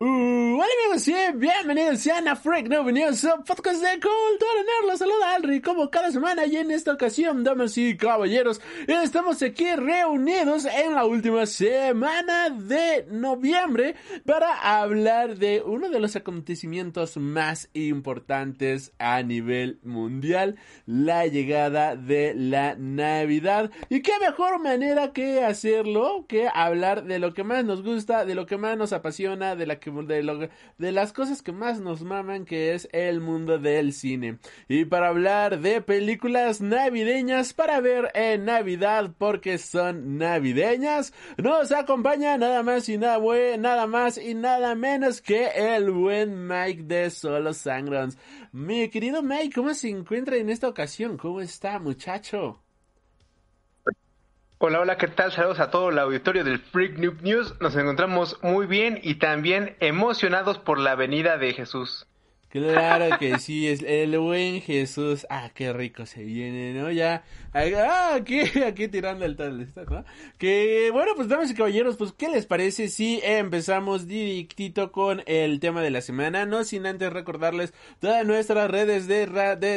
Uh, hola amigos y bienvenidos sean a Freak Noob News, podcast de cultura nerd. Los saluda Alri como cada semana y en esta ocasión, damas y caballeros, estamos aquí reunidos en la última semana de noviembre para hablar de uno de los acontecimientos más importantes a nivel mundial, la llegada de la Navidad. Y qué mejor manera que hacerlo que hablar de lo que más nos gusta, de lo que más nos apasiona, de la de las cosas que más nos maman, que es el mundo del cine. Y para hablar de películas navideñas para ver en Navidad, porque son navideñas, nos acompaña nada más y nada, nada más y nada menos que el buen Mike de Solo Sangrons. Mi querido Mike, ¿cómo se encuentra en esta ocasión? ¿Cómo está, muchacho? Hola, hola, ¿qué tal? Saludos a todo el auditorio del Freak Noob News. Nos encontramos muy bien y también emocionados por la venida de Jesús. Claro que sí, es el buen Jesús. Ah, qué rico se viene, ¿no? Ya, ah, aquí, aquí tirando el tal, ¿no? Que, bueno, pues damas y caballeros, pues, ¿qué les parece si empezamos directito con el tema de la semana? No sin antes recordarles todas nuestras redes de,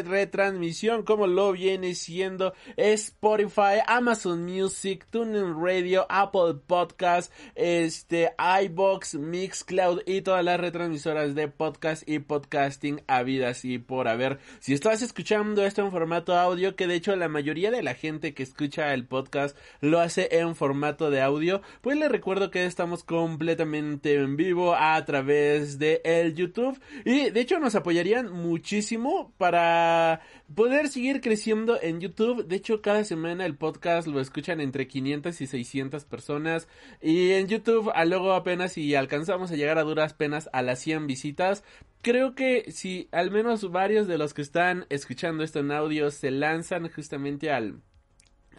retransmisión, como lo viene siendo Spotify, Amazon Music, TuneIn Radio, Apple Podcast, este, iBox, Mixcloud y todas las retransmisoras de podcast y podcast a vida así por haber. Si estás escuchando esto en formato audio, que de hecho la mayoría de la gente que escucha el podcast lo hace en formato de audio, pues les recuerdo que estamos completamente en vivo a través de el YouTube y de hecho nos apoyarían muchísimo para poder seguir creciendo en YouTube. De hecho, cada semana el podcast lo escuchan entre 500 y 600 personas. Y en YouTube, a luego apenas si alcanzamos a llegar a duras penas a las 100 visitas, creo que si al menos varios de los que están escuchando esto en audio se lanzan justamente al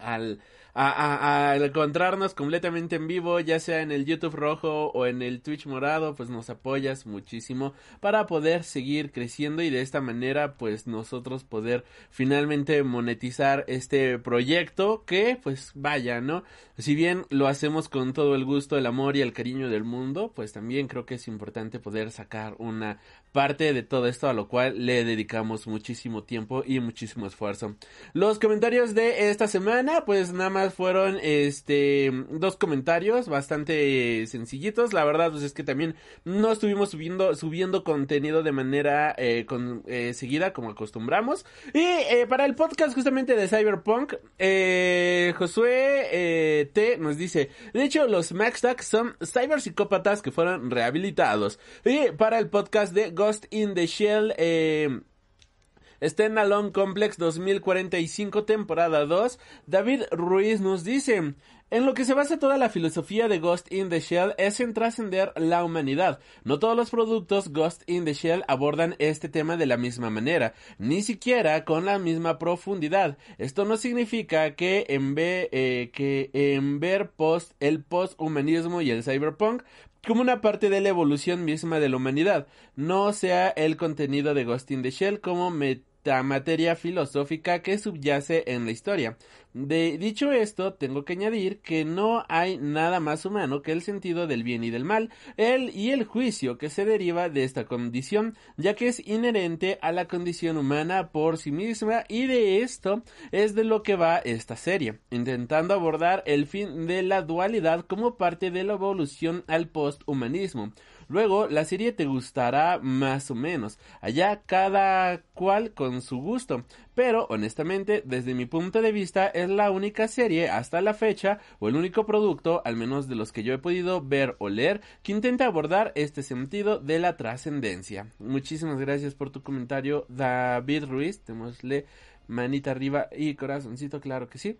al a, encontrarnos completamente en vivo, ya sea en el YouTube rojo o en el Twitch morado, pues nos apoyas muchísimo para poder seguir creciendo y de esta manera pues nosotros poder finalmente monetizar este proyecto que pues vaya, ¿no? Si bien lo hacemos con todo el gusto, el amor y el cariño del mundo, pues también creo que es importante poder sacar una parte de todo esto a lo cual le dedicamos muchísimo tiempo y muchísimo esfuerzo. Los comentarios de esta semana, pues nada más fueron este dos comentarios bastante sencillitos. La verdad pues es que también no estuvimos subiendo subiendo contenido de manera eh, con, eh, seguida como acostumbramos. Y eh, para el podcast justamente de Cyberpunk, Josué T nos dice, de hecho los Maxtac son cyberpsicópatas que fueron rehabilitados. Y para el podcast de Ghost in the Shell, eh, Alone Complex 2045 temporada 2, David Ruiz nos dice, en lo que se basa toda la filosofía de Ghost in the Shell es en trascender la humanidad. No todos los productos Ghost in the Shell abordan este tema de la misma manera, ni siquiera con la misma profundidad. Esto no significa que en, eh, que en ver post, el post-humanismo y el cyberpunk como una parte de la evolución misma de la humanidad, no sea el contenido de Ghost in the Shell como metamateria filosófica que subyace en la historia. De dicho esto, tengo que añadir que no hay nada más humano que el sentido del bien y del mal, el y el juicio que se deriva de esta condición, ya que es inherente a la condición humana por sí misma y de esto es de lo que va esta serie, intentando abordar el fin de la dualidad como parte de la evolución al posthumanismo. Luego, la serie te gustará más o menos, allá cada cual con su gusto, pero honestamente, desde mi punto de vista, es la única serie hasta la fecha, o el único producto, al menos de los que yo he podido ver o leer, que intenta abordar este sentido de la trascendencia. Muchísimas gracias por tu comentario, David Ruiz, démosle manita arriba y corazoncito, claro que sí.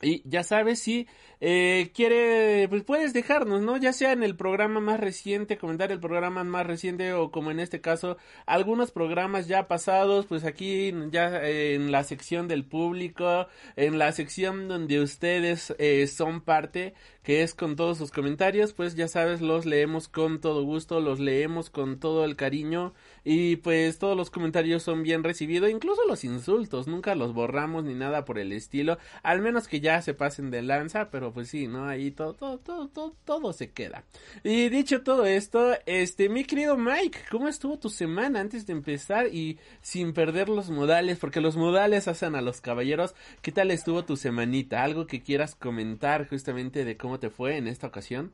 Y ya sabes, si eh, quiere, pues puedes dejarnos, ¿no? Ya sea en el programa más reciente, comentar el programa más reciente o como en este caso, algunos programas ya pasados, pues aquí ya en la sección del público, en la sección donde ustedes eh, son parte, que es con todos sus comentarios, pues ya sabes, los leemos con todo gusto, los leemos con todo el cariño y pues todos los comentarios son bien recibidos, incluso los insultos, nunca los borramos ni nada por el estilo, al menos que ya se pasen de lanza, pero pues sí, ¿no? Ahí todo, todo, todo, todo, todo se queda. Y dicho todo esto, este, mi querido Mike, ¿cómo estuvo tu semana antes de empezar y sin perder los modales? Porque los modales hacen a los caballeros. ¿Qué tal estuvo tu semanita? ¿Algo que quieras comentar justamente de cómo te fue en esta ocasión?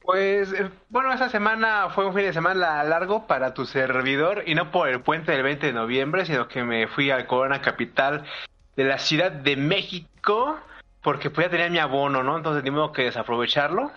Pues eh, bueno, esa semana fue un fin de semana largo para tu servidor y no por el puente del 20 de noviembre, sino que me fui al Corona Capital de la Ciudad de México porque pues ya tenía mi abono, ¿no? Entonces tengo que desaprovecharlo.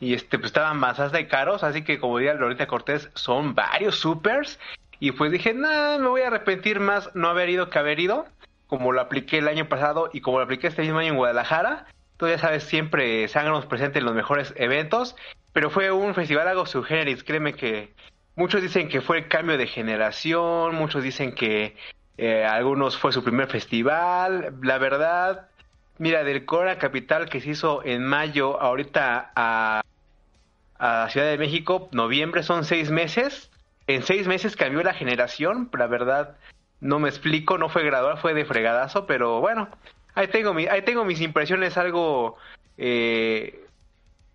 Y este, pues estaban más de caros, así que como diría Lorita Cortés, son varios supers. Y pues dije, nada, me voy a arrepentir más no haber ido que haber ido, como lo apliqué el año pasado y como lo apliqué este mismo año en Guadalajara tú ya sabes, siempre Sangramos presente en los mejores eventos, pero fue un festival algo subgéneris, créeme que muchos dicen que fue el cambio de generación, muchos dicen que eh, algunos fue su primer festival, la verdad, mira, del Cora Capital que se hizo en mayo, ahorita a, a Ciudad de México, noviembre, son seis meses, en seis meses cambió la generación, la verdad, no me explico, no fue gradual, fue de fregadazo, pero bueno, ahí tengo, mi, ahí tengo mis impresiones algo... Eh,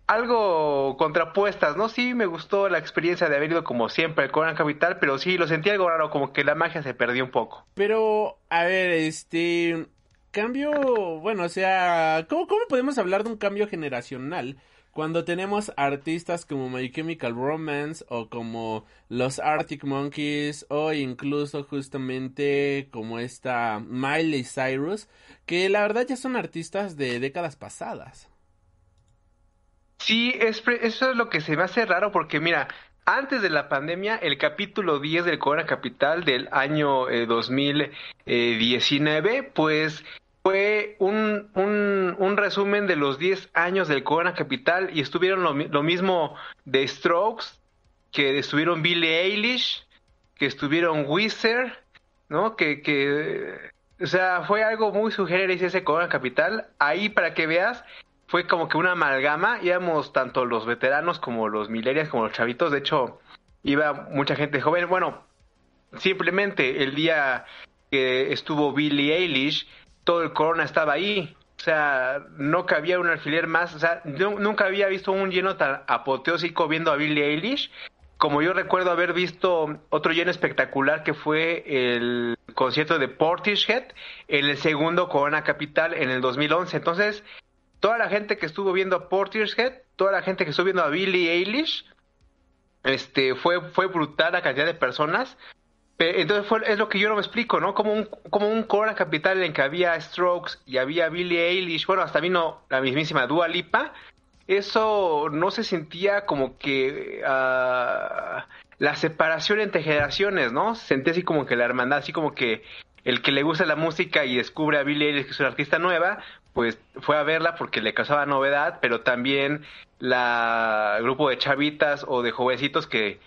algo contrapuestas, ¿no? Sí, me gustó la experiencia de haber ido como siempre al Coran Capital, pero sí, lo sentí algo raro, como que la magia se perdió un poco. Pero, a ver, este... Cambio, bueno, o sea, ¿cómo, cómo podemos hablar de un cambio generacional? Cuando tenemos artistas como My Chemical Romance o como los Arctic Monkeys o incluso justamente como esta Miley Cyrus, que la verdad ya son artistas de décadas pasadas. Sí, eso es lo que se me hace raro porque mira, antes de la pandemia, el capítulo 10 del Corona Capital del año 2019, eh, pues fue un, un, resumen de los 10 años del Corona Capital y estuvieron lo, mismo de Strokes, que estuvieron Billie Eilish, que estuvieron Wizard, ¿no? Que, que, o sea, fue algo muy sugerente ese Corona Capital. Ahí, para que veas, fue como que una amalgama, íbamos tanto los veteranos como los millennials, como los chavitos, de hecho, iba mucha gente joven. Bueno, simplemente el día que estuvo Billie Eilish, todo el corona estaba ahí. O sea, no cabía un alfiler más. O sea, nunca había visto un lleno tan apoteósico viendo a Billie Eilish. Como yo recuerdo haber visto otro lleno espectacular que fue el concierto de Portishead en el segundo Corona Capital en el 2011. Entonces, toda la gente que estuvo viendo a Portishead, toda la gente que estuvo viendo a Billie Eilish, este, fue, fue brutal la cantidad de personas. Entonces fue, es lo que yo no me explico, ¿no? Como un, como un Corona Capital en que había Strokes y había Billie Eilish, bueno, hasta vino la mismísima Dua Lipa, eso no se sentía como que uh, la separación entre generaciones, ¿no? Se sentía así como que la hermandad, así como que el que le gusta la música y descubre a Billie Eilish que es una artista nueva, pues fue a verla porque le causaba novedad, pero también la grupo de chavitas o de jovencitos que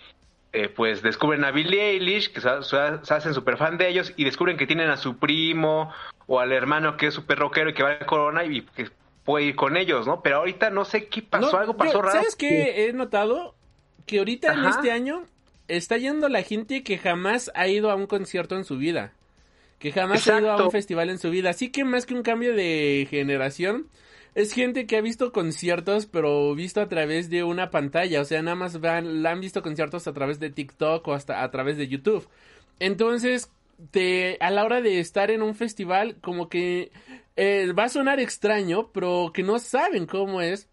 eh, pues descubren a Billie Eilish, que se, hacen súper fan de ellos, y descubren que tienen a su primo o al hermano que es súper rockero y que va a Corona y que puede ir con ellos, ¿no? Pero ahorita no sé qué pasó, algo pasó raro. ¿Sabes qué he notado? Que ahorita en este año está yendo la gente que jamás ha ido a un concierto en su vida. Que jamás ha ido a un festival en su vida. Así que más que un cambio de generación, es gente que ha visto conciertos, pero visto a través de una pantalla. O sea, nada más van, la han visto conciertos a través de TikTok o hasta a través de YouTube. Entonces, te, a la hora de estar en un festival, como que eh, va a sonar extraño, pero que no saben cómo es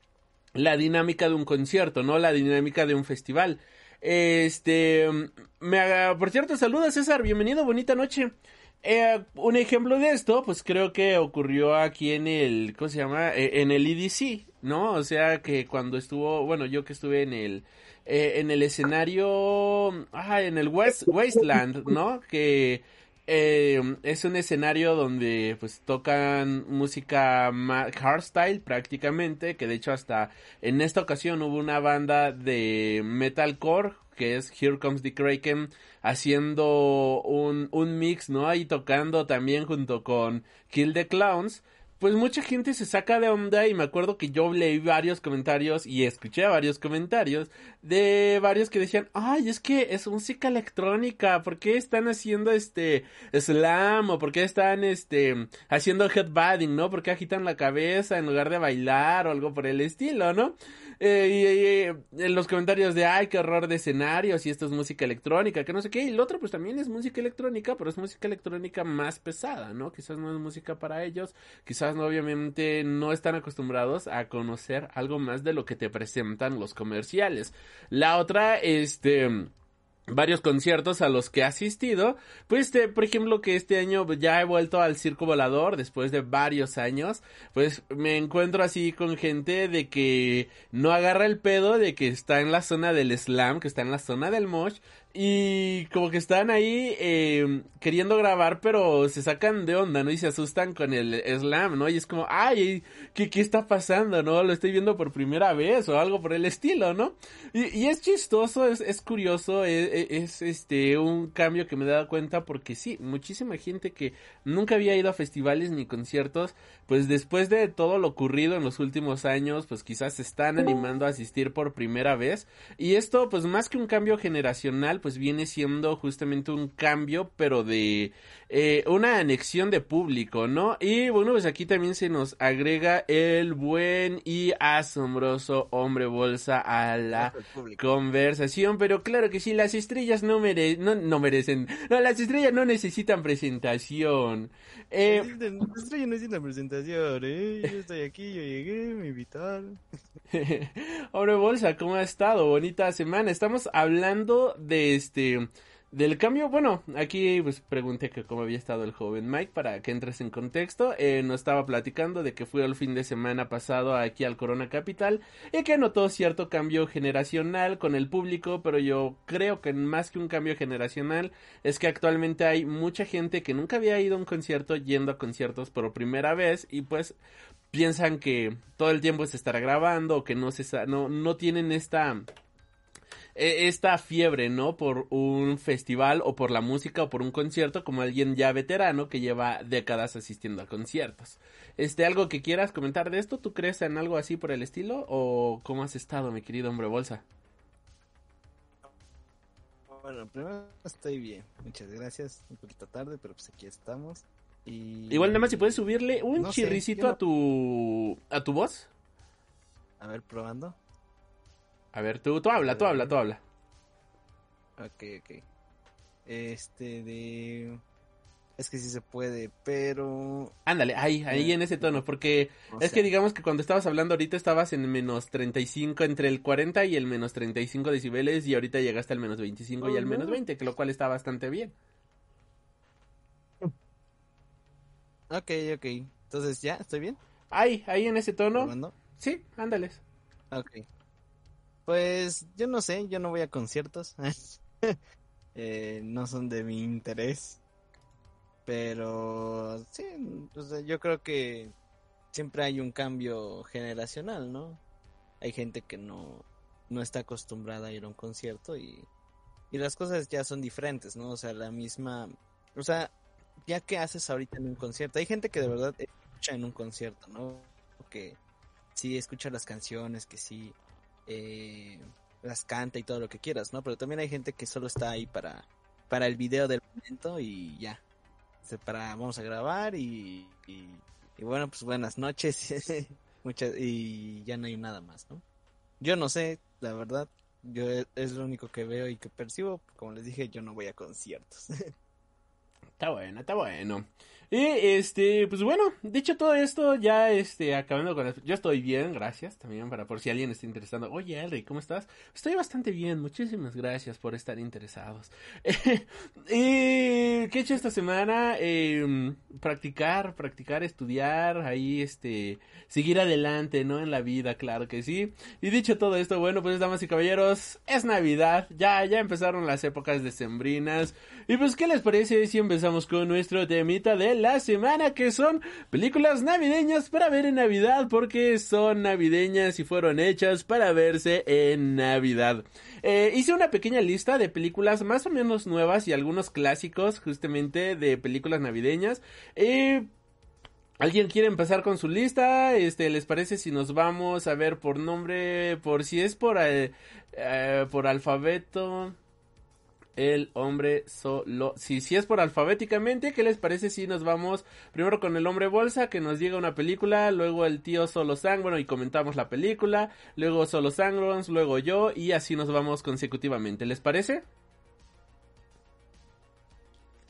la dinámica de un concierto, ¿no? La dinámica de un festival. Este, me, por cierto, saludos César, bienvenido, bonita noche. Eh, un ejemplo de esto, pues creo que ocurrió aquí en el, ¿cómo se llama? Eh, en el EDC, ¿no? O sea que cuando estuvo, bueno, yo que estuve en el, eh, en el escenario, ah, en el West, Wasteland, ¿no? Que eh, es un escenario donde pues tocan música hardstyle prácticamente, que de hecho hasta en esta ocasión hubo una banda de metalcore que es Here Comes the Kraken haciendo un, un mix, ¿no? Ahí tocando también junto con Kill the Clowns pues mucha gente se saca de onda y me acuerdo que yo leí varios comentarios y escuché varios comentarios de varios que decían, ay, es que es música electrónica, ¿por qué están haciendo este slam o por qué están este haciendo headbutting, ¿no? ¿Por qué agitan la cabeza en lugar de bailar o algo por el estilo, ¿no? Eh, y, en los comentarios de, ay, qué horror de escenarios y esto es música electrónica, que no sé qué. Y el otro, pues también es música electrónica, pero es música electrónica más pesada, ¿no? Quizás no es música para ellos, quizás no, obviamente no están acostumbrados a conocer algo más de lo que te presentan los comerciales. La otra, este varios conciertos a los que he asistido. Pues, este, por ejemplo, que este año ya he vuelto al circo volador después de varios años. Pues me encuentro así con gente de que no agarra el pedo de que está en la zona del slam, que está en la zona del mosh. Y como que están ahí eh, queriendo grabar, pero se sacan de onda, ¿no? Y se asustan con el slam, ¿no? Y es como, ay, ¿qué, qué está pasando, no? Lo estoy viendo por primera vez o algo por el estilo, ¿no? Y, es chistoso, es, es curioso, es, e, es, este un cambio que me he dado cuenta porque sí, muchísima gente que nunca había ido a festivales ni conciertos, pues después de todo lo ocurrido en los últimos años, pues quizás se están animando a asistir por primera vez. Y esto, pues más que un cambio generacional, pues viene siendo justamente un cambio, pero de eh, una anexión de público, ¿no? Y bueno, pues aquí también se nos agrega el buen y asombroso hombre bolsa a la conversación, pero claro que sí, las estrellas no, mere no, no merecen, no, las estrellas no necesitan presentación. Eh, las estrellas no necesitan presentación, ¿eh? Yo estoy aquí, yo llegué, me invitaron. hombre bolsa, ¿cómo ha estado? Bonita semana. Estamos hablando de este del cambio, bueno, aquí pues pregunté que cómo había estado el joven Mike para que entres en contexto. Eh, nos estaba platicando de que fue el fin de semana pasado aquí al Corona Capital y que notó cierto cambio generacional con el público, pero yo creo que más que un cambio generacional es que actualmente hay mucha gente que nunca había ido a un concierto yendo a conciertos por primera vez y pues piensan que todo el tiempo se estará grabando o que no se no no tienen esta esta fiebre, ¿no? Por un festival o por la música o por un concierto como alguien ya veterano que lleva décadas asistiendo a conciertos. Este, algo que quieras comentar de esto, ¿tú crees en algo así por el estilo o cómo has estado, mi querido hombre bolsa? Bueno, primero estoy bien, muchas gracias, un poquito tarde, pero pues aquí estamos. Y... Igual nada más si puedes subirle un chirricito a tu a tu voz. A ver, probando. A ver, tú, tú habla, tú habla, tú habla. Ok, ok. Este de... Es que sí se puede, pero... Ándale, ahí, ahí en ese tono, porque es que digamos que cuando estabas hablando ahorita estabas en menos 35, entre el 40 y el menos 35 decibeles y ahorita llegaste al menos 25 y al menos 20, que lo cual está bastante bien. Ok, ok. Entonces, ¿ya? ¿Estoy bien? Ahí, ahí en ese tono. Sí, ándales. Ok. Pues yo no sé, yo no voy a conciertos. eh, no son de mi interés. Pero sí, yo creo que siempre hay un cambio generacional, ¿no? Hay gente que no, no está acostumbrada a ir a un concierto y, y las cosas ya son diferentes, ¿no? O sea, la misma... O sea, ya que haces ahorita en un concierto, hay gente que de verdad escucha en un concierto, ¿no? Que sí escucha las canciones, que sí eh, las canta y todo lo que quieras, ¿no? Pero también hay gente que solo está ahí para, para el video del momento y ya. Para, vamos a grabar y, y, bueno, pues buenas noches. Muchas, y ya no hay nada más, ¿no? Yo no sé, la verdad. Yo es lo único que veo y que percibo. Como les dije, yo no voy a conciertos. está bueno, está bueno. Y este, pues bueno, dicho todo esto, ya este, acabando con Yo estoy bien, gracias también para por si alguien está interesado. Oye, Elry, ¿cómo estás? Estoy bastante bien, muchísimas gracias por estar interesados. y, ¿qué he hecho esta semana? Eh, practicar, practicar, estudiar, ahí este, seguir adelante, ¿no? En la vida, claro que sí. Y dicho todo esto, bueno, pues damas y caballeros, es Navidad, ya, ya empezaron las épocas decembrinas. Y pues, ¿qué les parece si empezamos con nuestro temita de la semana que son películas navideñas para ver en Navidad porque son navideñas y fueron hechas para verse en Navidad. Eh, hice una pequeña lista de películas más o menos nuevas y algunos clásicos justamente de películas navideñas. ¿Alguien quiere empezar con su lista? Este, ¿les parece si nos vamos a ver por nombre, por si es por, eh, eh, por alfabeto? El hombre solo. Si, si es por alfabéticamente, ¿qué les parece si nos vamos primero con el hombre bolsa que nos llega una película, luego el tío solo sang, bueno, y comentamos la película, luego solo sangrons, luego yo, y así nos vamos consecutivamente. ¿Les parece?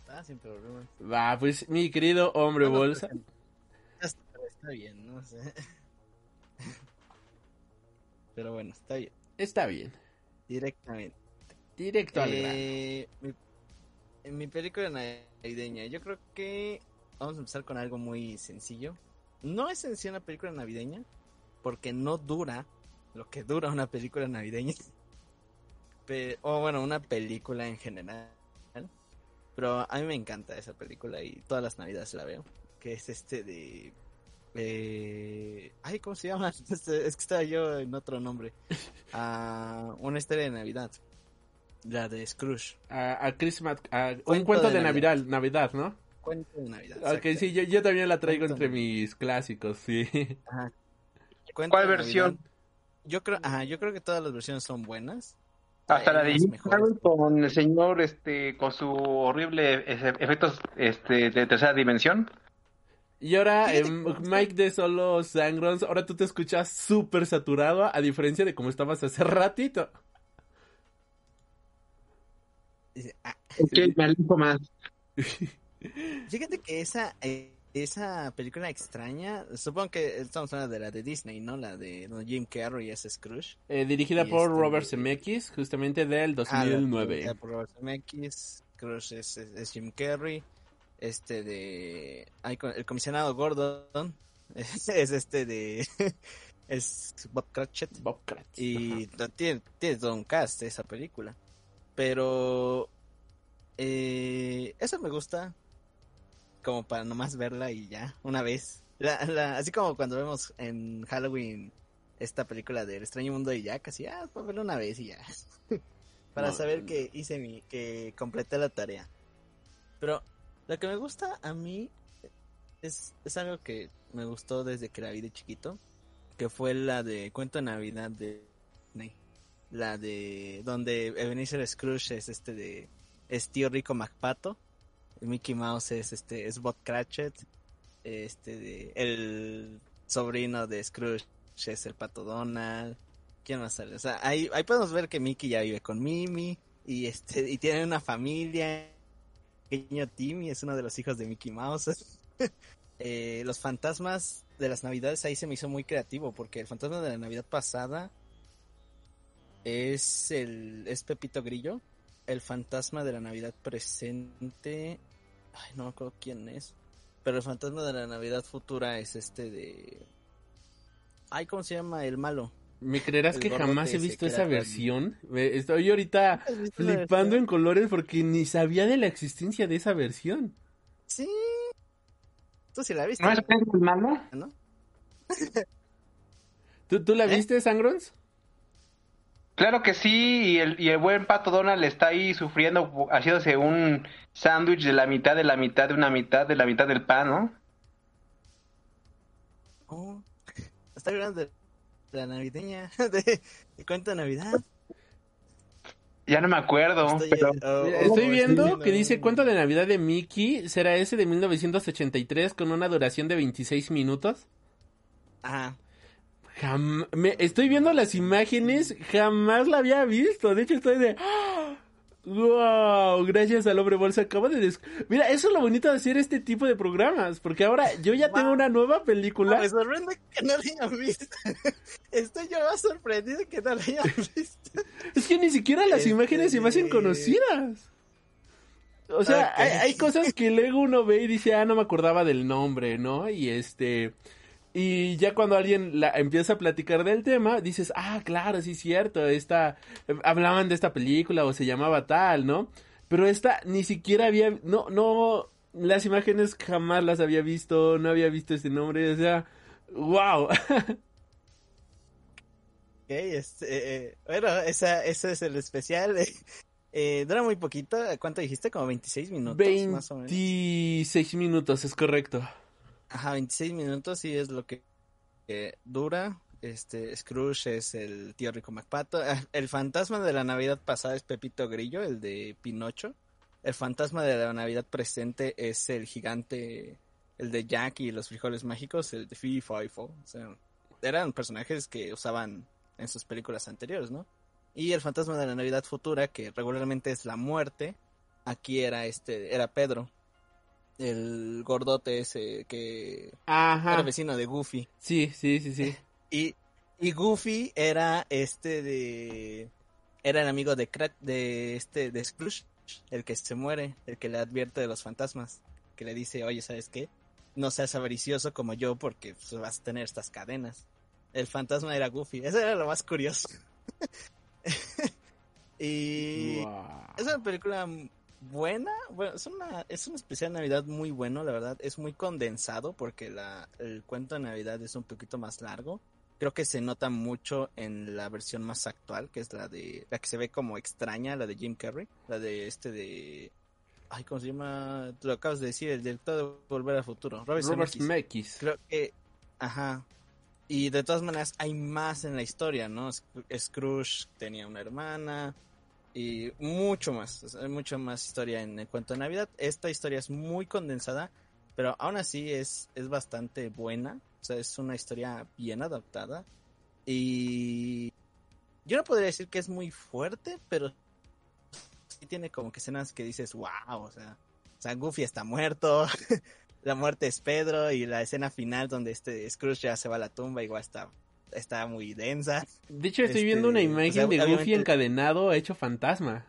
Ah, sin problema. Va, pues mi querido hombre No bolsa. pero Está bien, no sé. Pero bueno, está bien. Está bien. Directamente. Directo al grano. Eh, mi, en mi película navideña, yo creo que vamos a empezar con algo muy sencillo. No es sencilla una película navideña, porque no dura lo que dura una película navideña. O bueno, una película en general. Pero a mí me encanta esa película y todas las navidades la veo. Que es este de... eh, Ay, ¿cómo se llama? Este- Es que estaba yo en otro nombre. Ah, una historia de Navidad. La de Scrooge. A, a Christmas, a- un Cuento de, de Navidad, Navidad, ¿no? Cuento de Navidad. Ok, exacto. sí, yo, yo también la traigo Cuento entre de- mis clásicos, sí. Ajá. ¿Cuál versión? Navidad. Yo creo, ajá, yo creo que todas las versiones son buenas. Hasta la de con el señor, este, con su horrible efectos, este, de tercera dimensión. Y ahora, em, que- Mike de Solo Sangrons, ahora tú te escuchas súper saturado, a diferencia de como estabas hace ratito. Dice, ah, Ok, me alejo más. Fíjate que esa, eh, esa película extraña, supongo que estamos hablando de la de Disney, ¿no? La de donde Jim Carrey y ese Scrooge. Eh, dirigida Y por este- Robert Zemeckis, justamente del Ah, la- 2009. la por Robert Zemeckis, Scrooge es, es- es Jim Carrey. Este de... el comisionado Gordon es, es este de... es Bob Cratchit. Bob Kratz. Y tiene, tiene todo un cast esa película. Pero eh, eso me gusta como para nomás verla y ya, una vez. La- la- así como cuando vemos en Halloween esta película del extraño mundo de Jack, así, ah, para verla una vez y ya. para No, saber no. que hice mi, que completé la tarea. Pero lo que me gusta a mí es, es algo que me gustó desde que la vi de chiquito, que fue la de Cuento de Navidad de Disney. La de donde Ebenezer Scrooge es este de es tío rico MacPato, Mickey Mouse es este es Bob Cratchit, este de el sobrino de Scrooge es el pato Donald. ¿Quién más sale? O sea, ahí, ahí podemos ver que Mickey ya vive con Mimi y este y tiene una familia. Pequeño Timmy es uno de los hijos de Mickey Mouse. Eh, los fantasmas de las navidades ahí se me hizo muy creativo porque el fantasma de la navidad pasada es el es Pepito Grillo el fantasma de la navidad presente ay no me acuerdo quién es pero el fantasma de la navidad futura es este de ay cómo se llama el malo ¿Me creerás el que jamás he visto esa versión? Me- Estoy ahorita ¿Has visto la flipando en colores porque ni sabía de la existencia de esa versión. sí tú sí la viste ¿No es el malo? ¿no? ¿Tú, tú la ¿Eh? viste, Sangrons? Claro que sí, y el, y el buen Pato Donald está ahí sufriendo, haciéndose un sándwich de la mitad de la mitad de una mitad de la mitad del pan, ¿no? Oh, está hablando de la navideña de, de cuento de navidad Ya no me acuerdo, Estoy, pero oh, oh, Estoy sí, viendo no. que dice cuento de Navidad de Mickey. ¿Será ese de 1983 con una duración de 26 minutos? Ajá. Jam- me- estoy viendo las imágenes, jamás la había visto. De hecho, estoy de. ¡Wow! Gracias al hombre bolsa. Acabo de. des- Mira, eso es lo bonito de hacer este tipo de programas. Porque ahora yo ya tengo una nueva película. Me sorprende que no la hayan visto. Estoy yo más sorprendido que no la hayan visto. Es que ni siquiera las Este- imágenes se me hacen conocidas. O sea, hay, hay cosas que luego uno ve y dice, ah, no me acordaba del nombre, ¿no? Y este. Y ya cuando alguien la, empieza a platicar del tema, dices, ah, claro, sí es cierto, esta, hablaban de esta película o se llamaba tal, ¿no? Pero esta ni siquiera había, no, no, las imágenes jamás las había visto, no había visto este nombre, o sea, wow. Ok, este, eh, bueno, esa, ese es el especial. Eh, dura muy poquito. ¿Cuánto dijiste? Como 26 minutos, más o menos. 26 minutos, es correcto. Ajá, 26 minutos sí es lo que dura. Este, Scrooge es el tío Rico MacPato. Ah, El fantasma de la Navidad pasada es Pepito Grillo, el de Pinocho. El fantasma de la Navidad presente es el gigante, el de Jack y los frijoles mágicos, el de Fee Fo. O sea, eran personajes que usaban en sus películas anteriores, ¿no? Y el fantasma de la Navidad futura, que regularmente es la muerte, aquí era este, era Pedro, el gordote ese que Ajá. era vecino de Goofy. Sí, sí, sí, sí. Y, y Goofy era este de. Era el amigo de, Cra- de este de Scrooge, el que se muere, el que le advierte de los fantasmas. Que le dice, oye, ¿sabes qué? No seas avaricioso como yo porque pues, vas a tener estas cadenas. El fantasma era Goofy. Eso era lo más curioso. y. Wow. Es una película buena, bueno, es una es un especial de Navidad muy bueno, la verdad, es muy condensado porque la el cuento de Navidad es un poquito más largo. Creo que se nota mucho en la versión más actual, que es la de la que se ve como extraña, la de Jim Carrey, la de este de ay, ¿cómo se llama? Tú lo acabas de decir, el director de Volver al Futuro, Robert Robert Zemeckis. Creo que, ajá. Y de todas maneras hay más en la historia, ¿no? Sc- Scrooge tenía una hermana y mucho más, mucho más historia en el cuento de Navidad. Esta historia es muy condensada, pero aún así es, es bastante buena. O sea, es una historia bien adaptada. Y yo no podría decir que es muy fuerte, pero sí tiene como que escenas que dices, wow, o sea, o sea, Goofy está muerto, la muerte es Pedro y la escena final donde este Scrooge ya se va a la tumba igual está, está muy densa. De hecho, estoy Este, viendo una o imagen sea, de Goofy obviamente- encadenado hecho fantasma.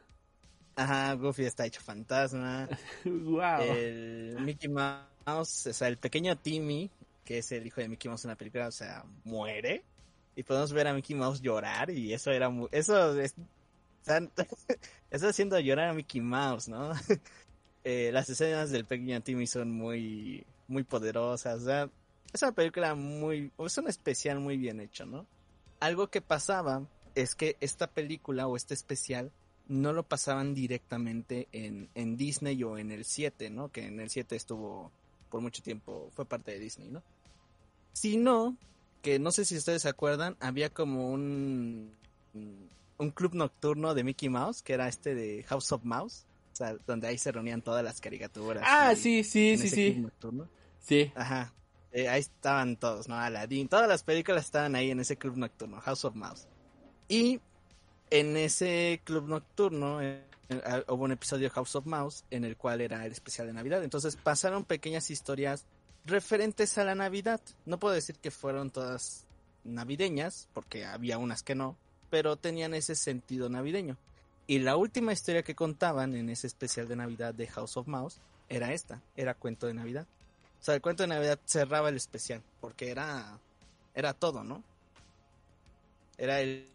Ajá, Goofy está hecho fantasma. wow. El Mickey Mouse, o sea, el pequeño Timmy, que es el hijo de Mickey Mouse en la película, o sea, muere. Y podemos ver a Mickey Mouse llorar y eso era muy... Eso es... eso haciendo llorar a Mickey Mouse, ¿no? Eh, las escenas del pequeño Timmy son muy, muy poderosas. O sea, es una película muy... Es un especial muy bien hecho, ¿no? Algo que pasaba es que esta película o este especial no lo pasaban directamente en, en Disney o en el 7, ¿no? Que en el 7 estuvo por mucho tiempo, fue parte de Disney, ¿no? Sino que no sé si ustedes se acuerdan, había como un un club nocturno de Mickey Mouse, que era este de House of Mouse, o sea, donde ahí se reunían todas las caricaturas. ah, y- sí, sí, sí, sí. nocturno. Sí. Ajá. Eh, ahí estaban todos, ¿no? Aladdin, todas las películas estaban ahí en ese club nocturno, House of Mouse. Y en ese club nocturno eh, eh, hubo un episodio de House of Mouse en el cual era el especial de Navidad. Entonces pasaron pequeñas historias referentes a la Navidad. No puedo decir que fueron todas navideñas, porque había unas que no, pero tenían ese sentido navideño. Y la última historia que contaban en ese especial de Navidad de House of Mouse era esta, era cuento de Navidad. O sea, el cuento de Navidad cerraba el especial, porque era, era todo, ¿no? Era el,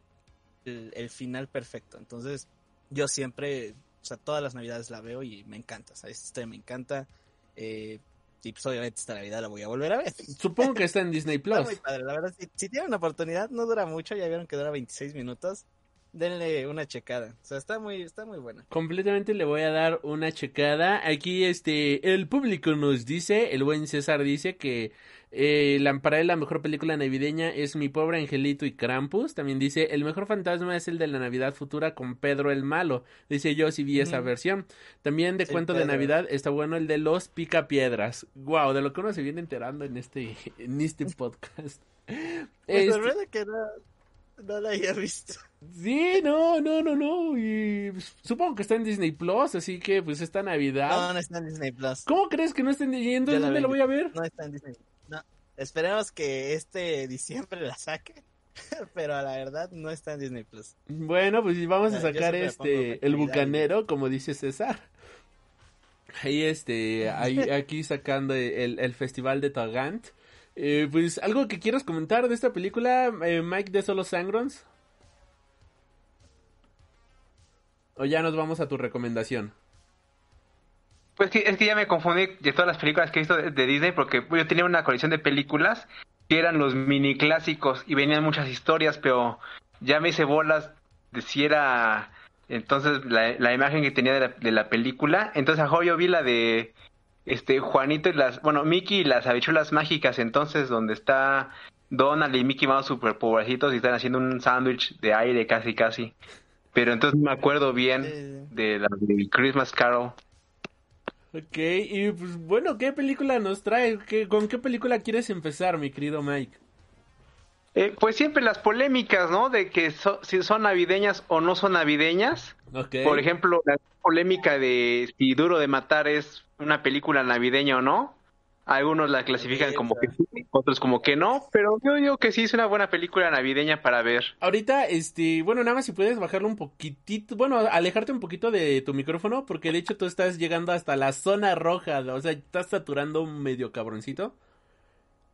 el, el final perfecto. Entonces, yo siempre, o sea, todas las Navidades la veo y me encanta. O sea, historia me encanta. Eh, y pues obviamente esta Navidad la voy a volver a ver. Supongo que está en Disney Está Plus. muy padre, la verdad. Si, si tienen una oportunidad, no dura mucho, ya vieron que dura 26 minutos. Denle una checada. O sea, está muy, está muy buena. Completamente le voy a dar una checada. Aquí este el público nos dice, el buen César dice que eh, la, para él la mejor película navideña es Mi pobre angelito y Krampus. También dice el mejor fantasma es el de la Navidad futura con Pedro el malo. Dice yo sí vi esa versión. También de cuento de. Navidad está bueno el de los picapiedras. Wow, de lo que uno se viene enterando en este en este podcast. Me Este- sorprende que no, no la haya visto. Sí, no, no, no, no. Y supongo que está en Disney Plus, así que pues esta Navidad. No, no está en Disney Plus. ¿Cómo crees que no estén leyendo? Ya la ¿Dónde lo voy a ver? No está en Disney. No. Esperemos que este diciembre la saque. Pero la verdad no está en Disney Plus. Bueno, pues vamos a sacar este el bucanero, como dice César. Ahí este, ahí, aquí sacando el, el festival de Tagant. Eh, pues algo que quieras comentar de esta película, eh, Mike de Solo Sangrons. O ya nos vamos a tu recomendación. Pues es que ya me confundí de todas las películas que he visto de, Disney porque yo tenía una colección de películas que eran los mini clásicos y venían muchas historias, pero ya me hice bolas de si era entonces la, imagen que tenía de la, de la película. Entonces a yo vi la de este Juanito y las, bueno, Mickey y las habichuelas mágicas, entonces donde está Donald y Mickey Mouse super pobrecitos y están haciendo un sándwich de aire casi casi. Pero entonces me acuerdo bien de la de Christmas Carol. Ok, y pues bueno, ¿qué película nos trae? ¿Qué, ¿Con qué película quieres empezar, mi querido Mike? Eh, pues siempre las polémicas, ¿no? De que so- si son navideñas o no son navideñas. Ok. Por ejemplo, la polémica de si Duro de Matar es una película navideña o no. Algunos la clasifican como que sí, otros como que no, pero yo digo que sí es una buena película navideña para ver. Ahorita, este, bueno, nada más si puedes bajarlo un poquitito, bueno, alejarte un poquito de tu micrófono, porque de hecho tú estás llegando hasta la zona roja, o sea, estás saturando un medio cabroncito.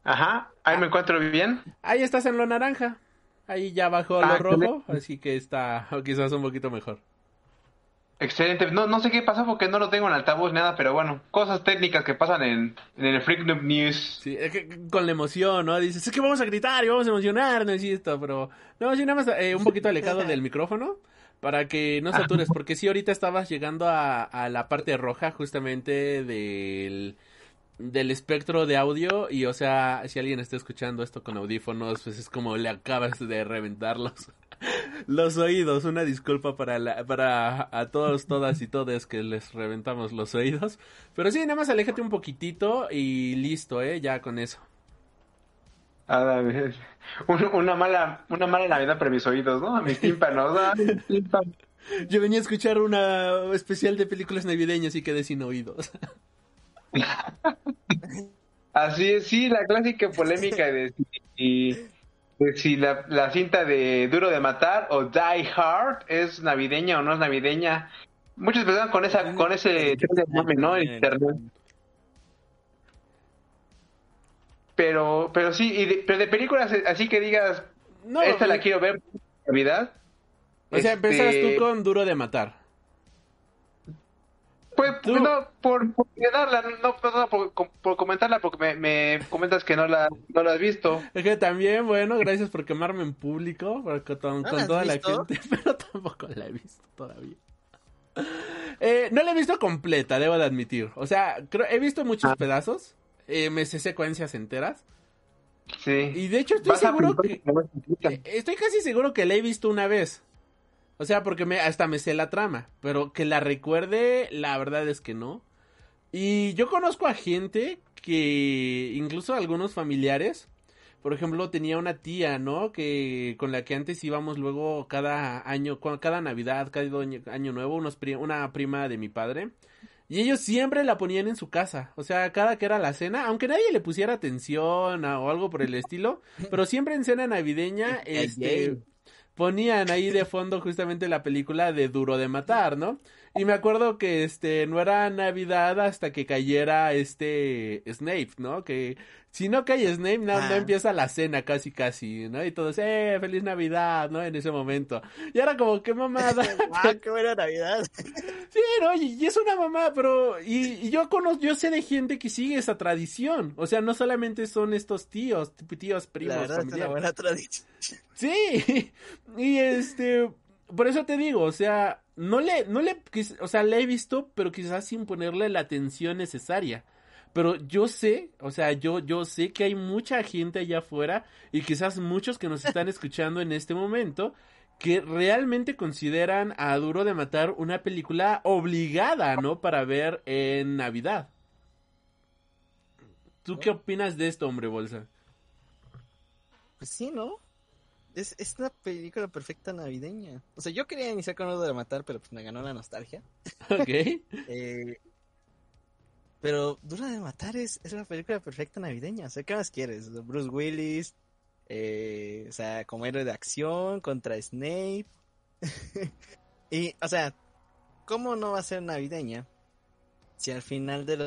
Ajá, ahí me encuentro bien. Ahí estás en lo naranja, ahí ya bajó lo Ah, rojo, así que está quizás un poquito mejor. Excelente. No, no sé qué pasó porque no lo tengo en altavoz, nada, pero bueno, cosas técnicas que pasan en, en el Freak Noob News. Sí, es que con la emoción, ¿no? Dices, es que vamos a gritar y vamos a emocionarnos y esto, pero no, sí, nada más eh, un poquito alejado del micrófono para que no satures, porque sí, ahorita estabas llegando a, a la parte roja justamente del, del espectro de audio y, o sea, si alguien está escuchando esto con audífonos, pues es como le acabas de reventar los, los oídos. Una disculpa para, la, para a todos, todas y todes que les reventamos los oídos. Pero sí, nada más aléjate un poquitito y listo, ¿eh? Ya con eso. Ah, un- una mala, una mala Navidad para mis oídos, ¿no? A mis tímpanos. ah, mis tímpanos. Yo venía a escuchar una especial de películas navideñas y quedé sin oídos. Así es, sí, la clásica polémica de si, de si la, la cinta de Duro de Matar o Die Hard es navideña o no es navideña. Muchas personas con esa, con ese ¿no? En internet. Pero, pero sí, y de, pero de películas así que digas, No, esta la eh, quiero ver Navidad. O sea, Este, empezas tú con Duro de Matar. Pues, tú- no, por, por no, no, no, por, por comentarla, porque me, me comentas que no la, no la has visto. Es que también, bueno, gracias por quemarme en público, porque con, ¿No con la has toda la gente, pero tampoco la he visto todavía. Eh, no la he visto completa, debo de admitir. O sea, creo, he visto muchos Ah. pedazos, eh, me sé secuencias enteras, Sí. y de hecho estoy Vas seguro que... Eh, Estoy casi seguro que la he visto una vez. O sea, porque me, hasta me sé la trama. Pero que la recuerde, la verdad es que no. Y yo conozco a gente que, incluso algunos familiares, por ejemplo, tenía una tía, ¿no? Que con la que antes íbamos luego cada año, cada Navidad, cada año, nuevo, unos pri- una prima de mi padre. Y ellos siempre la ponían en su casa. O sea, cada que era la cena, aunque nadie le pusiera atención a- o algo por el estilo, pero siempre en cena navideña, este. Ponían ahí de fondo justamente la película de Duro de Matar, ¿no? Y me acuerdo que este no era Navidad hasta que cayera este Snape, ¿no? Que si no cae Snape, no, no Ah. empieza la cena casi casi, ¿no? Y todos, eh, feliz Navidad, ¿no? En ese momento. Y era como, qué mamada. ¡Guau, qué buena Navidad! Sí, no, y, y es una mamá, pero y, y yo conozco, yo sé de gente que sigue esa tradición. O sea, no solamente son estos tíos, tíos, primos, La verdad es una buena tradición. Sí, y este, por eso te digo, o sea, no le, no le, o sea, la he visto, pero quizás sin ponerle la atención necesaria. Pero yo sé, o sea, yo, yo sé que hay mucha gente allá afuera y quizás muchos que nos están escuchando en este momento que realmente consideran a Duro de Matar una película obligada, ¿no? Para ver en Navidad. ¿Tú qué opinas de esto, hombre bolsa? Pues sí, ¿no? Es, es una película perfecta navideña. O sea, yo quería iniciar con algo de matar, pero pues me ganó la nostalgia. ¿Ok? Eh, pero Dura de Matar es, es la película perfecta navideña. O sea, ¿qué más quieres? Bruce Willis, eh, o sea, como héroe de acción contra Snape. y, o sea, ¿cómo no va a ser navideña si al final de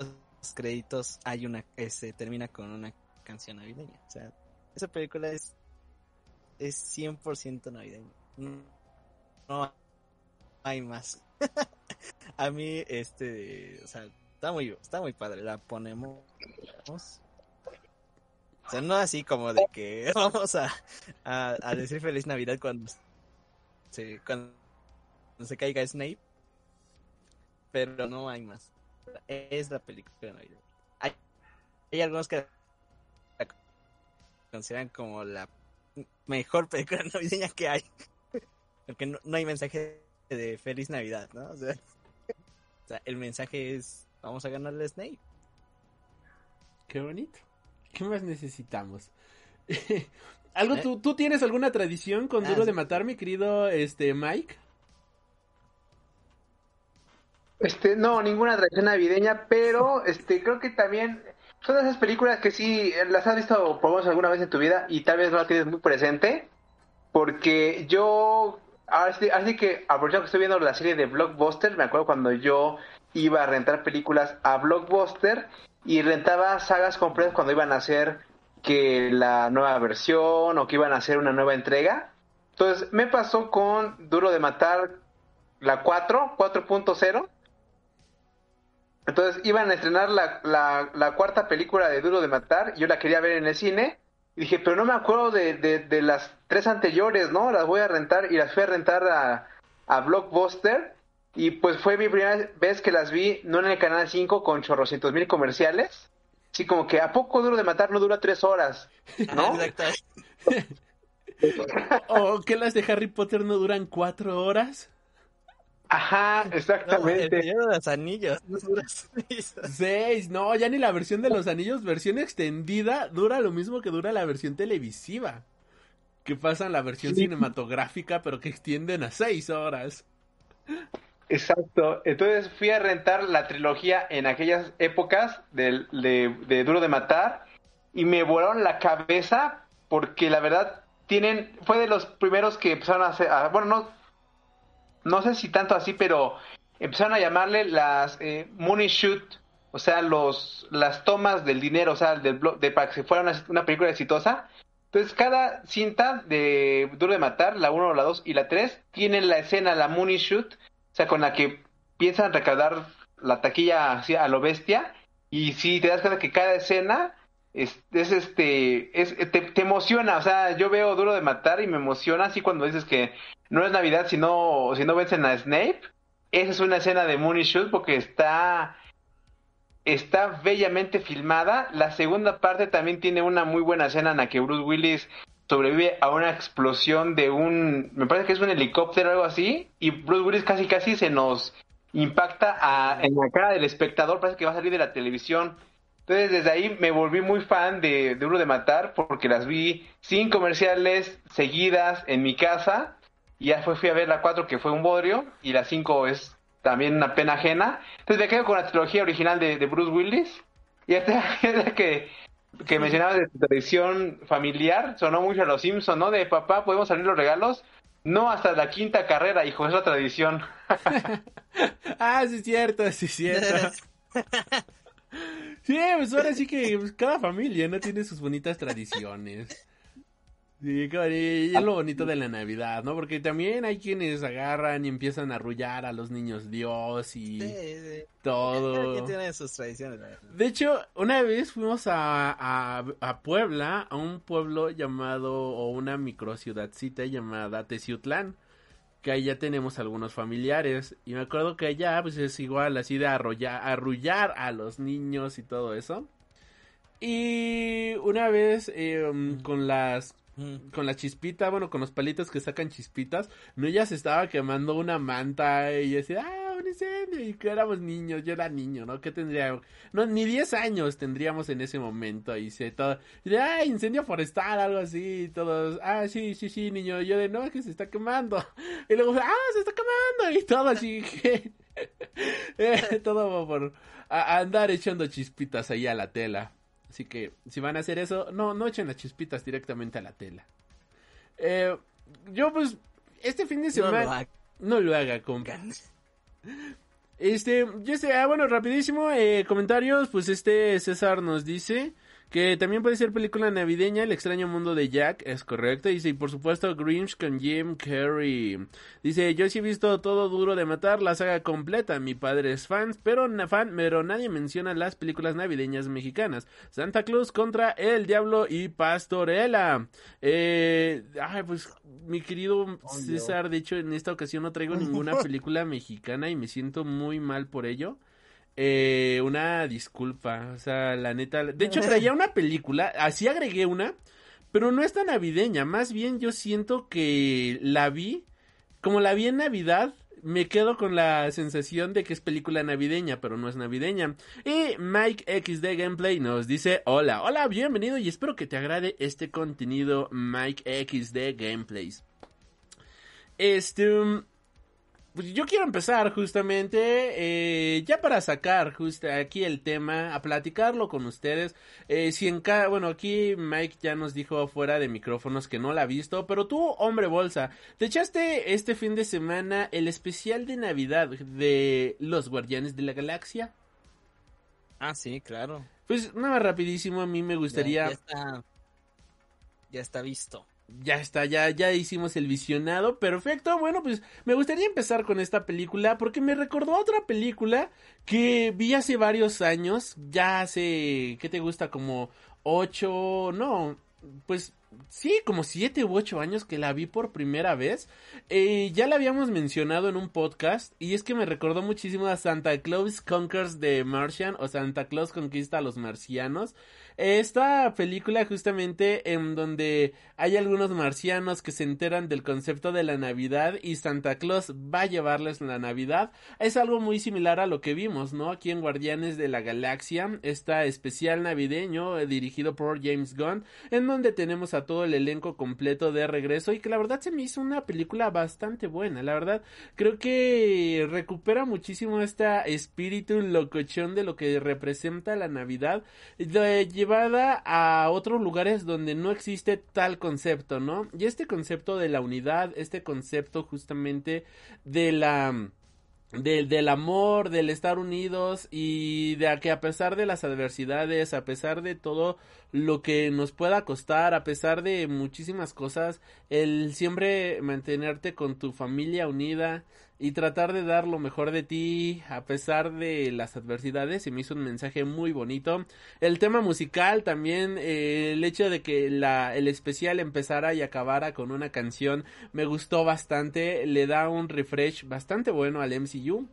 los créditos hay una, se termina con una canción navideña? O sea, esa película es, es 100% navideña. No, no hay más. a mí, este, está muy, está muy padre, la ponemos. O sea, no así como de que vamos a, a, a decir feliz Navidad cuando se, cuando se caiga Snape. Pero no hay más. Es la película de Navidad. Hay, hay algunos que la consideran como la mejor película navideña que hay. Porque no, no hay mensaje de feliz Navidad, ¿no? O sea, o sea, el mensaje es vamos a ganarle a Snape. Qué bonito. ¿Qué más necesitamos? ¿Algo, ¿Eh? tú, ¿Tú tienes alguna tradición con Ah, Duro de sí. Matar, mi querido este, Mike? Este, no, ninguna tradición navideña, pero este, creo que también son esas películas que sí eh, las has visto por lo menos alguna vez en tu vida y tal vez no la tienes muy presente, porque yo, ahora sí, así que aprovechando que estoy viendo la serie de Blockbuster, me acuerdo cuando yo iba a rentar películas a Blockbuster y rentaba sagas completas cuando iban a hacer que la nueva versión o que iban a hacer una nueva entrega. Entonces, me pasó con Duro de Matar la 4, 4.0. Entonces iban a estrenar la, la, la cuarta película de Duro de Matar, yo la quería ver en el cine, y dije, pero no me acuerdo de, de, de las tres anteriores, ¿no? Las voy a rentar, y las fui a rentar a, a Blockbuster, y pues fue mi primera vez que las vi, no en el Canal 5 con chorrocientos mil comerciales, así como que, ¿a poco Duro de Matar no dura tres horas? ¿No? Exacto. ¿O que las de Harry Potter no duran cuatro horas? Ajá, No, el exactamente. Señor de los Anillos. no dura seis. Seis, no, ya ni la versión de los anillos, versión extendida, dura lo mismo que dura la versión televisiva. Que pasan la versión Sí. cinematográfica, pero que extienden a seis horas. Exacto. Entonces fui a rentar la trilogía en aquellas épocas de, de Duro de Matar y me volaron la cabeza porque la verdad tienen fue de los primeros que empezaron a hacer, a- bueno no no sé si tanto así, pero empezaron a llamarle las eh, money shoot, o sea los las tomas del dinero, o sea del de para que fuera una, una película exitosa. Entonces, cada cinta de Duro de Matar, la 1, la 2 y la 3, tienen la escena, la money shoot, o sea, con la que piensan recaudar la taquilla a lo bestia. Y si te das cuenta que cada escena es, es este, es, te, emociona. O sea, yo veo Duro de Matar y me emociona así cuando dices que no es Navidad si no, si no vencen a Snape. Esa es una escena de Money Shoot porque está, está bellamente filmada. La segunda parte también tiene una muy buena escena en la que Bruce Willis sobrevive a una explosión de un, me parece que es un helicóptero o algo así, y Bruce Willis casi casi se nos impacta en la cara del espectador, parece que va a salir de la televisión. Entonces desde ahí me volví muy fan de, Duro de Matar porque las vi sin comerciales seguidas en mi casa y ya fui a ver la 4 que fue un bodrio y la 5 es también una pena ajena. Entonces me quedo con la trilogía original de, de Bruce Willis y hasta que, que mencionabas de tu tradición familiar, sonó mucho a los Simpson, ¿no? De papá, ¿podemos salir los regalos? No, hasta la quinta carrera, hijo, es la tradición. Ah, sí es cierto, sí es cierto. Sí, pues ahora sí que pues, cada familia no tiene sus bonitas tradiciones. Sí, y es lo bonito de la Navidad, ¿no? Porque también hay quienes agarran y empiezan a arrullar a los niños Dios y Sí, sí. todo. Tiene sus tradiciones. De hecho, una vez fuimos a, a, a Puebla, a un pueblo llamado, o una microciudadcita llamada Teciutlán, que ahí ya tenemos algunos familiares, y me acuerdo que allá, pues es igual, así de arrullar a los niños y todo eso. Y una vez, eh, con las Con la chispita, bueno, con los palitos que sacan chispitas, no ya se estaba quemando una manta y decía, ah, un incendio, y que éramos niños, yo era niño, ¿no? ¿Qué tendría? No, ni 10 años tendríamos en ese momento, y se todo, y ah, incendio forestal, algo así, y todos, ah, sí, sí, sí, niño, y yo de, no, es que se está quemando, y luego, ah, se está quemando, y todo así, eh, todo por andar echando chispitas ahí a la tela. Así que si van a hacer eso, no, no echen las chispitas directamente a la tela. Eh, yo pues, este fin de No semana... No lo haga, compa. Este, yo sé, ah, bueno, rapidísimo, eh, comentarios, pues este César nos dice Que también puede ser película navideña, El extraño mundo de Jack, es correcto. Dice, y por supuesto, Grinch con Jim Carrey. Dice, yo sí he visto todo duro de matar, la saga completa. Mi padre es fan, pero, fan, pero nadie menciona las películas navideñas mexicanas. Santa Claus contra El Diablo y Pastorela. Eh, ay, pues, mi querido César, de hecho, en esta ocasión no traigo ninguna película mexicana y me siento muy mal por ello. Eh, una disculpa, o sea, la neta, de hecho traía una película, así agregué una, pero no es tan navideña, más bien yo siento que la vi, como la vi en Navidad, me quedo con la sensación de que es película navideña, pero no es navideña. Y Mike XD Gameplay nos dice, hola, hola, bienvenido y espero que te agrade este contenido Mike XD Gameplays. Este, pues yo quiero empezar justamente, eh, ya para sacar justo aquí el tema, a platicarlo con ustedes. Eh, si en cada, bueno, aquí Mike ya nos dijo fuera de micrófonos que no la ha visto, pero tú, hombre bolsa, te echaste este fin de semana el especial de Navidad de Los Guardianes de la Galaxia. Ah, sí, claro. Pues nada, rapidísimo, a mí me gustaría... Ya, ya está, ya está visto ya está, ya, ya hicimos el visionado. Perfecto. Bueno, pues me gustaría empezar con esta película porque me recordó a otra película que vi hace varios años. Ya hace, ¿qué te gusta? Como ocho, no, pues sí, como siete u ocho años que la vi por primera vez. Eh, ya la habíamos mencionado en un podcast y es que me recordó muchísimo a Santa Claus Conquers the Martian o Santa Claus conquista a los marcianos. Esta película justamente en donde hay algunos marcianos que se enteran del concepto de la Navidad y Santa Claus va a llevarles la Navidad. Es algo muy similar a lo que vimos, ¿no? Aquí en Guardianes de la Galaxia, esta especial navideño eh, dirigido por James Gunn, en donde tenemos a todo el elenco completo de regreso y que la verdad se me hizo una película bastante buena. La verdad, creo que recupera muchísimo este espíritu locochón de lo que representa la Navidad. Llevada a otros lugares donde no existe tal concepto, ¿no? Y este concepto de la unidad, este concepto justamente de la del, del amor, del estar unidos y de que a pesar de las adversidades, a pesar de todo lo que nos pueda costar, a pesar de muchísimas cosas, el siempre mantenerte con tu familia unida, y tratar de dar lo mejor de ti a pesar de las adversidades. Y me hizo un mensaje muy bonito. El tema musical también, eh, el hecho de que la, el especial empezara y acabara con una canción me gustó bastante. Le da un refresh bastante bueno al MCU.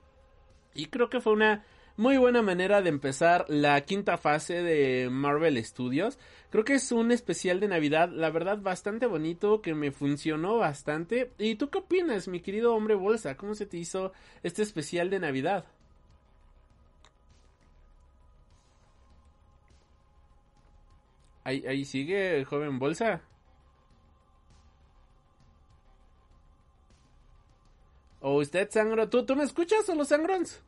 Y creo que fue una muy buena manera de empezar la quinta fase de Marvel Studios. Creo que es un especial de Navidad, la verdad, bastante bonito, que me funcionó bastante. ¿Y tú qué opinas, mi querido hombre bolsa? ¿Cómo se te hizo este especial de Navidad? Ahí, ahí sigue joven bolsa. ¿O usted sangro? ¿Tú, ¿Tú me escuchas o los sangrons?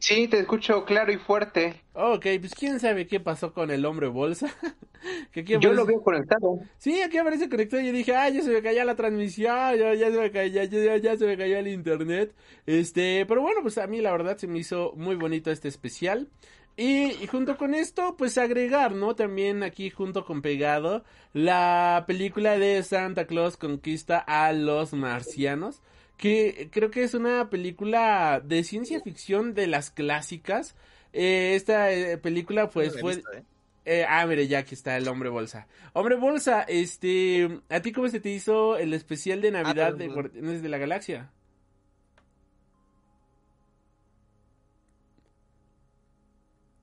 Sí, te escucho claro y fuerte. Ok, pues quién sabe qué pasó con el hombre bolsa. Yo lo veo conectado. Sí, aquí aparece conectado. Yo dije, ay, ya se me cayó la transmisión, ya, ya, se me cayó, ya, ya, se me cayó el internet. Este, pero bueno, pues a mí la verdad se me hizo muy bonito este especial. Y, y, junto con esto, pues agregar, ¿no? También aquí junto con pegado, la película de Santa Claus conquista a los marcianos que creo que es una película de ciencia ficción de las clásicas. Eh, esta eh, película pues fue... ¿eh? ¿eh? ah, mire, ya aquí está el hombre bolsa. Hombre bolsa, este, ¿a ti cómo se te hizo el especial de Navidad de Guardianes de la Galaxia?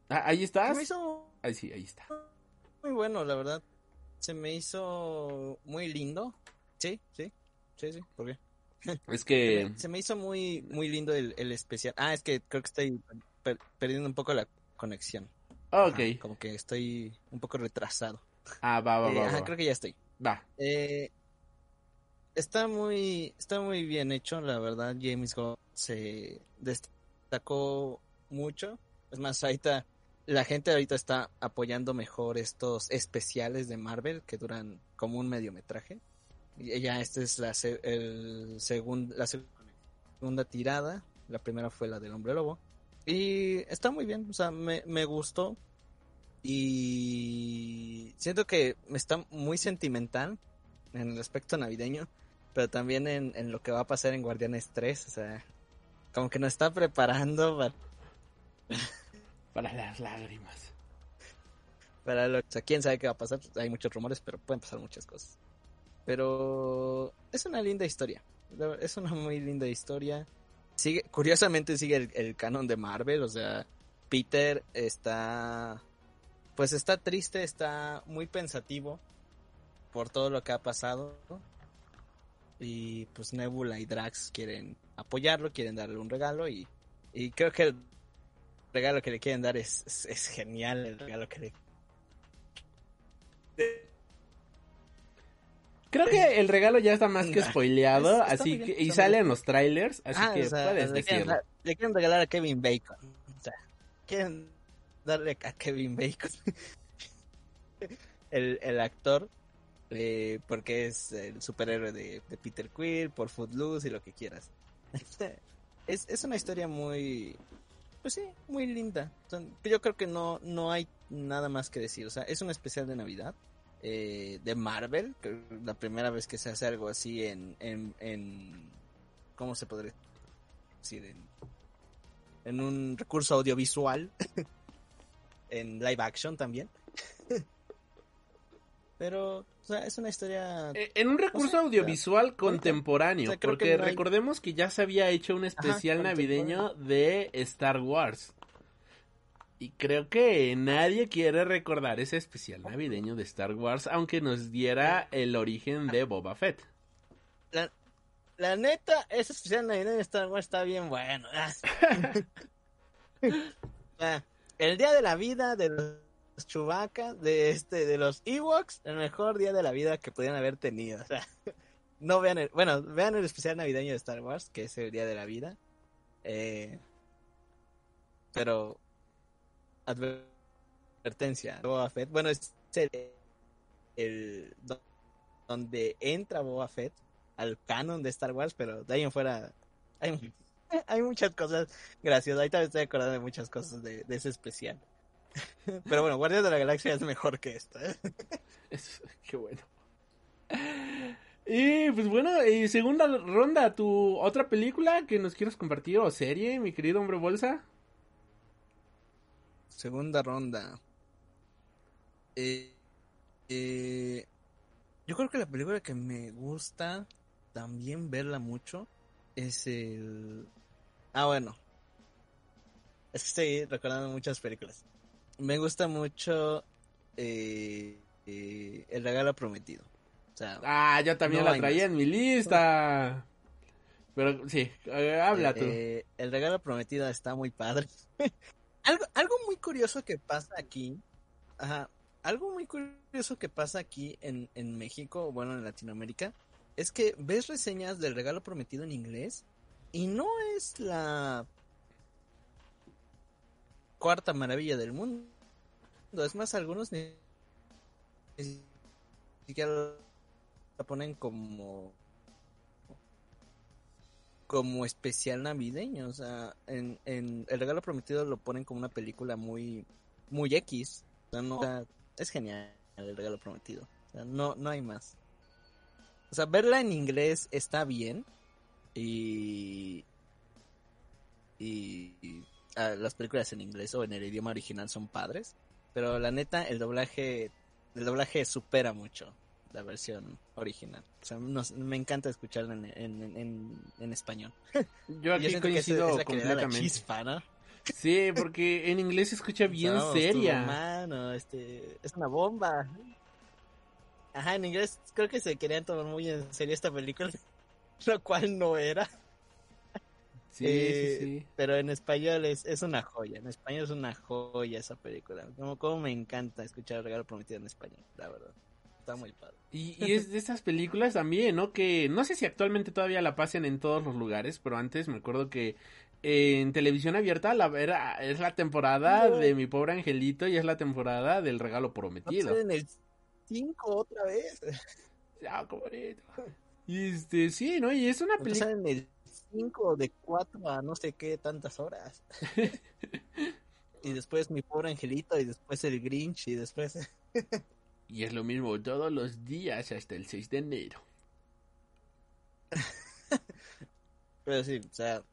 Ah, ahí estás. me hizo... Ahí sí, ahí está. Muy bueno, la verdad. Se me hizo muy lindo. Sí, sí, sí, sí. ¿Por qué? Es que... Se me, hizo muy, muy lindo el, especial. Ah, es que creo que estoy perdiendo un poco la conexión. Ok. como que estoy un poco retrasado. Ah, va, va, va, eh, creo que ya estoy. Va. Eh, está muy, está muy bien hecho, la verdad. James Gunn se destacó mucho. Es más, ahorita la gente ahorita está apoyando mejor estos especiales de Marvel que duran como un mediometraje. Ya esta es la, el la segunda tirada. La primera fue la del hombre lobo. Y está muy bien, o sea, me, me gustó. Y siento que está muy sentimental en el aspecto navideño, pero también en, en lo que va a pasar en Guardianes 3, o sea, como que nos está preparando para, Para las lágrimas. para lo, o sea, quién sabe qué va a pasar, hay muchos rumores, pero pueden pasar muchas cosas. Pero es una linda historia, es una muy linda historia. Sigue, curiosamente sigue el, el canon de Marvel, o sea, Peter está, pues está triste, está muy pensativo por todo lo que ha pasado. Y pues Nebula y Drax quieren apoyarlo, quieren darle un regalo y, y creo que el regalo que le quieren dar es, es, es genial, el regalo que le... Creo que el regalo ya está más que spoileado, Es- así muy bien, que, y sale en los trailers, así Ah, que o sea, puedes le, quieren le regalar a Kevin Bacon. O sea, quieren darle a Kevin Bacon. el, el actor, eh, porque es el superhéroe de, de Peter Quill, por Footloose y lo que quieras. es, es una historia muy, pues sí, muy linda. Yo creo que no, no hay nada más que decir. O sea, es un especial de Navidad. Eh, de Marvel, que la primera vez que se hace algo así en, en, en ¿cómo se podría decir? En, en un recurso audiovisual, en live action también. Pero, o sea, es una historia... Eh, En un recurso sea, audiovisual contemporáneo, o sea, porque que no hay- recordemos que ya se había hecho un especial navideño de Star Wars. Y creo que nadie quiere recordar ese especial navideño de Star Wars, aunque nos diera el origen de Boba Fett. La, la neta, ese especial navideño de Star Wars está bien bueno. Ah, el día de la vida de los Chewbacca, de este, de los Ewoks, el mejor día de la vida que pudieran haber tenido. O sea, no vean el, bueno, vean el especial navideño de Star Wars, que es el día de la vida. Eh, pero advertencia, Boba Fett, bueno, es el, el- do- donde entra Boba Fett al canon de Star Wars, pero de ahí en fuera hay, hay muchas cosas graciosas. Ahorita me estoy acordando de muchas cosas de, ese especial. Pero bueno, Guardias de la Galaxia es mejor que esto. ¿eh? Qué bueno. Y pues bueno, y segunda ronda, tu otra película que nos quieras compartir o serie, mi querido hombre bolsa. Segunda ronda. Eh, eh, yo creo que la película que me gusta también verla mucho es el... Ah, bueno. Es que estoy recordando muchas películas. Me gusta mucho eh, El regalo prometido. O sea, Ah, yo también No la traía en mi lista. Pero sí, habla tú. El regalo prometido está muy padre. algo, algo curioso que pasa aquí. Ajá. Algo muy curioso que pasa aquí en, en México, bueno, en Latinoamérica, es que ves reseñas del regalo prometido en inglés y no es la cuarta maravilla del mundo. Es más, algunos ni, ni siquiera la ponen como como especial navideño, o sea, en, El Regalo Prometido lo ponen como una película muy, muy X, o sea, es genial El Regalo Prometido, o sea, no, no hay más. O sea, verla en inglés está bien y, y, y, ah, las películas en inglés o en el idioma original son padres, pero la neta, el doblaje, el doblaje supera mucho la versión original. O sea, nos- me encanta escucharla en, en, en, en español. Yo aquí esa coincido es que le da la completamente. chispa, ¿no? Sí, porque en inglés se escucha bien seria. Mano, este, es una bomba. Ajá, en inglés creo que se querían tomar muy en serio esta película, lo cual no era. Sí, Eh, sí, sí. Pero en español es, es una joya, en español es una joya esa película. Como, como me encanta escuchar el regalo prometido en español, la verdad. Está muy padre. Y, y es de esas películas también, ¿no? Que no sé si actualmente todavía la pasen en todos los lugares, pero antes me acuerdo que en televisión abierta la era, es la temporada No. de Mi Pobre Angelito y es la temporada del regalo ¿No prometido. sale en el 5 otra vez? Ah, qué bonito. Y este, sí, ¿no? Y es una ¿No película... en el 5, de 4 a no sé qué tantas horas. y después mi pobre angelito, y después el Grinch, y después... y es lo mismo todos los días hasta el 6 de enero. Pero sí, o sea,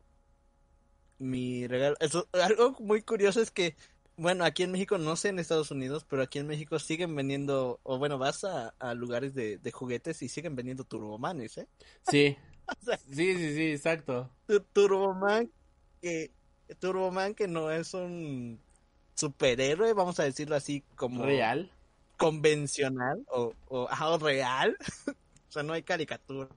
mi regalo... Eso, algo muy curioso es que, bueno, aquí en México, no sé en Estados Unidos, pero aquí en México siguen vendiendo, o bueno, vas a, a lugares de, de, juguetes y siguen vendiendo turbomanes, ¿eh? Sí. o sea, sí, sí, sí, exacto. Turboman que... Turboman que no es un superhéroe, vamos a decirlo así, como... Real. Convencional, o, o, o real. o sea, no hay caricaturas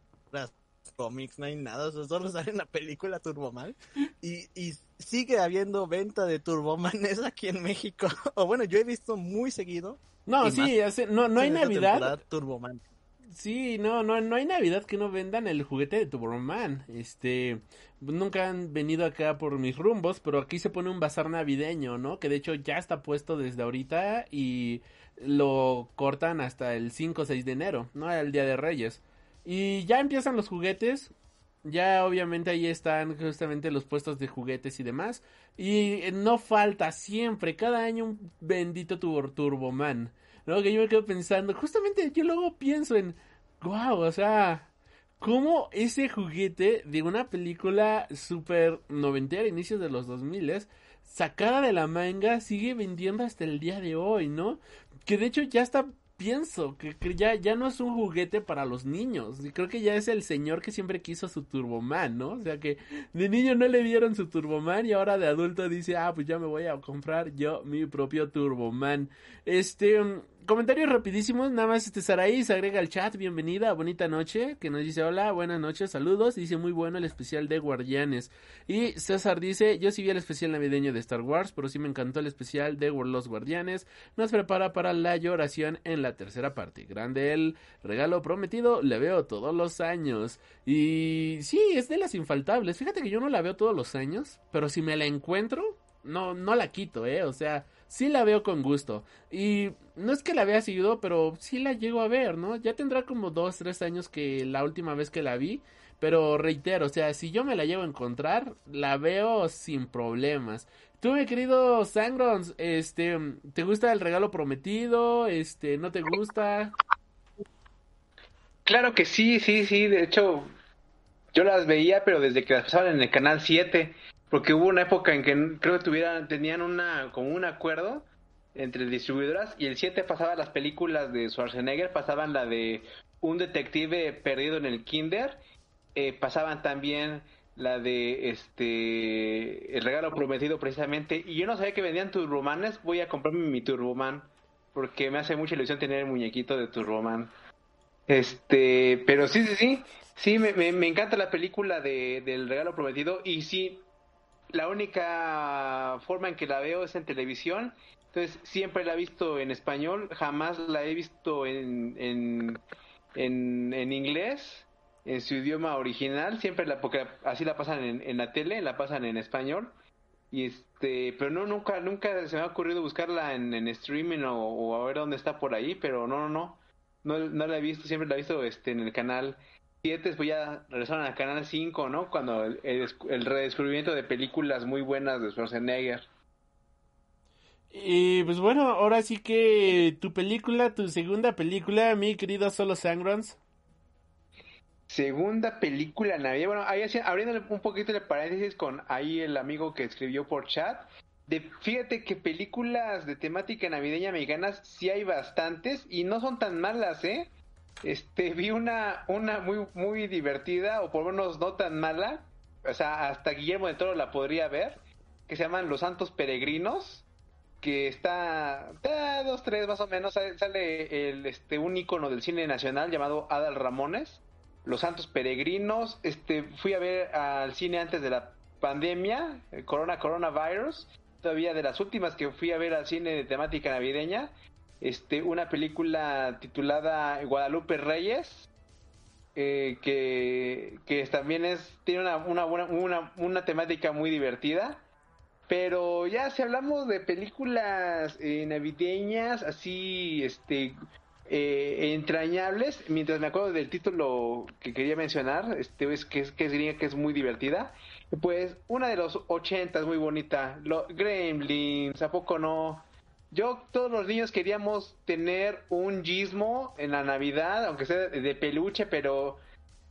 cómics, no hay nada, o sea, solo sale en la película Turboman y, y sigue habiendo venta de Turbomanes aquí en México, o bueno, yo he visto muy seguido. No, sí, hace, no, no hay Navidad. Turboman. Sí, no, no, no hay Navidad que no vendan el juguete de Turboman. Este, nunca han venido acá por mis rumbos, pero aquí se pone un bazar navideño, ¿no? Que de hecho ya está puesto desde ahorita y lo cortan hasta el 5 o 6 de enero, ¿no? El Día de Reyes. Y ya empiezan los juguetes. Ya obviamente ahí están justamente los puestos de juguetes y demás. Y no falta siempre, cada año un bendito tur Turboman. ¿No? Que yo me quedo pensando, justamente yo luego pienso en, wow, o sea, cómo ese juguete de una película super noventera, inicios de los 2000 sacada de la manga, sigue vendiendo hasta el día de hoy, ¿no? Que de hecho ya está pienso que, ya, ya no es un juguete para los niños. Y creo que ya es el señor que siempre quiso su Turboman, ¿no? O sea que de niño no le dieron su Turboman y ahora de adulto dice, ah, pues ya me voy a comprar yo mi propio Turboman. Este, um, comentarios rapidísimos, nada más este Saraí se agrega al chat, bienvenida, bonita noche, que nos dice hola, buenas noches, saludos, dice muy bueno el especial de Guardianes. Y César dice, yo sí vi el especial navideño de Star Wars, pero sí me encantó el especial de Los Guardianes, nos prepara para la lloración en la tercera parte. Grande el regalo prometido, le veo todos los años. Y sí, es de las infaltables, fíjate que yo no la veo todos los años, pero si me la encuentro, no, no la quito, eh, o sea sí la veo con gusto. Y no es que la vea seguido, pero sí la llego a ver, ¿no? Ya tendrá como dos, tres años que la última vez que la vi. Pero reitero, o sea, si yo me la llevo a encontrar, la veo sin problemas. Tú, mi querido Sangrons, este, ¿te gusta el regalo prometido? Este, ¿no te gusta? Claro que sí, sí, sí. De hecho, yo las veía, pero desde que las pasaban en el canal 7. Porque hubo una época en que creo que tuvieran, tenían una, como un acuerdo entre distribuidoras y el 7 pasaba las películas de Schwarzenegger, pasaban la de un detective perdido en el kinder, eh, pasaban también la de este el regalo prometido precisamente y yo no sabía que vendían turbomanes, voy a comprarme mi turboman porque me hace mucha ilusión tener el muñequito de turboman. Este, pero sí, sí, sí, sí, me, me, me encanta la película de, del regalo prometido y sí, la única forma en que la veo es en televisión. Entonces siempre la he visto en español, jamás la he visto en, en, en, inglés, en su idioma original, siempre la, porque así la pasan en, en, la tele, la pasan en español. Y este, pero no, nunca, nunca se me ha ocurrido buscarla en, en streaming o, o, a ver dónde está por ahí, pero no, no, no, no, no la he visto, siempre la he visto este, en el canal después ya regresaron al Canal 5, ¿no? Cuando el, el, redescubrimiento de películas muy buenas de Schwarzenegger. Y pues bueno, ahora sí que tu película, tu segunda película, mi querido Solo Sangrons. Segunda película navideña. Bueno, ahí abriendo un poquito de paréntesis con ahí el amigo que escribió por chat. De, fíjate que películas de temática navideña mexicanas sí hay bastantes y no son tan malas, ¿eh? Este vi una una muy muy divertida o por lo menos no tan mala. O sea hasta Guillermo de Toro la podría ver que se llaman Los Santos Peregrinos que está dos tres más o menos sale el este un icono del cine nacional llamado Adal Ramones Los Santos Peregrinos. Este fui a ver al cine antes de la pandemia Corona Coronavirus todavía de las últimas que fui a ver al cine de temática navideña este, una película titulada Guadalupe Reyes, eh, que, que, también es, tiene una, una, una, una, temática muy divertida. Pero ya si hablamos de películas eh, navideñas, así, este, eh, entrañables, mientras me acuerdo del título que quería mencionar, este es que es que es que es muy divertida. Pues una de los ochentas muy bonita, los Gremlins, ¿a poco no? Yo, todos los niños queríamos tener un gizmo en la Navidad, aunque sea de, peluche, pero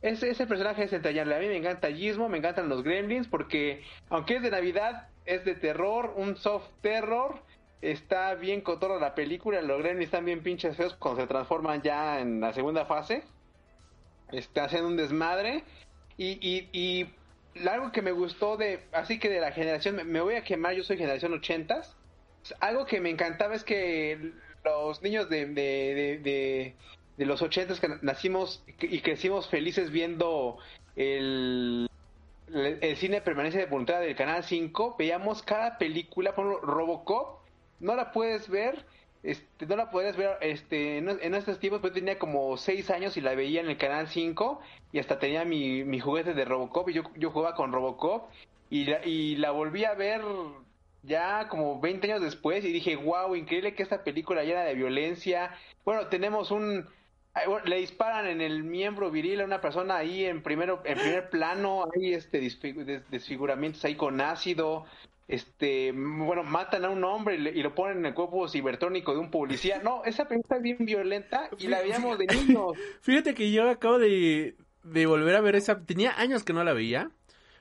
ese, ese personaje es entrañable. A mí me encanta Gizmo, me encantan los Gremlins, porque aunque es de Navidad, es de terror, un soft terror. Está bien con toda la película. Los Gremlins están bien pinches feos cuando se transforman ya en la segunda fase. Está haciendo un desmadre. Y, y, y algo que me gustó de, así que de la generación, me voy a quemar, yo soy generación ochentas. Algo que me encantaba es que los niños de, de, de, de, los ochentas que nacimos y crecimos felices viendo el, el, cine de permanencia de voluntad del Canal 5, veíamos cada película, por ejemplo, Robocop, no la puedes ver, este, no la puedes ver este, en, en estos tiempos, pues tenía como 6 años y la veía en el Canal 5 y hasta tenía mi, mi juguete de Robocop y yo, yo jugaba con Robocop y la, y la volví a ver ya como 20 años después y dije, wow, increíble que esta película llena de violencia. Bueno, tenemos un... Le disparan en el miembro viril a una persona ahí en primero en primer plano, hay este desfiguramientos ahí con ácido, este, bueno, matan a un hombre y, lo ponen en el cuerpo cibertrónico de un policía. No, esa película es bien violenta y la veíamos de niños. Fíjate que yo acabo de, de volver a ver esa, tenía años que no la veía,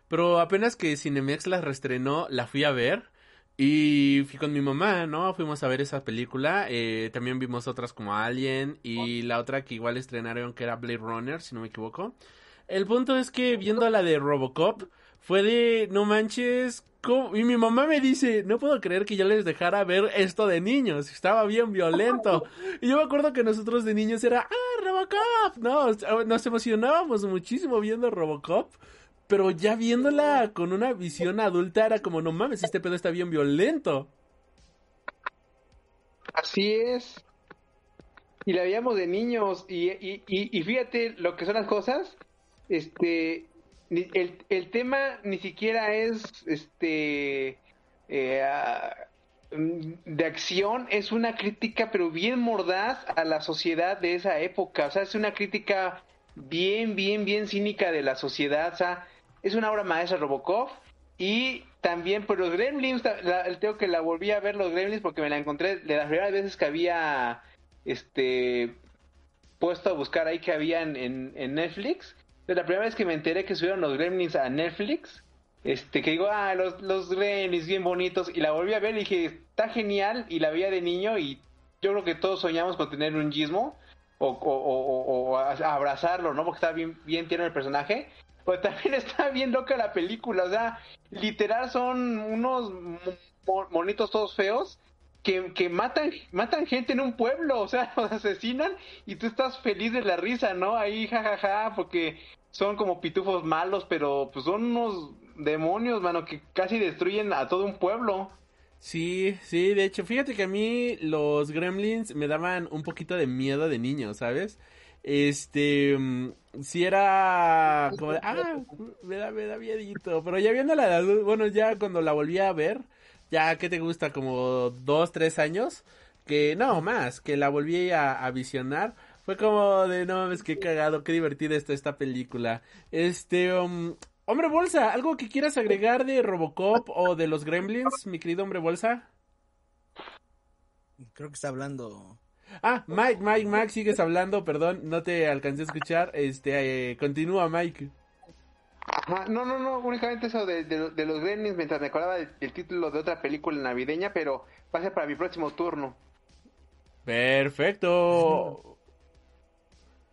pero apenas que Cinemex la reestrenó, la fui a ver. Y fui con mi mamá, ¿no? Fuimos a ver esa película. Eh, también vimos otras como Alien y la otra que igual estrenaron que era Blade Runner, si no me equivoco. El punto es que viendo la de Robocop fue de, no manches, ¿cómo? y mi mamá me dice, no puedo creer que yo les dejara ver esto de niños, estaba bien violento. Y yo me acuerdo que nosotros de niños era, ah, Robocop, no, nos emocionábamos muchísimo viendo Robocop. Pero ya viéndola con una visión adulta era como, no mames, este pedo está bien violento. Así es. Y la veíamos de niños. Y, y, y, y fíjate lo que son las cosas. Este. El, el tema ni siquiera es este. Eh, de acción es una crítica pero bien mordaz a la sociedad de esa época, o sea, es una crítica bien, bien, bien cínica de la sociedad, o sea, es una obra maestra Robocop y también por los Gremlins, la, tengo que la volví a ver los Gremlins porque me la encontré de las primeras veces que había este puesto a buscar ahí que había en, Netflix. De la primera vez que me enteré que subieron los Gremlins a Netflix, este que digo, ah, los, los Gremlins bien bonitos, y la volví a ver y dije, está genial, y la veía de niño, y yo creo que todos soñamos con tener un gizmo, o, o, o, o abrazarlo, ¿no? Porque está bien, bien tierno el personaje, pues también está bien loca la película, o sea, literal son unos monitos todos feos que, que matan, matan gente en un pueblo, o sea, los asesinan y tú estás feliz de la risa, ¿no? Ahí jajaja, ja, ja, porque son como pitufos malos, pero pues son unos demonios, mano, que casi destruyen a todo un pueblo. Sí, sí, de hecho, fíjate que a mí los gremlins me daban un poquito de miedo de niño, ¿sabes? Este, si era como de, ah, me da, me da miedito, pero ya viendo la bueno, ya cuando la volví a ver, ya, ¿qué te gusta? Como dos, tres años, que no, más, que la volví a, a visionar, fue como de, no mames, qué cagado, qué divertida está esta película. Este, um, hombre bolsa, ¿algo que quieras agregar de Robocop o de los Gremlins, mi querido hombre bolsa? Creo que está hablando Ah, Mike, Mike, Mike, sigues hablando, perdón, no te alcancé a escuchar. Este, eh, continúa, Mike. Ajá, no, no, no, únicamente eso de, de, de los Gremlins mientras me acordaba del, del, título de otra película navideña, pero va a ser para mi próximo turno. Perfecto.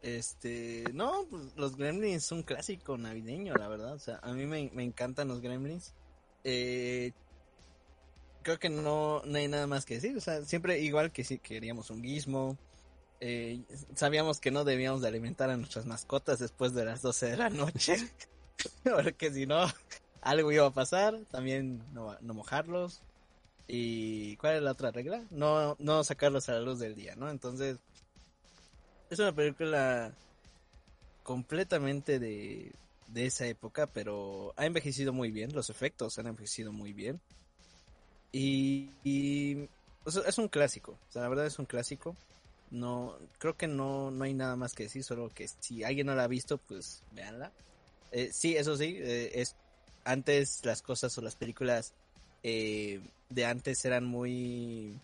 Este, no, pues, los Gremlins son un clásico navideño, la verdad. O sea, a mí me, me encantan los Gremlins. Eh, creo que no, no hay nada más que decir. O sea, siempre igual que si queríamos un guismo. Eh, sabíamos que no debíamos de alimentar a nuestras mascotas después de las 12 de la noche. porque si no, algo iba a pasar. También no, no mojarlos. ¿Y cuál es la otra regla? No, no sacarlos a la luz del día, ¿no? Entonces, es una película completamente de, de esa época, pero ha envejecido muy bien. Los efectos han envejecido muy bien. Y, es un clásico, o sea, la verdad es un clásico. No, creo que no, no hay nada más que decir, solo que si alguien no la ha visto, pues véanla. Eh, sí, eso sí, eh, es antes las cosas o las películas eh, de antes eran muy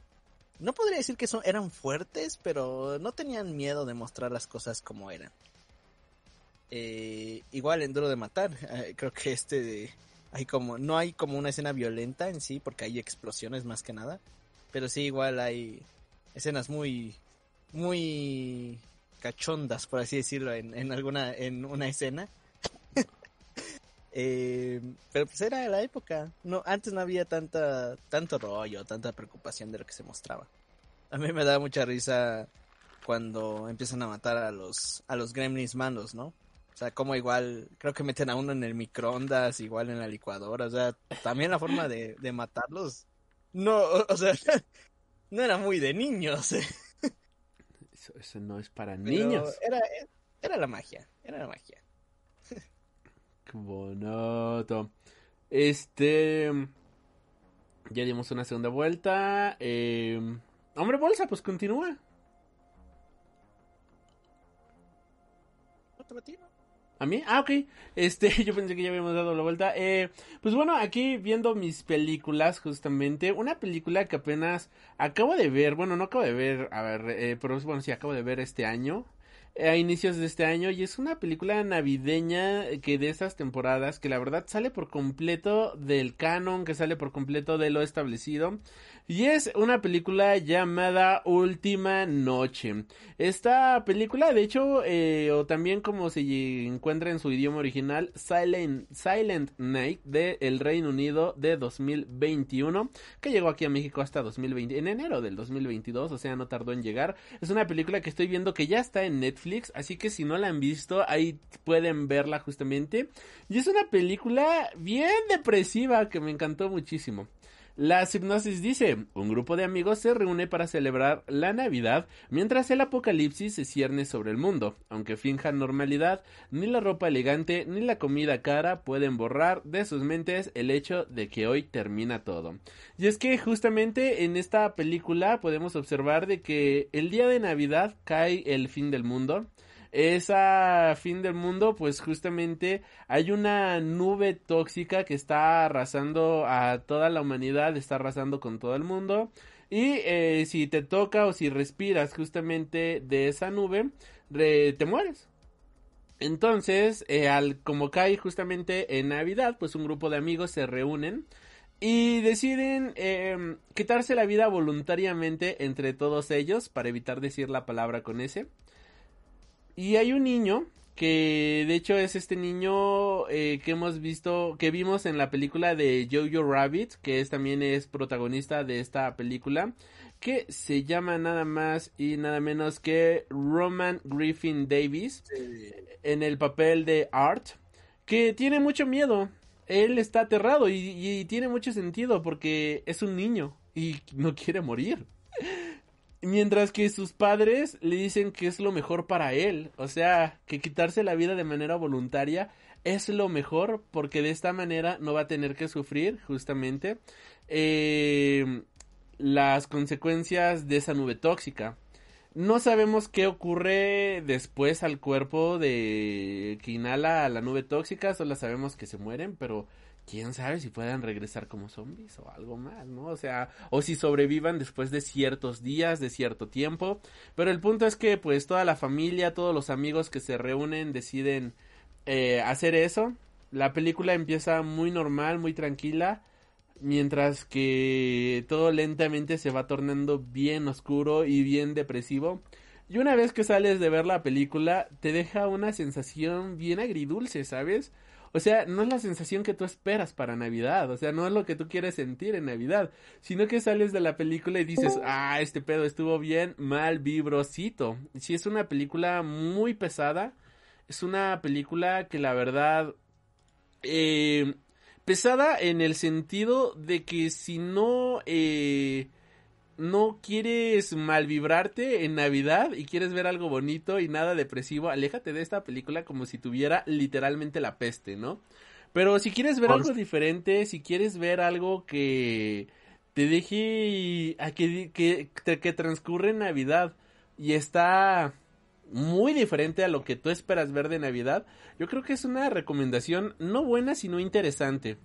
no podría decir que son eran fuertes pero no tenían miedo de mostrar las cosas como eran eh, igual en Duro de Matar creo que este hay como no hay como una escena violenta en sí porque hay explosiones más que nada pero sí igual hay escenas muy muy cachondas por así decirlo en, en alguna en una escena eh, pero pues era la época. No, antes no había tanta, tanto rollo, tanta preocupación de lo que se mostraba. A mí me da mucha risa cuando empiezan a matar a los, a los gremlins malos, ¿no? O sea, como igual, creo que meten a uno en el microondas, igual en la licuadora, o sea, también la forma de, de matarlos. No, o sea, no era muy de niños. ¿eh? Eso, eso no es para Pero niños. Era, era la magia, era la magia. Qué bonito. Este. Ya dimos una segunda vuelta. Eh, hombre bolsa, pues continúa. ¿A mí? Ah, ok. Este, yo pensé que ya habíamos dado la vuelta. Eh, pues bueno, aquí viendo mis películas, justamente. Una película que apenas acabo de ver. Bueno, no acabo de ver, a ver, eh, pero bueno, sí, acabo de ver este año. Eh, A inicios de este año. Y es una película navideña que de estas temporadas. Que la verdad sale por completo del canon. Que sale por completo de lo establecido. Y es una película llamada Última Noche. Esta película, de hecho, eh, o también como se encuentra en su idioma original, Silent, Silent Night de el Reino Unido de 2021, que llegó aquí a México hasta 2020, en enero del 2022, o sea, no tardó en llegar. Es una película que estoy viendo que ya está en Netflix, así que si no la han visto, ahí pueden verla justamente. Y es una película bien depresiva que me encantó muchísimo. La hipnosis dice, un grupo de amigos se reúne para celebrar la Navidad mientras el apocalipsis se cierne sobre el mundo. Aunque finjan normalidad, ni la ropa elegante ni la comida cara pueden borrar de sus mentes el hecho de que hoy termina todo. Y es que justamente en esta película podemos observar de que el día de Navidad cae el fin del mundo esa fin del mundo, pues justamente hay una nube tóxica que está arrasando a toda la humanidad, está arrasando con todo el mundo. Y eh, si te toca o si respiras justamente de esa nube, te mueres. Entonces, eh, al como cae justamente en Navidad, pues un grupo de amigos se reúnen y deciden eh, quitarse la vida voluntariamente entre todos ellos para evitar decir la palabra con ese. Y hay un niño que de hecho es este niño eh, que hemos visto, que vimos en la película de Jojo Rabbit, que es, también es protagonista de esta película, que se llama nada más y nada menos que Roman Griffin Davis, en el papel de Art, que tiene mucho miedo. Él está aterrado y, y tiene mucho sentido porque es un niño y no quiere morir. Mientras que sus padres le dicen que es lo mejor para él. O sea, que quitarse la vida de manera voluntaria es lo mejor porque de esta manera no va a tener que sufrir justamente eh, las consecuencias de esa nube tóxica. No sabemos qué ocurre después al cuerpo de que inhala la nube tóxica, solo sabemos que se mueren, pero quién sabe si puedan regresar como zombies o algo más, ¿no? O sea, o si sobrevivan después de ciertos días, de cierto tiempo. Pero el punto es que pues toda la familia, todos los amigos que se reúnen deciden eh, hacer eso. La película empieza muy normal, muy tranquila, mientras que todo lentamente se va tornando bien oscuro y bien depresivo. Y una vez que sales de ver la película, te deja una sensación bien agridulce, ¿sabes? O sea, no es la sensación que tú esperas para Navidad, o sea, no es lo que tú quieres sentir en Navidad, sino que sales de la película y dices, ah, este pedo estuvo bien, mal vibrosito. Si es una película muy pesada, es una película que la verdad, eh, pesada en el sentido de que si no, eh, no quieres mal vibrarte en Navidad y quieres ver algo bonito y nada depresivo, aléjate de esta película como si tuviera literalmente la peste, ¿no? Pero si quieres ver algo diferente, si quieres ver algo que te deje a que, que, que transcurre en Navidad y está muy diferente a lo que tú esperas ver de Navidad, yo creo que es una recomendación no buena sino interesante.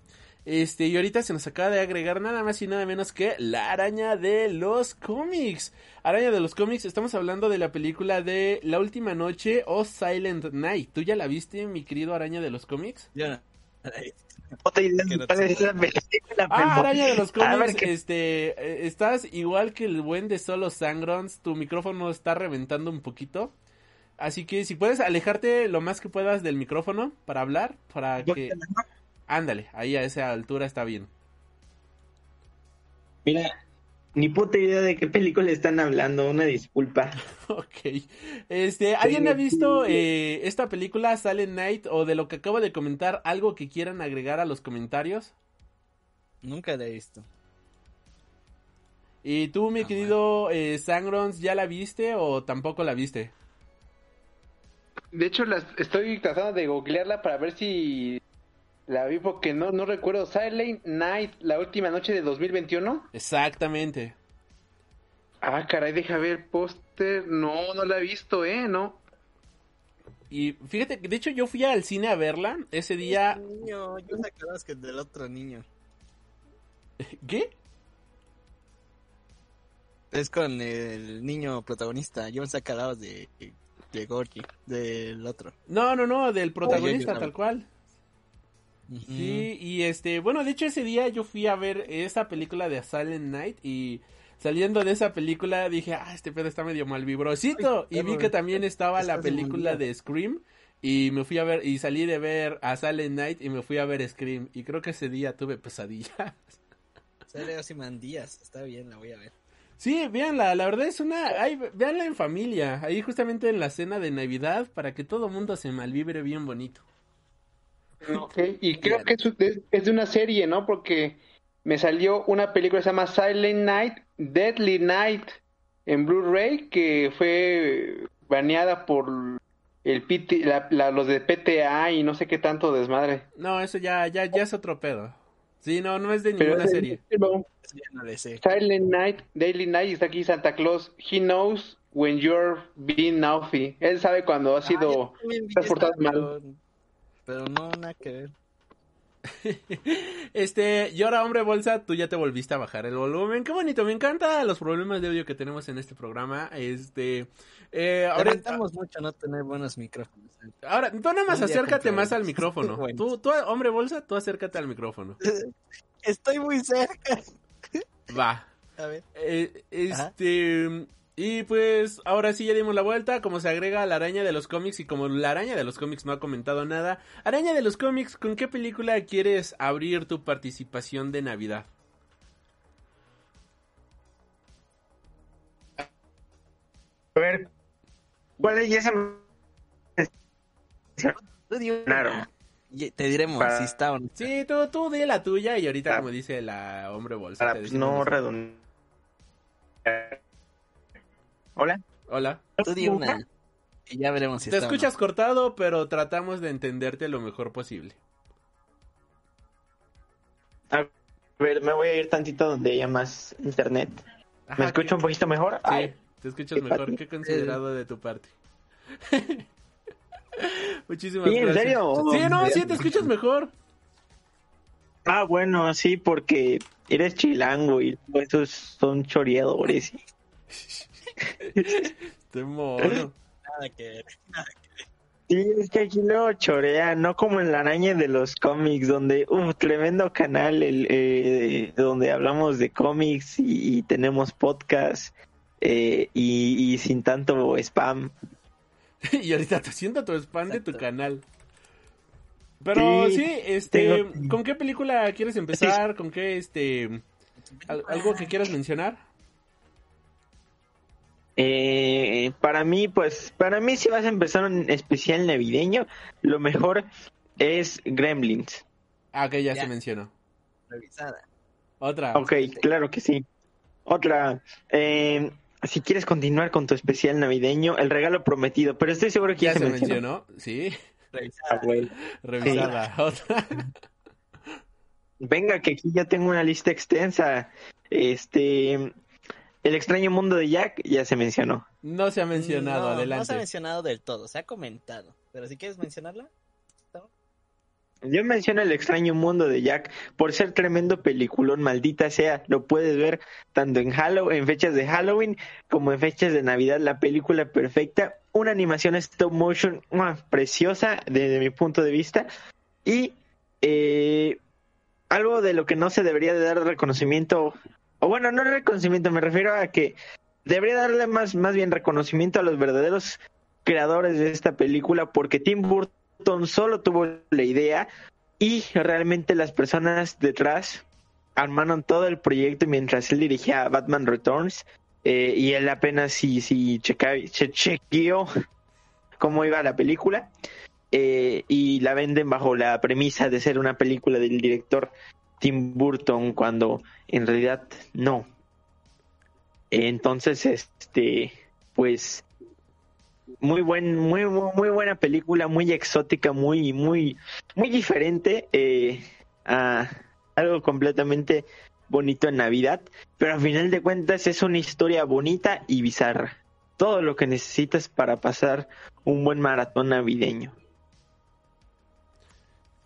Este, y ahorita se nos acaba de agregar nada más y nada menos que La Araña de los cómics. Araña de los cómics, estamos hablando de la película de La Última Noche o Silent Night. ¿Tú ya la viste, mi querido Araña de los cómics? Ya. Ah. Araña de los cómics, ¿qué- este, eh, estás igual que el buen de Solo Sangrons, tu micrófono está reventando un poquito. Así que si puedes alejarte lo más que puedas del micrófono para hablar, para que... Ándale, ahí a esa altura está bien. Mira, ni puta idea de qué película están hablando, una disculpa. Ok. Este, ¿alguien ha visto sí. eh, esta película Silent Night o de lo que acabo de comentar algo que quieran agregar a los comentarios? Nunca la he visto. Y tú, mi Ah, querido eh, Sangrons, ¿ya la viste o tampoco la viste? De hecho, las, estoy tratando de googlearla para ver si la vi porque no, no recuerdo. Silent Night, la última noche de 2021. Exactamente. Ah, caray, deja ver el póster. No, no la he visto, ¿eh? No. Y fíjate que de hecho yo fui al cine a verla ese día. Niño, yo sacabas que del otro niño. ¿Qué? Es con el niño protagonista. Yo me sacaba de, de Gorky, del otro. No, no, no, del protagonista Oye, yo- tal cual. Sí, y este, bueno, de hecho ese día yo fui a ver esa película de Silent Night y saliendo de esa película dije, ah, este pedo está medio mal vibrosito. Ay, Y vi que también estaba la película de Scream y me fui a ver, y salí de ver a Silent Night y me fui a ver Scream. Y creo que ese día tuve pesadillas. Sale Díaz, está bien, la voy a ver. Sí, véanla, la verdad es una, ay, véanla en familia, ahí justamente en la cena de Navidad para que todo mundo se malvibre bien bonito. Ok, y creo que es, es- es de una serie, ¿no? Porque me salió una película que se llama Silent Night, Deadly Night en Blu-ray que fue baneada por el PT, la- la- los de PTA y no sé qué tanto desmadre. No, eso ya, ya, ya es otro pedo. Sí, no, no es de Pero ninguna es- serie. No. Silent Night, Daily Night, y está aquí Santa Claus. He knows when you're being naughty. Él sabe cuando ha Ah, sido... has portado esa, mal. Pero, no, nada que ver. Este, y ahora, hombre bolsa, tú ya te volviste a bajar el volumen. Qué bonito, me encanta los problemas de audio que tenemos en este programa. Este, eh, ahora, mucho no tener buenos micrófonos. ¿eh? ahora, tú nada más acércate más al micrófono. Bueno. Tú, tú, hombre bolsa, tú acércate al micrófono. Estoy muy cerca. Va. A ver. Eh, este, y pues ahora sí ya dimos la vuelta, como se agrega a la araña de los cómics y como la araña de los cómics no ha comentado nada, araña de los cómics, ¿con qué película quieres abrir tu participación de Navidad? A ver, ¿cuál es? Claro. Y te diremos Para- si está o no. Sí, tú, tú di la tuya y ahorita Ah. como dice la hombre bolsa. Para te pues, no redondear. Hola. Hola. Tú di una. Y ya veremos si Te está o no. escuchas cortado, pero tratamos de entenderte lo mejor posible. A ver, me voy a ir tantito donde haya más internet. Ajá, ¿Me escucho un poquito mejor? Sí, Ay, te escuchas ¿qué mejor. parte? Qué considerado de tu parte. Muchísimas Sí, ¿en gracias. serio? Sí, no, sí, te escuchas mejor. Ah, bueno, sí, porque eres chilango y esos son choreadores. Te mono. Nada que ver. Sí, es que aquí luego chorean, no como en la araña de los cómics, donde, uff, tremendo canal, el, eh, donde hablamos de cómics y, y tenemos podcast eh, y, y sin tanto spam. y ahorita te siento tu spam de tu canal. Pero sí, Sí, este, tengo- ¿con qué película quieres empezar? ¿Con qué, este, al- algo que quieras mencionar? Eh, para mí, pues, para mí si vas a empezar un especial navideño, lo mejor es Gremlins. Ah, que ya, Ya. se mencionó. Revisada. Otra. Ok, claro que sí. Otra, eh, si quieres continuar con tu especial navideño, el regalo prometido, pero estoy seguro que ya ya, se mencionó. mencionó. Sí, Revisada. Ah, güey. revisada. Otra. Venga, que aquí ya tengo una lista extensa. Este, El extraño mundo de Jack ya se mencionó. No se ha mencionado, No, adelante. No se ha mencionado del todo, se ha comentado. Pero si quieres mencionarla. Yo menciono el extraño mundo de Jack por ser tremendo peliculón, maldita sea. Lo puedes ver tanto en Halloween, en fechas de Halloween como en fechas de Navidad. La película perfecta, una animación stop motion ¡mua! preciosa desde mi punto de vista y eh, algo de lo que no se debería de dar reconocimiento, o bueno, no reconocimiento, me refiero a que debería darle más, más bien reconocimiento a los verdaderos creadores de esta película porque Tim Burton solo tuvo la idea y realmente las personas detrás armaron todo el proyecto mientras él dirigía Batman Returns eh, y él apenas sí, sí checa- che- chequeó cómo iba la película eh, y la venden bajo la premisa de ser una película del director Tim Burton cuando en realidad no. Entonces, este, pues muy buen, muy, muy muy buena película, muy exótica, muy, muy, muy diferente eh, a algo completamente bonito en Navidad, pero al final de cuentas es una historia bonita y bizarra. Todo lo que necesitas para pasar un buen maratón navideño.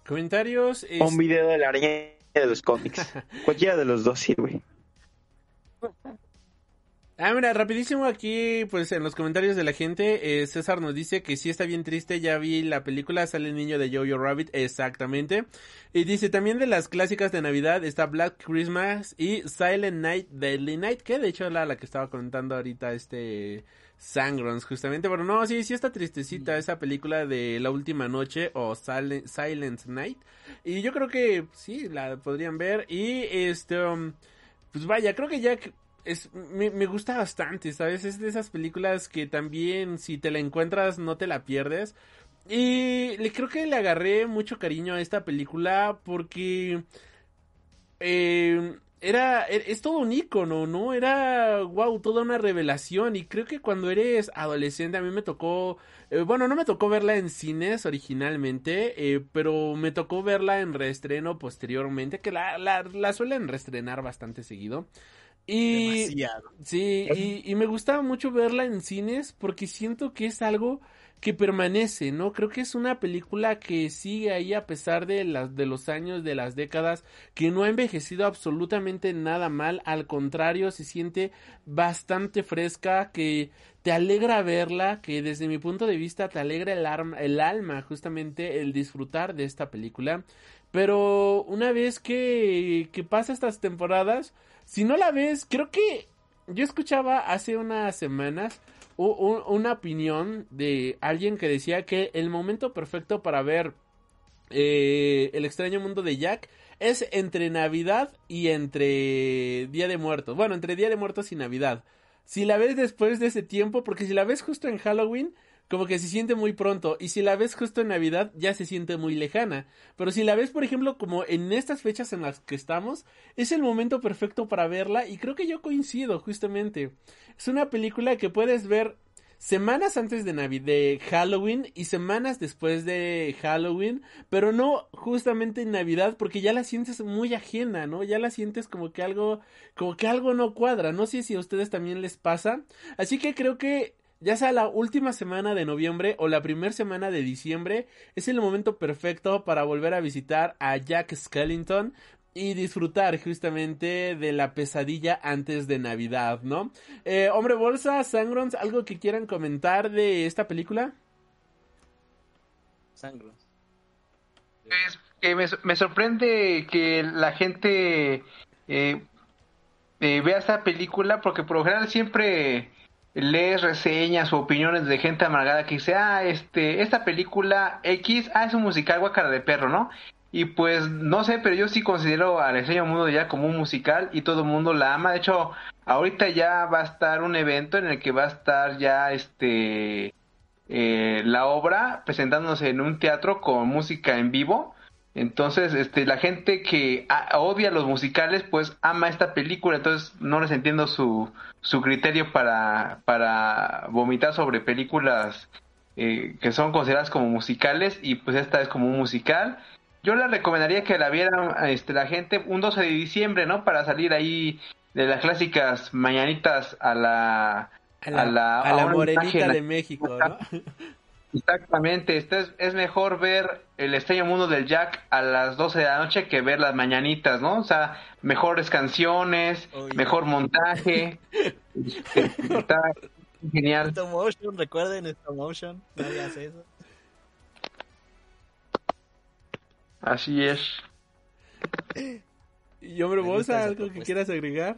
Comentarios. Un es- video de la araña de los cómics. Cualquiera de los dos sirve. Ah, mira, rapidísimo aquí, pues en los comentarios de la gente, eh, César nos dice que sí está bien triste, ya vi la película, sale el niño de Jojo Rabbit, exactamente. Y dice también de las clásicas de Navidad está Black Christmas y Silent Night, Deadly Night, que de hecho era la que estaba comentando ahorita este Sangrons, justamente. Pero no, sí, sí está tristecita esa película de La Última Noche o Silent, Silent Night. Y yo creo que sí, la podrían ver. Y este, um, pues vaya, creo que Jack es, me, me gusta bastante, ¿sabes? Es de esas películas que también si te la encuentras no te la pierdes. Y le creo que le agarré mucho cariño a esta película porque eh, era, e- es todo un icono, ¿no? Era, wow, toda una revelación y creo que cuando eres adolescente a mí me tocó, eh, bueno, no me tocó verla en cines originalmente, eh, pero me tocó verla en reestreno posteriormente, que la, la, la suelen reestrenar bastante seguido. Y Demasiado. Sí, y, y me gustaba mucho verla en cines porque siento que es algo que permanece, ¿no? Creo que es una película que sigue ahí a pesar de las de los años, de las décadas, que no ha envejecido absolutamente nada mal, al contrario, se siente bastante fresca, que te alegra verla, que desde mi punto de vista te alegra el, el alma justamente el disfrutar de esta película. Pero una vez que, que pasa estas temporadas, si no la ves, creo que yo escuchaba hace unas semanas una opinión de alguien que decía que el momento perfecto para ver eh, El extraño mundo de Jack es entre Navidad y entre Día de Muertos. Bueno, entre Día de Muertos y Navidad. Si la ves después de ese tiempo, porque si la ves justo en Halloween, como que se siente muy pronto. Y si la ves justo en Navidad, ya se siente muy lejana. Pero si la ves, por ejemplo, como en estas fechas en las que estamos, es el momento perfecto para verla. Y creo que yo coincido, justamente. Es una película que puedes ver semanas antes de Navi de Halloween y semanas después de Halloween, pero no justamente en Navidad porque ya la sientes muy ajena, ¿no? Ya la sientes como que algo como que algo no cuadra. No sé si a ustedes también les pasa. Así que creo que ya sea la última semana de noviembre o la primera semana de diciembre, es el momento perfecto para volver a visitar a Jack Skellington y disfrutar justamente de la pesadilla antes de Navidad, ¿no? Eh, hombre bolsa, Sangrons, ¿algo que quieran comentar de esta película? Sangros. Es que me, me sorprende que la gente eh, eh, vea esta película porque por lo general siempre lees reseñas o opiniones de gente amargada que dice, ah, este, esta película X, ah, es un musical guacara de perro, ¿no? Y pues no sé, pero yo sí considero al Enseño Mundo ya como un musical y todo el mundo la ama. De hecho, ahorita ya va a estar un evento en el que va a estar ya este eh, la obra presentándose en un teatro con música en vivo. Entonces, este, la gente que odia los musicales, pues ama esta película. Entonces, no les entiendo su, su criterio para, para vomitar sobre películas eh, que son consideradas como musicales y pues esta es como un musical. Yo les recomendaría que la vieran este, la gente un 12 de diciembre, ¿no? Para salir ahí de las clásicas mañanitas a la A la, a la- a la a una morenita de México, ¿no? Exactamente, este es, es mejor ver el extraño mundo del Jack a las 12 de la noche que ver las mañanitas, ¿no? O sea, mejores canciones, mejor montaje. Está genial. Stop motion, recuerden stop motion. Nadie hace eso. Así es. Y hombre, ¿vos algo que quieras agregar?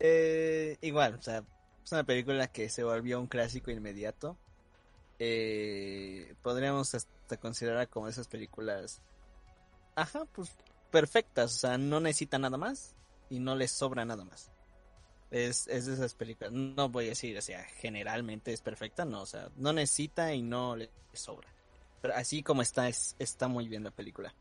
Eh, igual, o sea, es una película que se volvió un clásico inmediato. Eh, podríamos hasta considerar como esas películas, ajá, pues perfectas, o sea, no necesita nada más y no les sobra nada más. Es, es de esas películas, no voy a decir, o sea, generalmente es perfecta, no, o sea, no necesita y no le sobra. Pero así como está, es, está muy bien la película.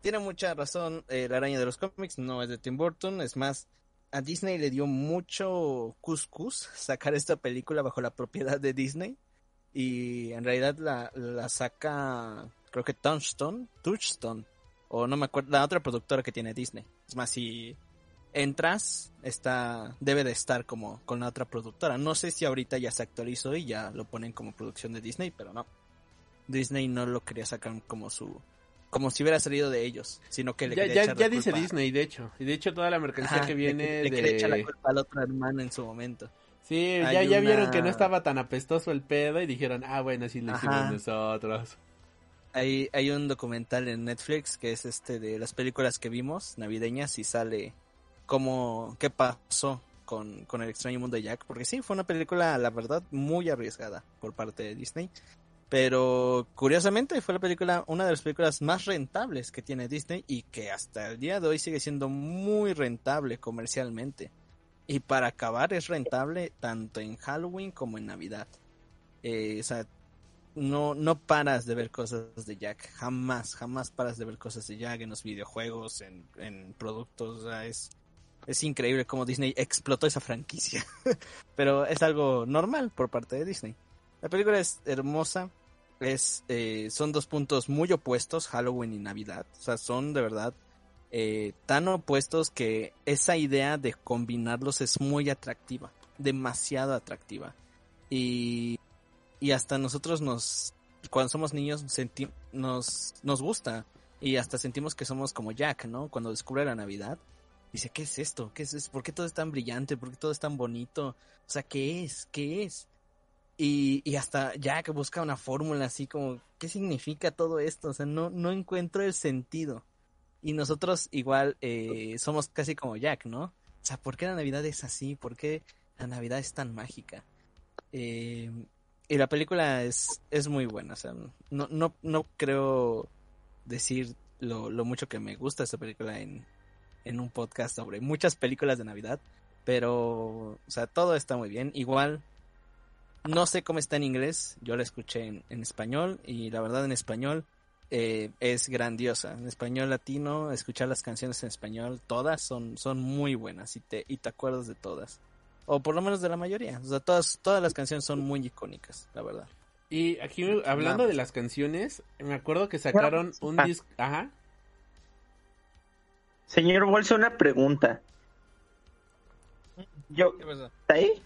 Tiene mucha razón, eh, La araña de los cómics no es de Tim Burton, es más, a Disney le dio mucho cuscus sacar esta película bajo la propiedad de Disney y en realidad la, la saca creo que Touchstone, Touchstone o no me acuerdo, la otra productora que tiene Disney. Es más, si entras, está, debe de estar como con la otra productora. No sé si ahorita ya se actualizó y ya lo ponen como producción de Disney, pero no. Disney no lo quería sacar como su, como si hubiera salido de ellos, sino que le Ya, ya, echar ya la dice culpa- Disney, de hecho. Y de hecho toda la mercancía Ajá, que le- viene le, quería echar la de... culpa al otro hermano en su momento. Sí, Hay ya, ya vieron que no estaba tan apestoso el pedo y dijeron, ah, bueno, sí lo hicimos Ajá. nosotros. Hay, hay un documental en Netflix que es este de las películas que vimos navideñas y sale cómo, qué pasó con, con el extraño mundo de Jack, porque sí, fue una película, la verdad, muy arriesgada por parte de Disney. Pero curiosamente fue la película, una de las películas más rentables que tiene Disney y que hasta el día de hoy sigue siendo muy rentable comercialmente. Y para acabar es rentable tanto en Halloween como en Navidad. Eh, o sea, no, no paras de ver cosas de Jack, jamás, jamás paras de ver cosas de Jack en los videojuegos, en, en productos, es, es increíble cómo Disney explotó esa franquicia, pero es algo normal por parte de Disney. La película es hermosa, es, eh, son dos puntos muy opuestos, Halloween y Navidad, o sea, son de verdad eh, tan opuestos que esa idea de combinarlos es muy atractiva, demasiado atractiva. Y y hasta nosotros nos cuando somos niños senti nos nos gusta y hasta sentimos que somos como Jack, ¿no? Cuando descubre la Navidad, dice, "¿Qué es esto? ¿Qué es esto? ¿Por qué todo es tan brillante? ¿Por qué todo es tan bonito? O sea, ¿qué es? ¿Qué es?" Y, y hasta Jack busca una fórmula así como, ¿qué significa todo esto? O sea, no, no encuentro el sentido. Y nosotros igual eh, somos casi como Jack, ¿no? O sea, ¿por qué la Navidad es así? ¿Por qué la Navidad es tan mágica? Eh, y la película es, es muy buena. O sea, no, no, no creo decir lo, lo mucho que me gusta esta película en, en un podcast sobre muchas películas de Navidad. Pero, o sea, todo está muy bien. Igual, no sé cómo está en inglés. Yo la escuché en, en español. Y la verdad, en español eh, es grandiosa. En español latino, escuchar las canciones en español, todas son, son muy buenas. Y te, y te acuerdas de todas. O por lo menos de la mayoría. O sea, todas, todas las canciones son muy icónicas, la verdad. Y aquí, hablando de las canciones, me acuerdo que sacaron un ah. disco... Ajá. Señor Bolsa, una pregunta. Yo, ¿está ahí?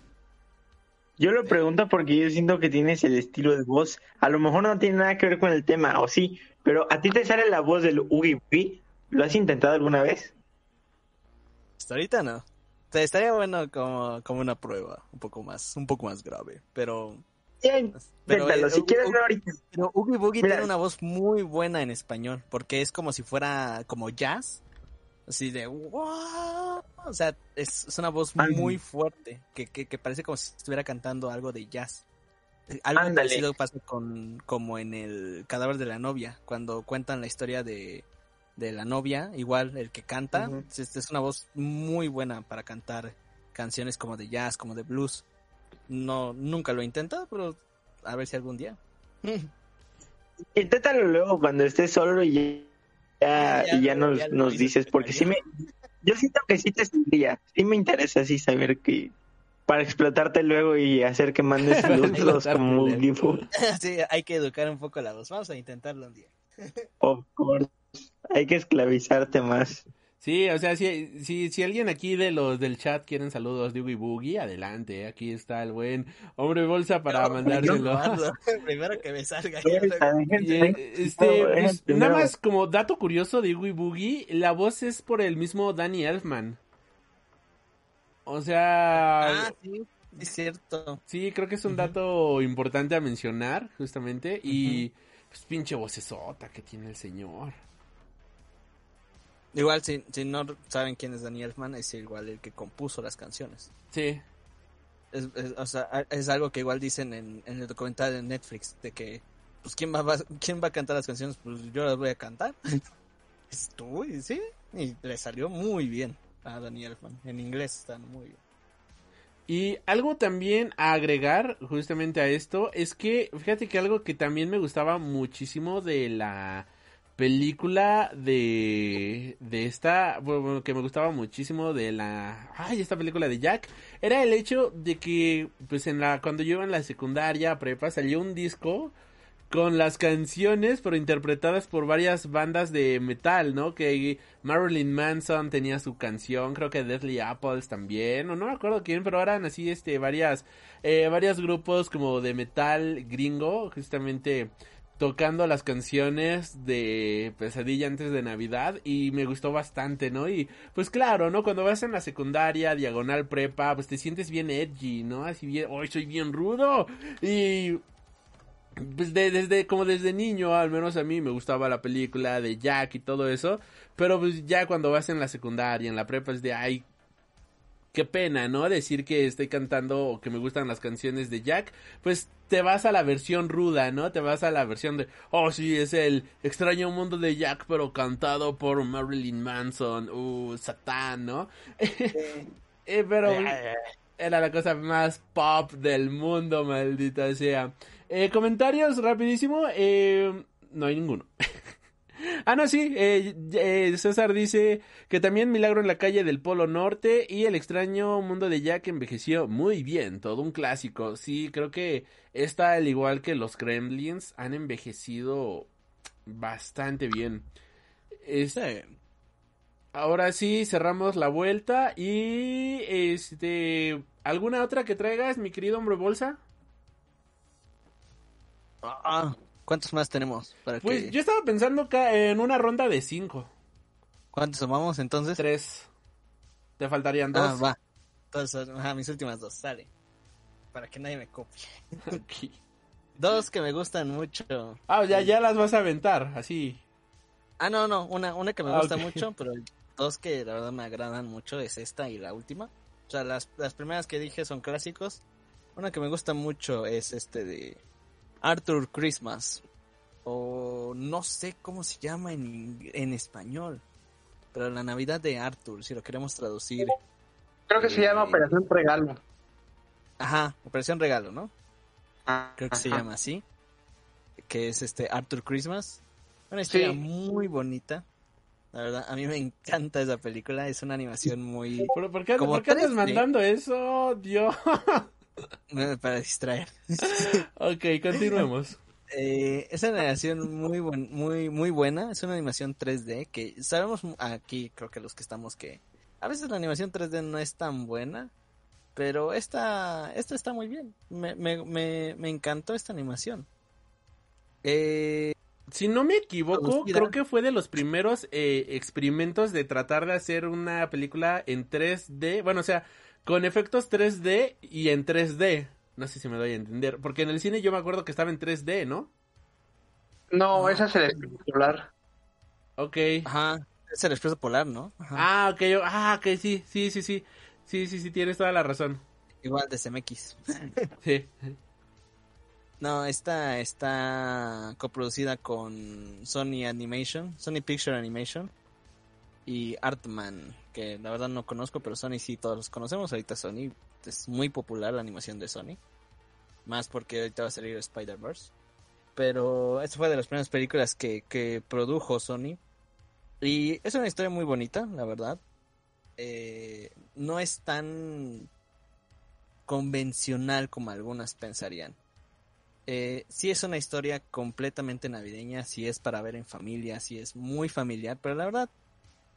Yo lo pregunto porque yo siento que tienes el estilo de voz. A lo mejor no tiene nada que ver con el tema, o sí, pero a ti te sale la voz del Oogie Boogie. ¿Lo has intentado alguna vez? Hasta ahorita no. O sea, estaría bueno como, como una prueba, un poco más, un poco más grave. Pero, Bien, pero eh, si quieres no ahorita. pero Oogie Boogie Mira. tiene una voz muy buena en español, porque es como si fuera como jazz, así de wow. O sea, es, es una voz Ay. muy fuerte, que, que, que parece como si estuviera cantando algo de jazz. Eh, Algo Ándale. parecido pasa con como en el cadáver de la novia, cuando cuentan la historia de, de la novia, igual el que canta, Ujú. es, es una voz muy buena para cantar canciones como de jazz, como de blues. No, nunca lo he intentado, pero a ver si algún día. Inténtalo luego cuando estés solo y ya, Ya, y ya lo- nos, ya nos dices, porque sí me... Yo siento que sí te serviría. Sí me interesa así saber que... Para explotarte luego y hacer que mandes explotarte como un gifo. sí, hay que educar un poco la voz. Vamos a intentarlo un día. Of course. Hay que esclavizarte más. Sí, o sea, si, si, si alguien aquí de los del chat quieren saludos de Boogie, adelante, aquí está el buen hombre bolsa para mandárselo. Primero que me salga. Y, eh, este, pues, nada más como dato curioso de Oogie Boogie, la voz es por el mismo Danny Elfman. O sea... Ah, sí, es cierto. Sí, creo que es un dato importante a mencionar, justamente, y pues pinche vocesota que tiene el señor. Igual, si, si no saben quién es Danny Elfman, es igual el que compuso las canciones. Sí. Es, es- o sea, es algo que igual dicen en, en el documental de Netflix, de que, pues, ¿quién va, va- ¿quién va a cantar las canciones? Pues yo las voy a cantar. es tú, y sí. Y le salió muy bien a Danny Elfman. En inglés están muy bien. Y algo también a agregar justamente a esto es que, fíjate que algo que también me gustaba muchísimo de la película de de esta bueno, que me gustaba muchísimo de la ay esta película de Jack era el hecho de que pues en la cuando yo iba en la secundaria prepa salió un disco con las canciones pero interpretadas por varias bandas de metal, ¿no? Que Marilyn Manson tenía su canción, creo que Deathly Apples también, o no me acuerdo quién, pero eran así este varias eh, varios grupos como de metal gringo, justamente tocando las canciones de Pesadilla antes de Navidad y me gustó bastante, ¿no? Y pues claro, ¿no? Cuando vas en la secundaria, diagonal prepa, pues te sientes bien edgy, ¿no? Así bien, hoy soy bien rudo y pues de- desde como desde niño al menos a mí me gustaba la película de Jack y todo eso pero pues ya cuando vas en la secundaria en la prepa es de ay qué pena no decir que estoy cantando o que me gustan las canciones de Jack. Pues te vas a la versión ruda no te vas a la versión de oh sí es el extraño mundo de Jack pero cantado por Marilyn Manson. Uh Satán no Eh, pero era la cosa más pop del mundo, maldita sea. Eh, comentarios rapidísimo. Eh, no hay ninguno. ah, no, sí. eh, eh, César dice que también Milagro en la calle del Polo Norte y El extraño mundo de Jack envejeció muy bien. Todo un clásico. Sí, creo que esta, al igual que los Kremlins, han envejecido bastante bien. Ahora sí, cerramos la vuelta y este, ¿alguna otra que traigas, mi querido hombre bolsa? Ah, ¿Cuántos más tenemos? Para Pues que... yo estaba pensando ca- en una ronda de cinco, ¿Cuántos tomamos entonces? tres. Te faltarían Ah, dos. va. Entonces, ajá, mis últimas dos, sale. Para que nadie me copie. Ok. Dos que me gustan mucho. Ah, ya, ya las vas a aventar, así. Ah, no, no, una, una que me Ah, gusta mucho, pero dos que la verdad me agradan mucho es esta y la última. O sea, las, las primeras que dije son clásicos. Una que me gusta mucho es este de Arthur Christmas. O no sé cómo se llama en, en español. Pero la Navidad de Arthur, si lo queremos traducir. Creo que se llama Eh, Operación Regalo. Ajá, Operación Regalo, ¿no? Creo que se llama así. Que es este Arthur Christmas. Una historia Sí. muy bonita. La verdad, a mí me encanta esa película. Es una animación muy... ¿Por, por qué, por qué andas 3D. mandando eso, Dios? para distraer. ok, continuemos. Eh, es una animación muy, buen- muy, muy buena. Es una animación 3D que sabemos aquí, creo que los que estamos que a veces la animación 3D no es tan buena, pero esta, esta está muy bien. Me, me, me, me encantó esta animación. Eh, Si no me equivoco, creo que fue de los primeros eh, experimentos de tratar de hacer una película en 3D. Bueno, o sea, con efectos 3D y en 3D. No sé si me doy a entender. Porque en el cine yo me acuerdo que estaba en 3D, ¿no? No, esa es el espectacular. Ok. ajá, es el expreso polar, ¿no? Ajá. Ah, ok. yo- Ah, ok, sí, sí, sí, sí. Sí, sí, sí, tienes toda la razón. Igual de CMX. Sí. No, esta está coproducida con Sony Animation, Sony Picture Animation y Artman, que la verdad no conozco, pero Sony sí todos los conocemos. Ahorita Sony es muy popular la animación de Sony, más porque ahorita va a salir Spider-Verse. Pero esta fue de las primeras películas que, que produjo Sony y es una historia muy bonita, la verdad. Eh, no es tan convencional como algunas pensarían. Eh, sí es una historia completamente navideña, sí es para ver en familia, sí es muy familiar, pero la verdad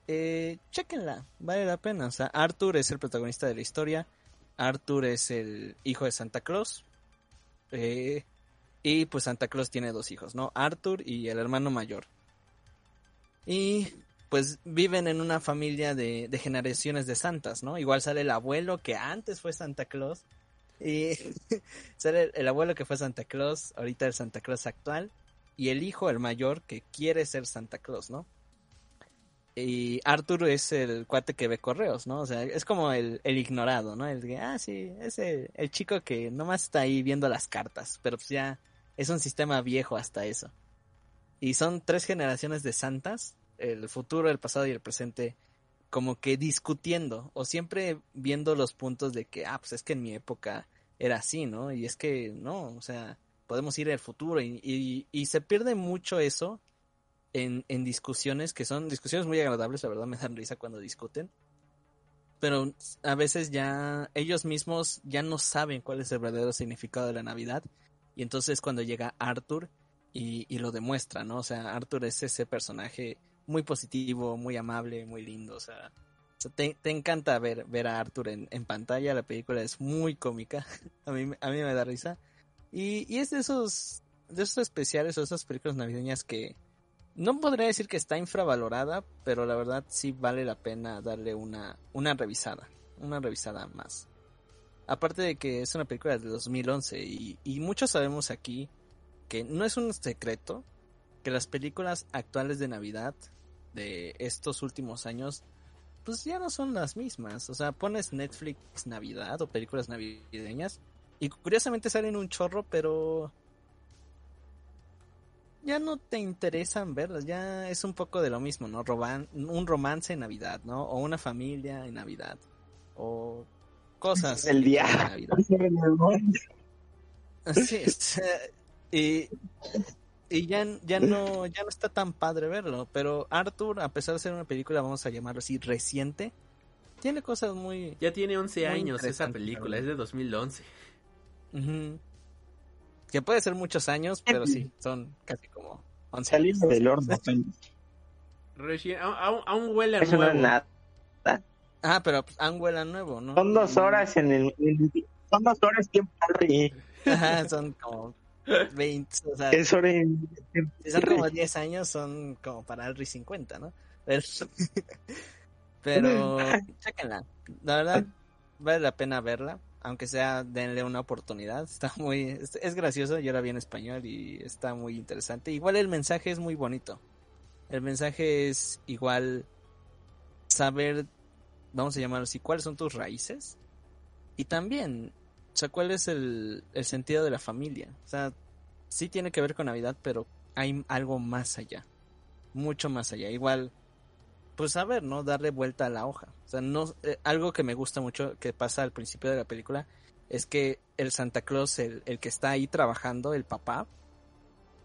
eh, chequenla, vale la pena. O sea, Arthur es el protagonista de la historia. Arthur es el hijo de Santa Claus. Eh, y pues Santa Claus tiene dos hijos, ¿no? Arthur y el hermano mayor. Y pues viven en una familia de, generaciones de santas, ¿no? Igual sale el abuelo que antes fue Santa Claus. Y sale el, el abuelo que fue Santa Claus, ahorita el Santa Claus actual. Y el hijo, el mayor, que quiere ser Santa Claus, ¿no? Y Arthur es el cuate que ve correos, ¿no? O sea, es como el, el ignorado, ¿no? El que, ah, sí, es el, el chico que nomás está ahí viendo las cartas, pero pues ya es un sistema viejo hasta eso. Y son tres generaciones de santas, el futuro, el pasado y el presente, como que discutiendo o siempre viendo los puntos de que, ah, pues es que en mi época era así, ¿no? Y es que no, o sea, podemos ir al futuro y, y, y se pierde mucho eso en, en, discusiones que son discusiones muy agradables, la verdad me dan risa cuando discuten. Pero a veces ya ellos mismos ya no saben cuál es el verdadero significado de la Navidad. Y entonces cuando llega Arthur y, y lo demuestra, ¿no? O sea, Arthur es ese personaje muy positivo, muy amable, muy lindo. O sea, te, te, encanta ver, ver a Arthur en, en, pantalla. La película es muy cómica. a, mí, a mí me da risa. Y, y es de esos, de esos especiales o esas películas navideñas que, no podría decir que está infravalorada, pero la verdad sí vale la pena darle una, una revisada, una revisada más. Aparte de que es una película de 2011 y, y muchos sabemos aquí que no es un secreto que las películas actuales de Navidad de estos últimos años pues ya no son las mismas. O sea, pones Netflix Navidad o películas navideñas y curiosamente salen un chorro, pero ya no te interesan verlas, ya es un poco de lo mismo, ¿no? Roban, un romance en Navidad, ¿no? O una familia en Navidad, o cosas. El día. Sí, y, y ya, ya, no, ya no está tan padre verlo, pero Arthur, a pesar de ser una película, vamos a llamarlo así, reciente, tiene cosas muy... Ya tiene 11 años esa película, es de 2011. Uh -huh. Que puede ser muchos años, pero sí, son casi como 11 Salir años. del horno. Recién, aún, aún huele a Eso no nuevo. es nada. Ah, pero pues, aún huele a nuevo, ¿no? Son dos horas en el. Son dos horas tiempo y Ajá, son como 20, o sea, es hora y- si son como 10 años, son como para Alri 50, ¿no? Pero, pero chéquenla. La verdad, vale la pena verla. Aunque sea, denle una oportunidad. Está muy, es, gracioso. Yo la vi en español y está muy interesante. Igual el mensaje es muy bonito. El mensaje es igual saber, vamos a llamarlo así, cuáles son tus raíces. Y también, o sea, cuál es el, el sentido de la familia. O sea, sí tiene que ver con Navidad, pero hay algo más allá. Mucho más allá. Igual, pues a ver, ¿no? Darle vuelta a la hoja. O sea, no, eh, algo que me gusta mucho que pasa al principio de la película es que el Santa Claus, el, el que está ahí trabajando, el papá,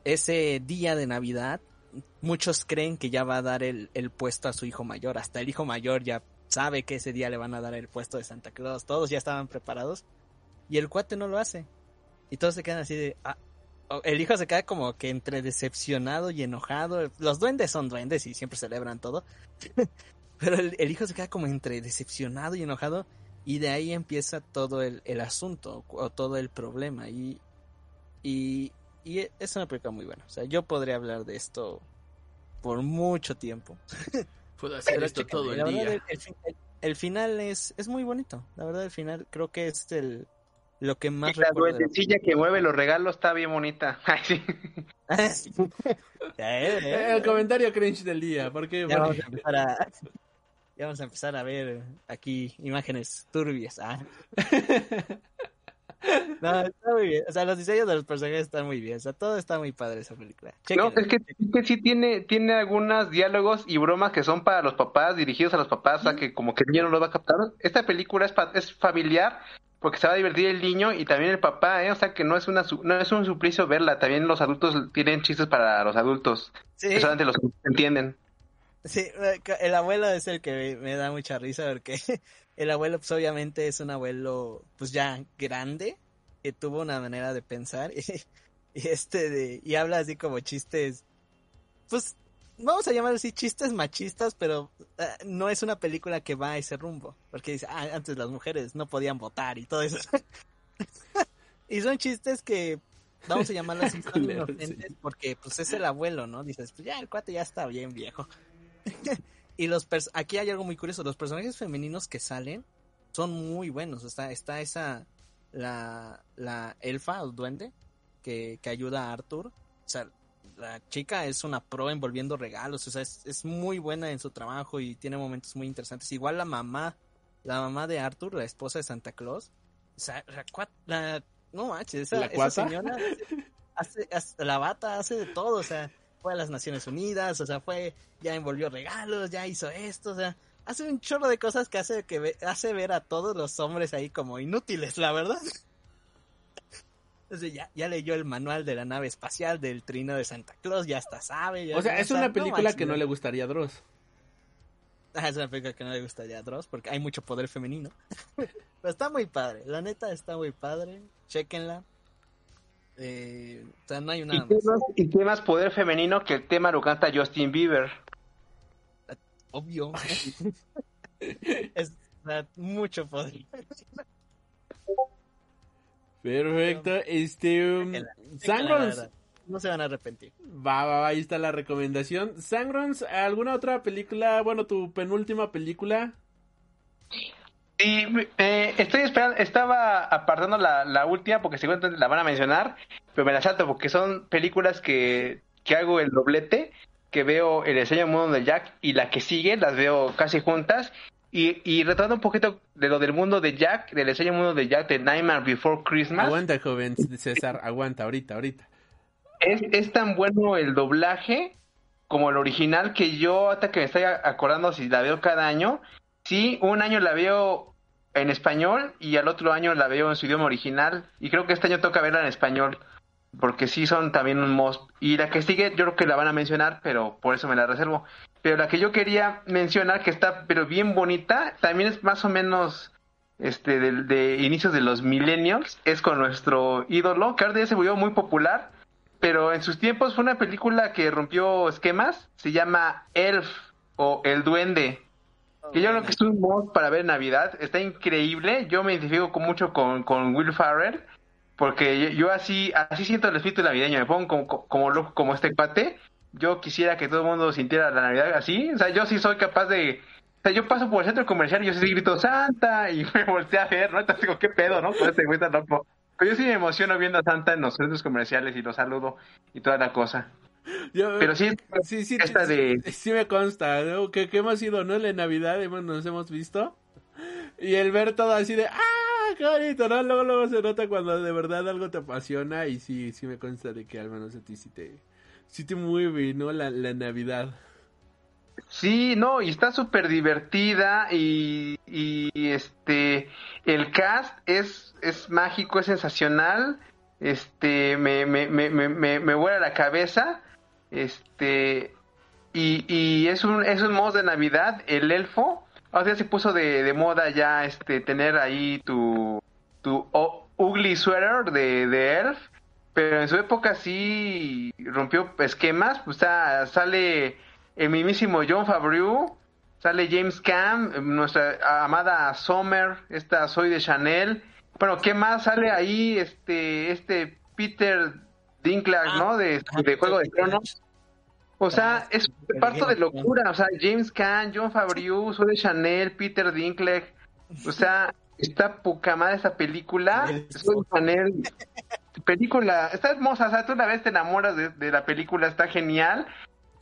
ese día de Navidad, muchos creen que ya va a dar el, el puesto a su hijo mayor. Hasta el hijo mayor ya sabe que ese día le van a dar el puesto de Santa Claus. Todos ya estaban preparados. Y el cuate no lo hace. Y todos se quedan así de... ah, el hijo se queda como que entre decepcionado y enojado. Los duendes son duendes y siempre celebran todo. Pero el, el, hijo se queda como entre decepcionado y enojado. Y de ahí empieza todo el, el asunto o todo el problema. Y, y, y, es una película muy buena. O sea, yo podría hablar de esto por mucho tiempo. Puedo hacer Pero esto todo el día. verdad, el- el final es, es muy bonito. La verdad, el final creo que es el, lo que más la duendecilla que mueve los regalos está bien bonita. Ay, sí. Ya, eh, eh. Eh, El comentario cringe del día. ¿Por qué? Ya vamos Porque- a empezar a, ya vamos a empezar a ver aquí imágenes turbias. ah. No, está muy bien. O sea, los diseños de los personajes están muy bien. O sea, todo está muy padre esa película. No, es que, es que sí tiene, tiene algunos diálogos y bromas que son para los papás, dirigidos a los papás, o sea que como que el niño no lo va a captar. Esta película es, pa- es familiar porque se va a divertir el niño y también el papá, ¿eh? o sea que no es una no es un suplicio verla, también los adultos tienen chistes para los adultos, Sí, que solamente los que entienden. sí, el abuelo es el que me, me da mucha risa porque el abuelo pues obviamente es un abuelo pues ya grande que tuvo una manera de pensar y, y este de y habla así como chistes pues vamos a llamar así chistes machistas, pero eh, no es una película que va a ese rumbo. Porque dice, ah, antes las mujeres no podían votar y todo eso. y son chistes que, vamos a inocentes sí. porque pues es el abuelo, ¿no? Dices, pues ya el cuate ya está bien viejo. y los pers- aquí hay algo muy curioso, los personajes femeninos que salen son muy buenos. Está, está esa, la, la elfa o duende que, que ayuda a Arthur. O sea, la chica es una pro envolviendo regalos, o sea, es, es muy buena en su trabajo y tiene momentos muy interesantes. Igual la mamá, la mamá de Arthur, la esposa de Santa Claus, o sea, la, la- no manches, esa, ¿La esa señora hace, hace- la bata hace de todo, o sea, fue a las Naciones Unidas, o sea, fue, ya envolvió regalos, ya hizo esto, o sea, hace un chorro de cosas que hace que hace ver a todos los hombres ahí como inútiles, la verdad. Entonces ya, ya leyó el manual de la nave espacial del trino de Santa Claus, ya hasta sabe. ya- O sea, es una sabe, película que no le gustaría a Dross. Ah, es una película que no le gustaría a Dross porque hay mucho poder femenino. Pero está muy padre, la neta está muy padre. Chequenla. Eh, o sea, no hay una. ¿Y qué, más, y qué más poder femenino que el tema lo canta Justin Bieber? Obvio. es o sea, mucho poder. Perfecto, este... um, Sangrons. No se van a arrepentir. Va, va, va, ahí está la recomendación. Sangrons, ¿alguna otra película? Bueno, tu penúltima película. Sí, eh, estoy esperando, estaba apartando la, la última porque seguramente la van a mencionar, pero me la salto porque son películas que, que hago el doblete, que veo el enseño mundo de Jack y la que sigue, las veo casi juntas. Y, y retomando un poquito de lo del mundo de Jack, del enseño mundo de Jack de Nightmare Before Christmas. Aguanta, joven César, aguanta, ahorita, ahorita. es, es tan bueno el doblaje como el original que yo hasta que me estoy acordando si la veo cada año, sí, un año la veo en español y al otro año la veo en su idioma original y creo que este año toca verla en español porque sí son también un most y la que sigue yo creo que la van a mencionar pero por eso me la reservo pero la que yo quería mencionar que está pero bien bonita también es más o menos este de, de inicios de los millennials es con nuestro ídolo que ahora ya se volvió muy popular pero en sus tiempos fue una película que rompió esquemas, se llama Elf o El Duende, que yo creo que es un para ver Navidad, está increíble, yo me identifico con mucho con, con Will Farrell, porque yo, así así siento el espíritu navideño, me pongo como, como, loco como este pate, yo quisiera que todo el mundo sintiera la Navidad así, o sea, yo sí soy capaz de... O sea, yo paso por el centro comercial y yo sí grito Santa y me volteé a ver, ¿no? Entonces digo, ¿qué pedo, no? Con este güey tan loco. Pero yo sí me emociono viendo a Santa en los centros comerciales y lo saludo y toda la cosa. Yo- Pero sí, sí, sí, esta sí, de- sí me consta, ¿no? Que, que hemos ido, ¿no? La Navidad hemos, nos hemos visto. Y el ver todo así de, ¡ah! ¡Qué bonito! ¿no? Luego, luego se nota cuando de verdad algo te apasiona y sí, sí me consta de que al menos a ti sí te, sí te mueve, ¿no? La, la Navidad. Sí, no, y está súper divertida y, y este, el cast es, es mágico, es sensacional, este, me, me, me, me, me, vuela la cabeza, este, y, y es un, es un mod de Navidad, el elfo, o sea, se puso de, de moda ya, este, tener ahí tu, tu ugly sweater de, de elf, pero en su época sí rompió esquemas, pues está- sale el mismísimo John Favreau, sale James Cam, nuestra amada Sommer, esta Soy de Chanel. Bueno, ¿qué más sale ahí? Este, este Peter Dinklage, ¿no? De, de Juego de Tronos. O sea, es un parto de locura. O sea, James Caan, John Favreau, Soy de Chanel, Peter Dinklage. O sea, está poca madre esa película. Soy de Chanel. Película, está hermosa. O sea, tú una vez te enamoras de, de la película, está genial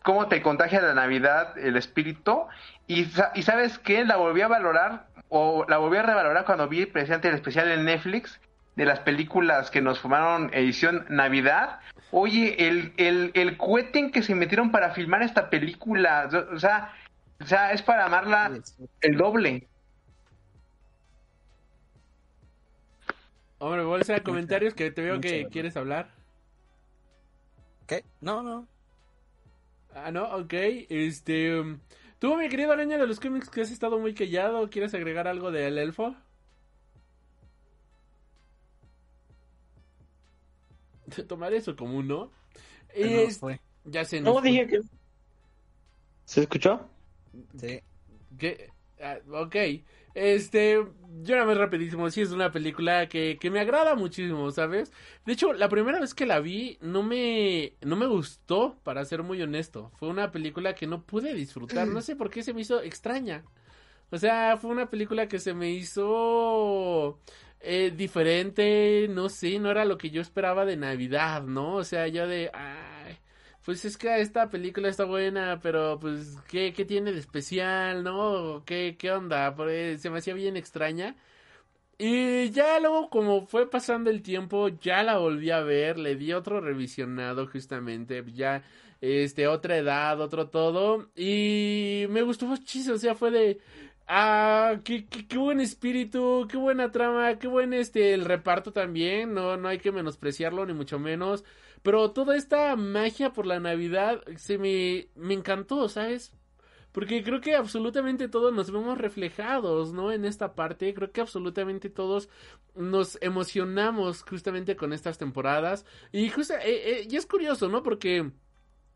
cómo te contagia la Navidad, el espíritu. Y, y sabes qué, la volví a valorar, o la volví a revalorar cuando vi precisamente el especial en Netflix de las películas que nos formaron edición Navidad. Oye, el, el, el cohete en que se metieron para filmar esta película, o sea, o sea, es para amarla el doble. Hombre, bolsa de comentarios que te veo que quieres hablar. ¿Qué? No, no. Ah, no, ok. Este. um, Tú, mi querido araña de los cómics, que has estado muy callado, ¿quieres agregar algo del elfo? Tomar eso como un no. No Es- fue. ya se No, nos fue. dije que ¿Se escuchó? Sí. ¿Qué? Ah, ok. Este, yo nada más rapidísimo, sí es una película que, que me agrada muchísimo, ¿sabes? De hecho, la primera vez que la vi no me, no me gustó, para ser muy honesto. Fue una película que no pude disfrutar, no sé por qué se me hizo extraña. O sea, fue una película que se me hizo eh, diferente, no sé, no era lo que yo esperaba de Navidad, ¿no? O sea, yo de, ay, pues es que esta película está buena, pero pues, ¿qué, qué tiene de especial, no? ¿Qué, qué onda? Pues, se me hacía bien extraña. Y ya luego, como fue pasando el tiempo, ya la volví a ver, le di otro revisionado justamente, ya, este, otra edad, otro todo, y me gustó muchísimo, o sea, fue de, ah, qué, qué, qué buen espíritu, qué buena trama, qué buen, este, el reparto también, no, no hay que menospreciarlo, ni mucho menos, pero toda esta magia por la Navidad se me, me encantó, ¿sabes? Porque creo que absolutamente todos nos vemos reflejados, ¿no? En esta parte, creo que absolutamente todos nos emocionamos justamente con estas temporadas. Y, justo, eh, eh, y es curioso, ¿no? Porque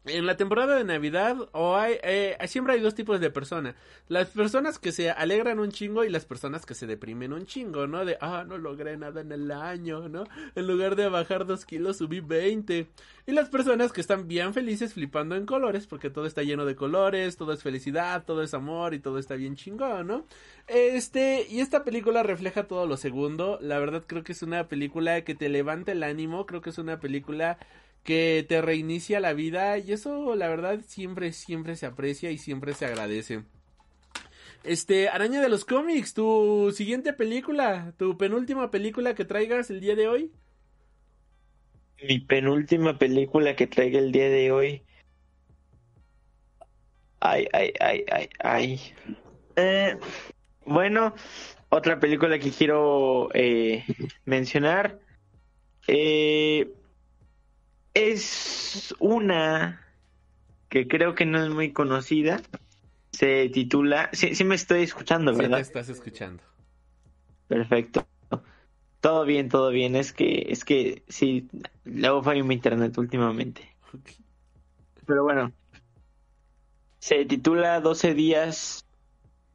en la temporada de Navidad o hay, eh, siempre hay dos tipos de personas. Las personas que se alegran un chingo y las personas que se deprimen un chingo, ¿no? De, ah, no logré nada en el año, ¿no? En lugar de bajar dos kilos subí 20. Y las personas que están bien felices flipando en colores porque todo está lleno de colores, todo es felicidad, todo es amor y todo está bien chingón, ¿no? Este, y esta película refleja todo lo segundo. La verdad creo que es una película que te levanta el ánimo, creo que es una película que te reinicia la vida y eso la verdad siempre, siempre se aprecia y siempre se agradece. Este, Araña de los cómics, tu siguiente película, tu penúltima película que traigas el día de hoy. Mi penúltima película que traiga el día de hoy. Ay, ay, ay, ay, ay. Eh, bueno, otra película que quiero eh, mencionar. Eh, es una que creo que no es muy conocida. Se titula. Sí, sí me estoy escuchando, ¿verdad? Sí, te estás escuchando. Perfecto. Todo bien, todo bien. Es que, es que sí, luego falla mi internet últimamente. Pero bueno. Se titula 12 días.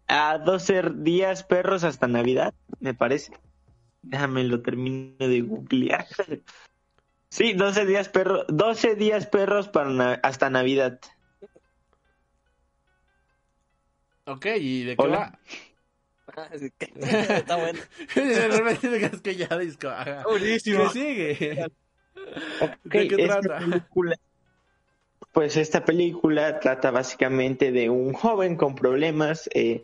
A 12 días perros hasta Navidad, me parece. Déjame lo termino de googlear. Sí, 12 días perros, 12 días perros para na- hasta Navidad. Ok, ¿y de qué Hola. va? Está bueno. de repente te quedas callado y ajá. ¿Qué sigue? Ok, ¿De qué esta trata? película- pues esta película trata básicamente de un joven con problemas. eh,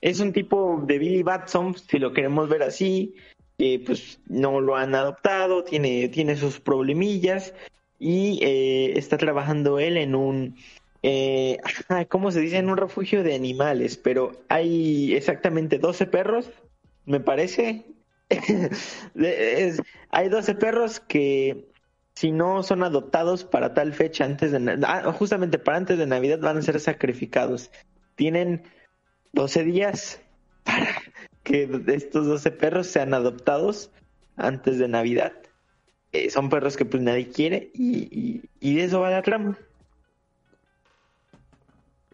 es un tipo de Billy Batson, si lo queremos ver así. Que pues no lo han adoptado, tiene, tiene sus problemillas y eh, está trabajando él en un, eh, ¿cómo se dice? En un refugio de animales, pero hay exactamente 12 perros, me parece. Hay 12 perros que si no son adoptados para tal fecha antes de ah, justamente para antes de Navidad van a ser sacrificados. Tienen 12 días para que estos 12 perros sean adoptados antes de Navidad. Eh, son perros que pues nadie quiere y, y, y de eso va la trama.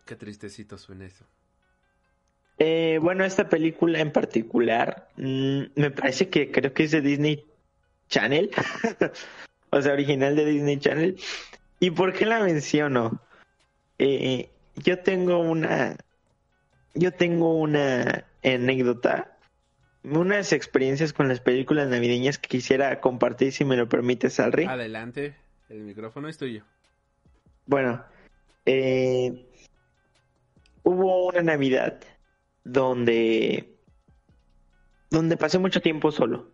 Qué tristecito suena eso. Eh, bueno, esta película en particular, mm, me parece que creo que es de Disney Channel, o sea, original de Disney Channel. ¿Y por qué la menciono? Eh, yo tengo una, yo tengo una anécdota, unas experiencias con las películas navideñas que quisiera compartir, si me lo permites, Alri. Adelante, el micrófono es tuyo. Bueno, eh, hubo una Navidad donde, donde pasé mucho tiempo solo.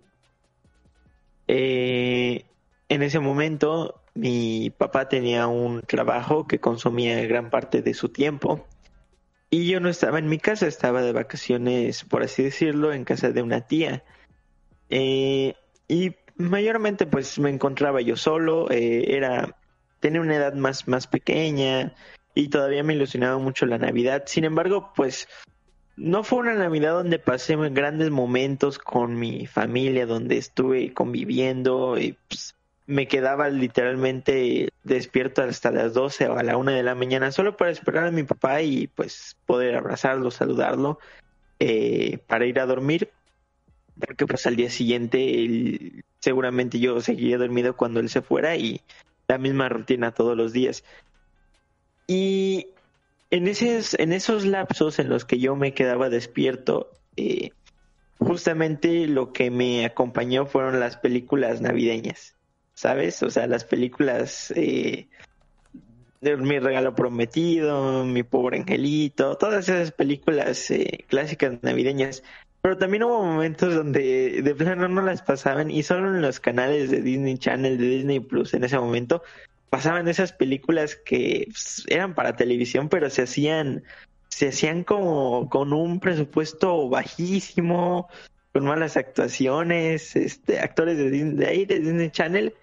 Eh, en ese momento mi papá tenía un trabajo que consumía gran parte de su tiempo y yo no estaba en mi casa, estaba de vacaciones, por así decirlo, en casa de una tía. Eh, y mayormente pues me encontraba yo solo, eh, era tenía una edad más, más pequeña y todavía me ilusionaba mucho la Navidad. Sin embargo, pues no fue una Navidad donde pasé grandes momentos con mi familia, donde estuve conviviendo y pues, me quedaba literalmente despierto hasta las 12 o a la 1 de la mañana solo para esperar a mi papá y pues poder abrazarlo, saludarlo eh, para ir a dormir porque pues al día siguiente seguramente yo seguiría dormido cuando él se fuera y la misma rutina todos los días. Y en esos, en esos lapsos en los que yo me quedaba despierto, eh, justamente lo que me acompañó fueron las películas navideñas, ¿sabes? O sea, las películas eh, de Mi regalo prometido, Mi pobre angelito, todas esas películas eh, clásicas navideñas. Pero también hubo momentos donde de plano no las pasaban y solo en los canales de Disney Channel, de Disney Plus en ese momento, pasaban esas películas que pues, eran para televisión, pero se hacían, se hacían como con un presupuesto bajísimo, con malas actuaciones, este, actores de, Disney, Channel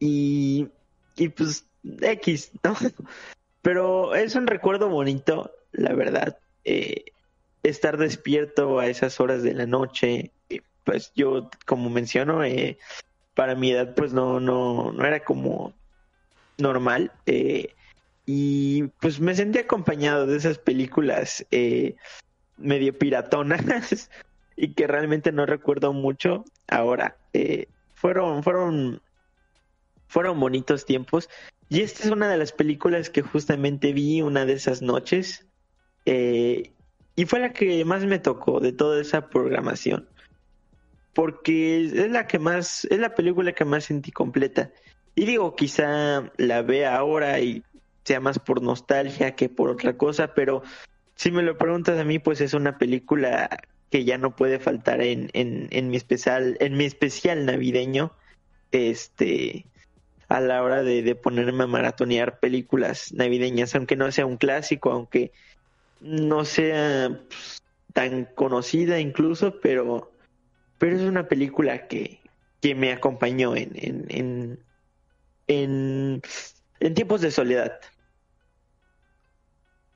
y, y pues X, ¿no? Pero es un recuerdo bonito, la verdad. Eh, estar despierto a esas horas de la noche, pues yo, como menciono, eh, para mi edad, pues no, no, no era como normal. eh, y pues me sentí acompañado de esas películas medio piratonas y que realmente no recuerdo mucho ahora. fueron, fueron, fueron bonitos tiempos. Y esta es una de las películas que justamente vi una de esas noches. eh, y fue la que más me tocó de toda esa programación. Porque es la que más, es la película que más sentí completa. Y digo, quizá la vea ahora y sea más por nostalgia que por otra cosa, pero si me lo preguntas a mí, pues es una película que ya no puede faltar en, en, en mi especial, en mi especial navideño. Este, a la hora de, de ponerme a maratonear películas navideñas, aunque no sea un clásico, aunque no sea pues, tan conocida incluso, pero, pero es una película que, que me acompañó en, en, en, en, en tiempos de soledad.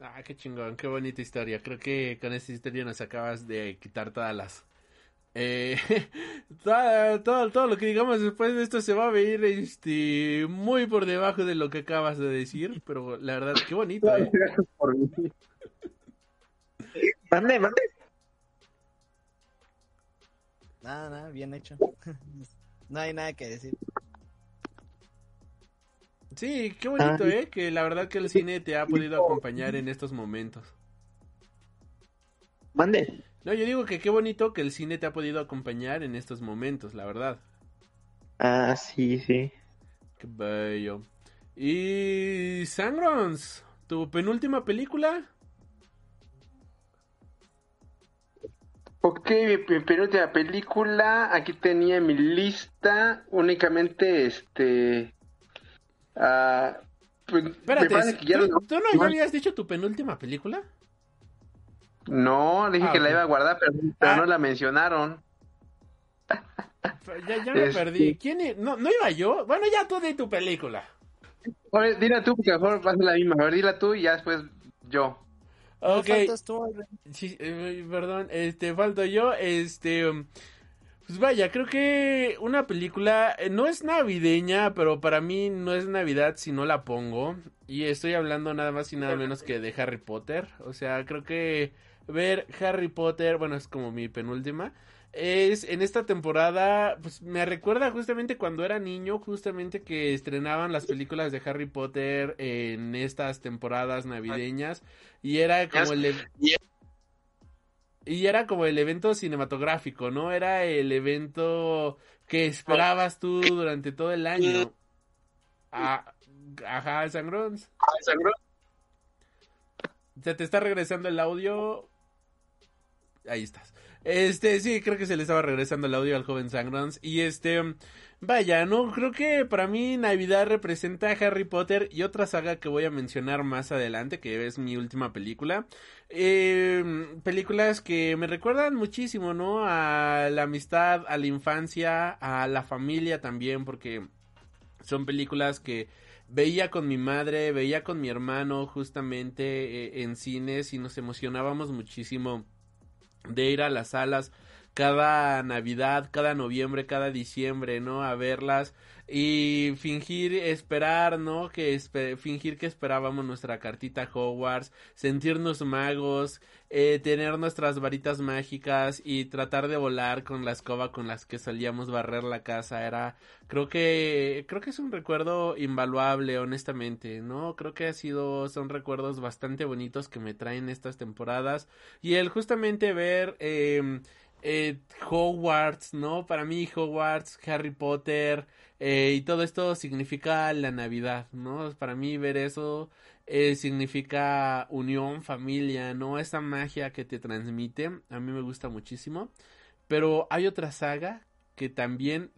Ah, qué chingón, qué bonita historia. Creo que con esta historia nos acabas de quitar todas las... Eh, todo, todo, todo lo que digamos después de esto se va a ver este, muy por debajo de lo que acabas de decir, pero la verdad, qué bonito. ¿eh? Mande, mande. Nada, nada, bien hecho. no hay nada que decir. Sí, qué bonito, ¿eh? Que la verdad que el cine te ha podido acompañar en estos momentos. Mande. No, yo digo que qué bonito que el cine te ha podido acompañar en estos momentos, la verdad. Ah, sí, sí. Qué bello. Y Sangrons, tu penúltima película. Ok, mi, penúltima película, aquí tenía mi lista, únicamente este... me Espérate, ¿tú, no- tú no ya habías dicho tu penúltima película? No, dije Ah, que la iba a guardar, pero, pero Ah. no la mencionaron. Ya, ya me Este- perdí. ¿Quién i- no, ¿No iba yo? Bueno, ya tú di tu película. Oye, dila tú, porque mejor va a ser la misma. A ver, dila tú y ya después yo. Ok. tú. Sí, eh, perdón, este, falto yo, este, um, pues vaya, creo que una película eh, no es navideña, pero para mí no es Navidad si no la pongo, y estoy hablando nada más y nada menos que de Harry Potter, o sea, creo que ver Harry Potter, bueno, es como mi penúltima, es en esta temporada, pues me recuerda justamente cuando era niño, justamente que estrenaban las películas de Harry Potter en estas temporadas navideñas, y era como el... y era como el evento cinematográfico, ¿no? Era el evento que esperabas tú durante todo el año. Ah, ajá, Sangrons. Se te está regresando el audio. Ahí estás. Este, sí, creo que se le estaba regresando el audio al joven Sangrons. Y este, vaya, no, creo que para mí Navidad representa a Harry Potter y otra saga que voy a mencionar más adelante, que es mi última película. Eh, películas que me recuerdan muchísimo, ¿no? A la amistad, a la infancia, a la familia también, porque son películas que veía con mi madre, veía con mi hermano justamente eh, en cines y nos emocionábamos muchísimo de ir a las salas cada Navidad, cada noviembre, cada diciembre, ¿no? A verlas y fingir esperar, ¿no? Que fingir que esperábamos nuestra cartita Hogwarts, sentirnos magos, eh, tener nuestras varitas mágicas y tratar de volar con la escoba con las que solíamos barrer la casa era creo que creo que es un recuerdo invaluable honestamente no creo que ha sido son recuerdos bastante bonitos que me traen estas temporadas y el justamente ver eh, eh, Hogwarts, ¿no? Para mí Hogwarts, Harry Potter eh, y todo esto significa la Navidad, ¿no? Para mí ver eso eh, significa unión, familia, ¿no? Esa magia que te transmite, a mí me gusta muchísimo. Pero hay otra saga que también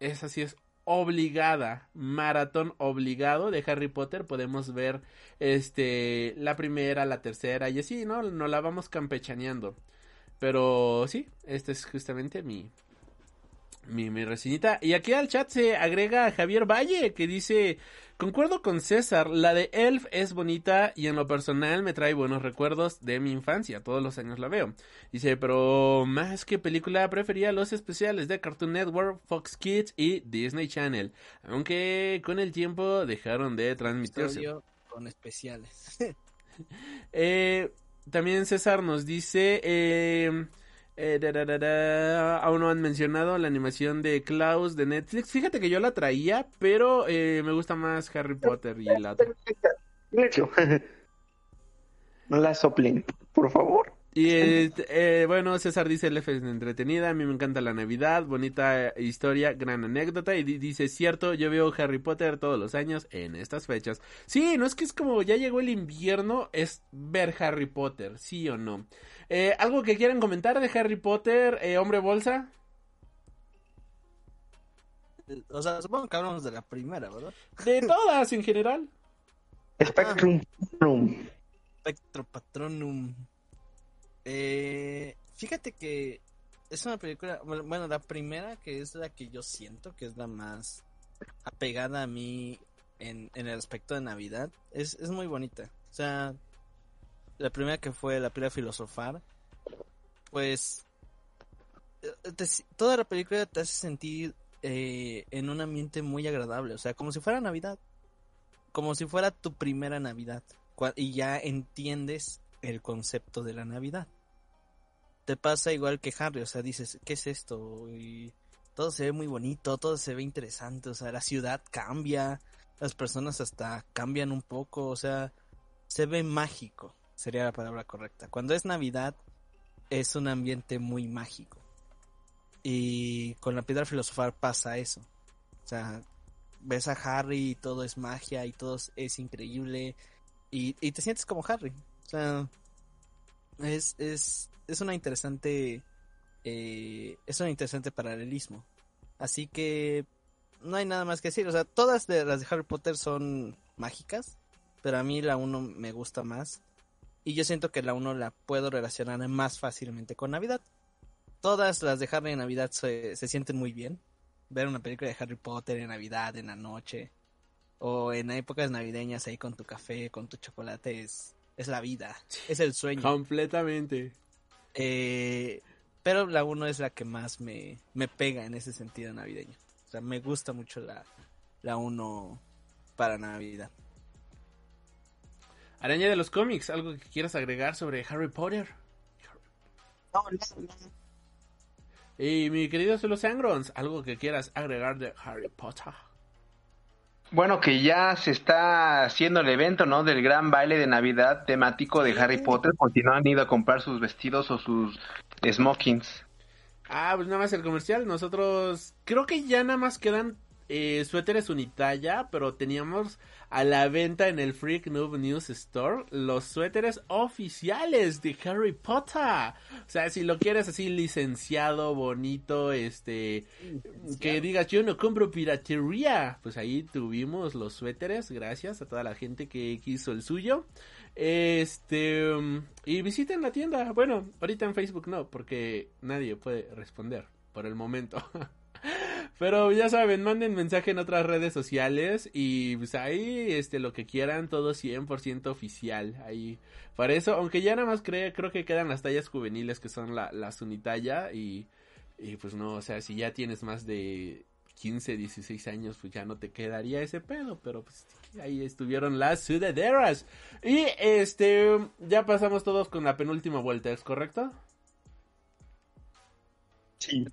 es así, es obligada, maratón obligado de Harry Potter. Podemos ver este la primera, la tercera y así, ¿no? Nos la vamos campechaneando. Pero sí, este es justamente mi, mi, mi reseñita. Y aquí al chat se agrega Javier Valle que dice, concuerdo con César, la de Elf es bonita y en lo personal me trae buenos recuerdos de mi infancia, todos los años la veo. Dice, pero más que película prefería los especiales de Cartoon Network, Fox Kids y Disney Channel, aunque con el tiempo dejaron de transmitirse. Con especiales. eh, también César nos dice, eh, eh, aún no han mencionado la animación de Klaus de Netflix. Fíjate que yo la traía, pero eh, me gusta más Harry Potter y la otra. No la soplen, por favor. Y eh, bueno, César dice, el F es entretenida, a mí me encanta la Navidad, bonita historia, gran anécdota. Y dice, cierto, yo veo Harry Potter todos los años en estas fechas. Sí, no es que es como ya llegó el invierno, es ver Harry Potter, sí o no. Eh, ¿Algo que quieran comentar de Harry Potter, eh, hombre bolsa? O sea, supongo que hablamos de la primera, ¿verdad? De todas en general. Spectrum Patronum. Spectrum Patronum. Eh, fíjate que es una película, bueno, la primera que es la que yo siento que es la más apegada a mí en, el aspecto de Navidad, es, es muy bonita. O sea, la primera que fue la película Filosofar, pues eh, toda la película te hace sentir eh, en un ambiente muy agradable, o sea, como si fuera Navidad, como si fuera tu primera Navidad, y ya entiendes el concepto de la Navidad te pasa igual que Harry, o sea, dices, ¿qué es esto? Y todo se ve muy bonito, todo se ve interesante, o sea, la ciudad cambia, las personas hasta cambian un poco, o sea, se ve mágico, sería la palabra correcta. Cuando es Navidad, es un ambiente muy mágico. Y con la piedra filosofal pasa eso. O sea, ves a Harry y todo es magia y todo es increíble y, y te sientes como Harry. O sea, es, es, es una interesante eh, es un interesante paralelismo. Así que no hay nada más que decir. O sea todas las de Harry Potter son mágicas pero a mí la 1 me gusta más. Y yo siento que la 1 la puedo relacionar más fácilmente con Navidad. Todas las de Harry en Navidad se, se sienten muy bien. Ver una película de Harry Potter en Navidad en la noche o en épocas navideñas ahí con tu café con tu chocolate es es la vida, es el sueño. Completamente. Eh, pero la 1 es la que más me, me pega en ese sentido navideño. O sea, me gusta mucho la, la 1 para Navidad. Araña de los cómics, ¿algo que quieras agregar sobre Harry Potter? No, no, Y mi querido Solo Sangrons, ¿algo que quieras agregar de Harry Potter? Bueno, que ya se está haciendo el evento, ¿no? Del gran baile de Navidad temático de Harry Potter, por si no han ido a comprar sus vestidos o sus smokings. Ah, pues nada más el comercial. Nosotros creo que ya nada más quedan eh, suéteres unitalla, pero teníamos a la venta en el Freak Noob News Store los suéteres oficiales de Harry Potter. O sea, si lo quieres así licenciado, bonito, este, que digas yo no compro piratería, pues ahí tuvimos los suéteres, gracias a toda la gente que quiso el suyo. Este, y visiten la tienda. Bueno, ahorita en Facebook no, porque nadie puede responder por el momento. Pero ya saben, manden mensaje en otras redes sociales y pues ahí este lo que quieran, todo 100% oficial. Ahí para eso, aunque ya nada más creo, creo que quedan las tallas juveniles que son la, las unitalla y Y pues no, o sea, si ya tienes más de 15, 16 años, pues ya no te quedaría ese pedo, pero pues ahí estuvieron las sudaderas. Y este, ya pasamos todos con la penúltima vuelta, ¿es correcto? Sí.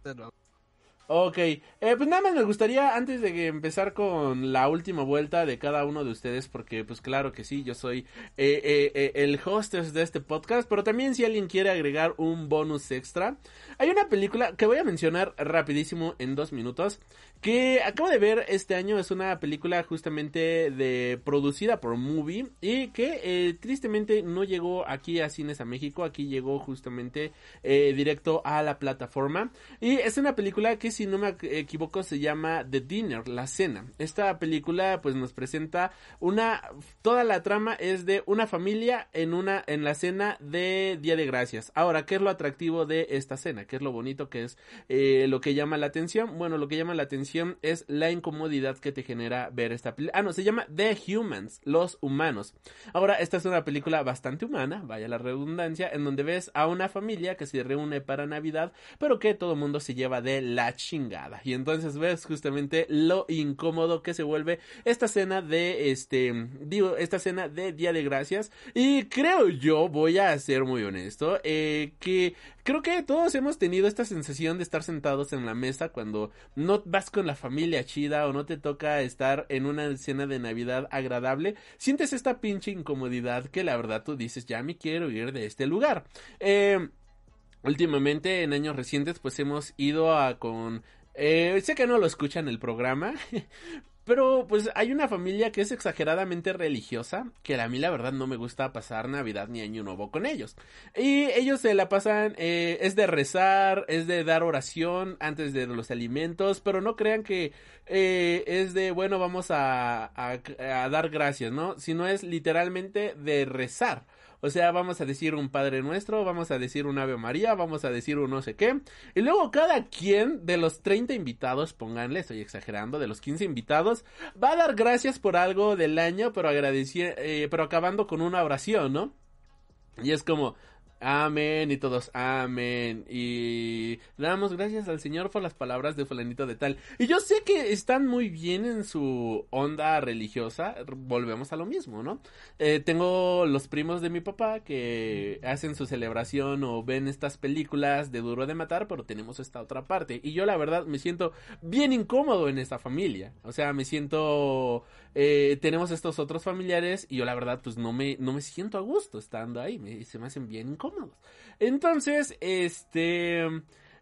Ok, eh, pues nada más me gustaría antes de empezar con la última vuelta de cada uno de ustedes, porque pues claro que sí, yo soy eh, eh, el hostess de este podcast, pero también si alguien quiere agregar un bonus extra, hay una película que voy a mencionar rapidísimo en dos minutos, que acabo de ver este año, es una película justamente de producida por Movie y que tristemente no llegó aquí a Cines a México, aquí llegó justamente directo a la plataforma y es una película que si no me equivoco se llama The Dinner, la cena. Esta película pues nos presenta una toda la trama es de una familia en una en la cena de Día de Gracias. Ahora, ¿qué es lo atractivo de esta cena? ¿Qué es lo bonito que es eh, lo que llama la atención? Bueno, lo que llama la atención es la incomodidad que te genera ver esta película. Ah, no, se llama The Humans, los humanos. Ahora, esta es una película bastante humana, vaya la redundancia, en donde ves a una familia que se reúne para Navidad, pero que todo el mundo se lleva de la chingada. Y entonces ves justamente lo incómodo que se vuelve esta cena de este, digo, esta cena de Día de Gracias. Y creo yo, voy a ser muy honesto, eh, que creo que todos hemos tenido esta sensación de estar sentados en la mesa cuando no vas con la familia chida o no te toca estar en una escena de Navidad agradable, sientes esta pinche incomodidad que la verdad tú dices, ya me quiero ir de este lugar. Eh, últimamente, en años recientes, pues hemos ido a con... Eh, sé que no lo escuchan el programa, Pero pues hay una familia que es exageradamente religiosa, que a mí la verdad no me gusta pasar Navidad ni Año Nuevo con ellos. Y ellos se la pasan, eh, es de rezar, es de dar oración antes de los alimentos, pero no crean que eh, es de, bueno, vamos a, a, a dar gracias, ¿no? Sino es literalmente de rezar. O sea, vamos a decir un Padre Nuestro, vamos a decir un Ave María, vamos a decir un no sé qué. Y luego cada quien de los 30 invitados, pónganle, estoy exagerando, de los 15 invitados, va a dar gracias por algo del año, pero agradeciendo, eh, pero acabando con una oración, ¿no? Y es como, Amén y todos amén y damos gracias al Señor por las palabras de fulanito de tal. Y yo sé que están muy bien en su onda religiosa, volvemos a lo mismo, ¿no? Eh, tengo los primos de mi papá que hacen su celebración o ven estas películas de duro de matar, pero tenemos esta otra parte. Y yo la verdad me siento bien incómodo en esta familia. O sea, me siento... Eh, tenemos estos otros familiares y yo la verdad pues no me, no me siento a gusto estando ahí, me, se me hacen bien incómodos. Entonces, este...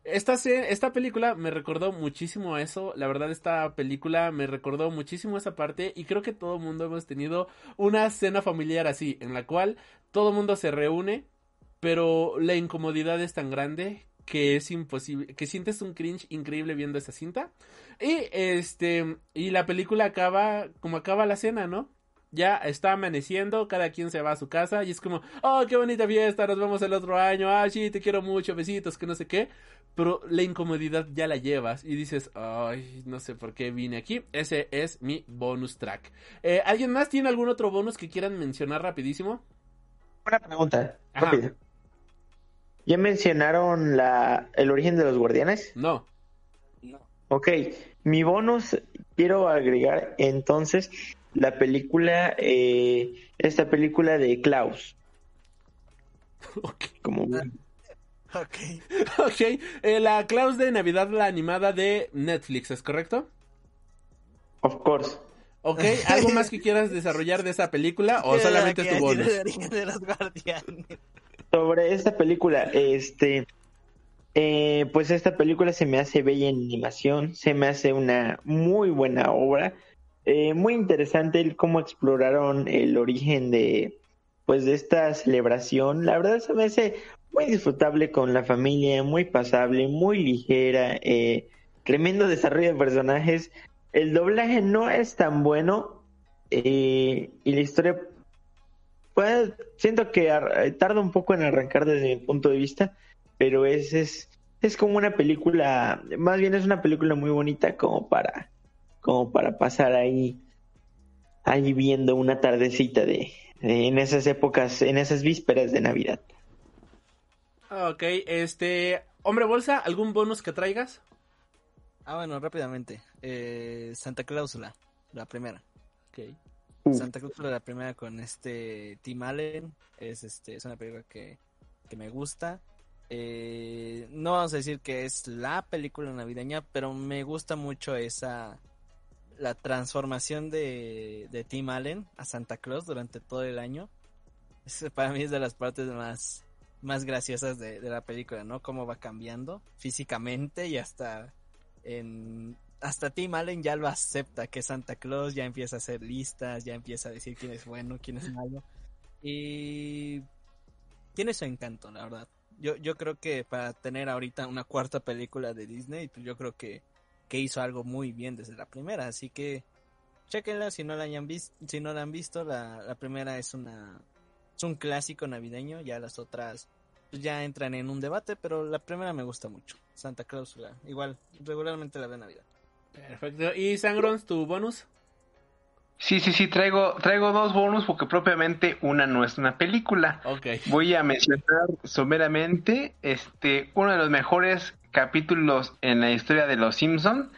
Esta, esta película me recordó muchísimo a eso. La verdad, esta película me recordó muchísimo esa parte. Y creo que todo el mundo hemos tenido una cena familiar así, en la cual todo el mundo se reúne, pero la incomodidad es tan grande que es imposible, que sientes un cringe increíble viendo esa cinta. Y este, y la película acaba como acaba la cena, ¿no? ya está amaneciendo, cada quien se va a su casa y es como, oh, qué bonita fiesta, nos vemos el otro año, ah, sí, te quiero mucho, besitos, que no sé qué, pero la incomodidad ya la llevas y dices, ay, no sé por qué vine aquí, ese es mi bonus track. Eh, ¿Alguien más tiene algún otro bonus que quieran mencionar rapidísimo? Una pregunta, rápida. ¿Ya mencionaron la, el origen de los guardianes? No. No. Ok, mi bonus quiero agregar entonces la película, eh, esta película de Klaus. Ok. Como Ok. Ok, eh, la Klaus de Navidad, la animada de Netflix, ¿es correcto? Of course. Ok, ¿algo más que quieras desarrollar de esa película o solamente tu bonus? De los guardianes. Sobre esta película, este, eh, pues esta película se me hace bella en animación, se me hace una muy buena obra, eh, muy interesante el cómo exploraron el origen de, pues de esta celebración. La verdad se me hace muy disfrutable con la familia, muy pasable, muy ligera, eh, tremendo desarrollo de personajes. El doblaje no es tan bueno y la historia, pues siento que ar- tarda un poco en arrancar desde mi punto de vista, pero es, es, es como una película, más bien es una película muy bonita como para, como para pasar ahí, ahí viendo una tardecita de, de- en esas épocas, en esas vísperas de Navidad. Ok, este, Hombre Bolsa, ¿algún bonus que traigas? Ah, bueno, rápidamente. Eh, Santa Cláusula, la primera. Ok. Santa Cláusula, la primera con este Tim Allen. Es, este, es una película que, que me gusta. Eh, no vamos a decir que es la película navideña, pero me gusta mucho esa la transformación de, de Tim Allen a Santa Claus durante todo el año. Es- para mí es de las partes más, más graciosas de, de la película, ¿no? Cómo va cambiando físicamente y hasta en hasta Tim Allen ya lo acepta que Santa Claus, ya empieza a hacer listas, ya empieza a decir quién es bueno, quién es malo. Y tiene su encanto, la verdad. Yo, yo creo que para tener ahorita una cuarta película de Disney, pues yo creo que, que hizo algo muy bien desde la primera, así que chequenla si no la hayan visto, si no la han visto, la, la primera es una es un clásico navideño, ya las otras pues, ya entran en un debate, pero la primera me gusta mucho, Santa Clausula, igual regularmente la veo en Navidad. Perfecto. ¿Y Sangrons, tu bonus? Sí, sí, sí, traigo, traigo dos bonus porque propiamente una no es una película. Ok. Voy a mencionar someramente este uno de los mejores capítulos en la historia de Los Simpson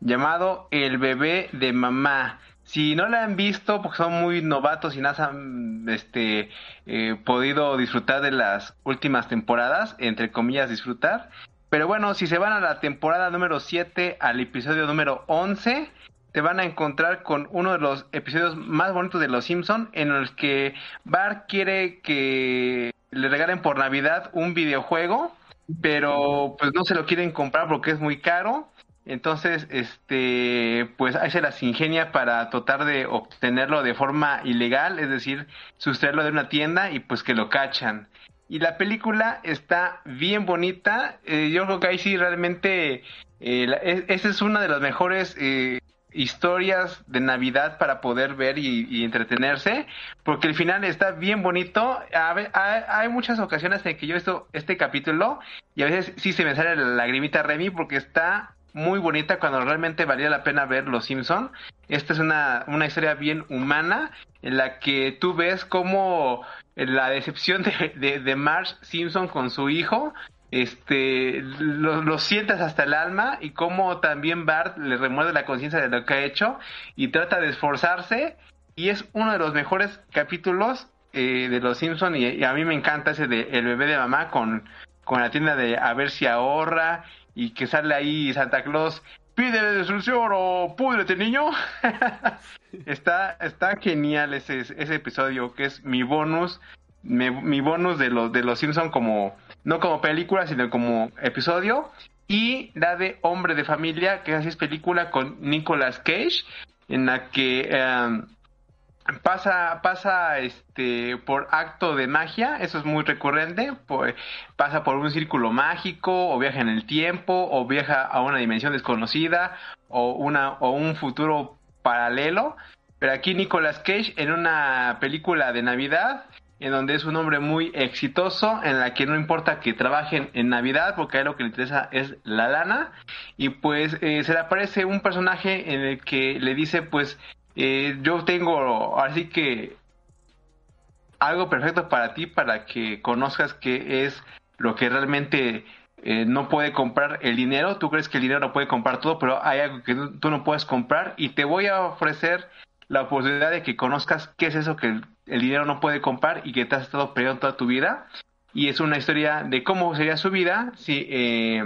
llamado El bebé de mamá. Si no la han visto porque son muy novatos y no han este eh, podido disfrutar de las últimas temporadas, entre comillas disfrutar, pero bueno, si se van a la temporada número 7 al episodio número 11, te van a encontrar con uno de los episodios más bonitos de Los Simpson en el que Bart quiere que le regalen por Navidad un videojuego, pero pues no se lo quieren comprar porque es muy caro. Entonces, este, pues ahí se las ingenia para tratar de obtenerlo de forma ilegal, es decir, sustraerlo de una tienda y pues que lo cachan. Y la película está bien bonita. eh, yo creo que ahí sí realmente eh, es- esa es una de las mejores eh, historias de Navidad para poder ver y, entretenerse, porque el final está bien bonito. Hay muchas ocasiones en que yo he visto este capítulo y a veces sí se me sale la lagrimita Remy porque está muy bonita cuando realmente valía la pena ver Los Simpson. Esta es una, una historia bien humana en la que tú ves cómo la decepción de, de, de Marge Simpson con su hijo este lo, lo sientas hasta el alma y cómo también Bart le remuerde la conciencia de lo que ha hecho y trata de esforzarse. Y es uno de los mejores capítulos eh, de los Simpson y, y a mí me encanta ese de el bebé de mamá con, con la tienda de a ver si ahorra y que sale ahí Santa Claus pide destrucción o púdrete niño. Está está genial ese ese episodio que es mi bonus. Mi, mi bonus de los de los Simpson como no como película sino como episodio. Y la de Hombre de Familia que así es película con Nicolas Cage en la que eh, pasa pasa este por acto de magia eso es muy recurrente pasa por un círculo mágico o viaja en el tiempo o viaja a una dimensión desconocida o una o un futuro paralelo. Pero aquí Nicolas Cage en una película de Navidad en donde es un hombre muy exitoso, en la que no importa que trabajen en Navidad, porque a él lo que le interesa es la lana, y pues eh, se le aparece un personaje en el que le dice, pues, eh, yo tengo, así que algo perfecto para ti, para que conozcas qué es lo que realmente eh, no puede comprar el dinero, tú crees que el dinero lo puede comprar todo, pero hay algo que tú, no puedes comprar, y te voy a ofrecer la oportunidad de que conozcas qué es eso que el, dinero no puede comprar y que te has estado peleando toda tu vida. Y es una historia de cómo sería su vida si eh,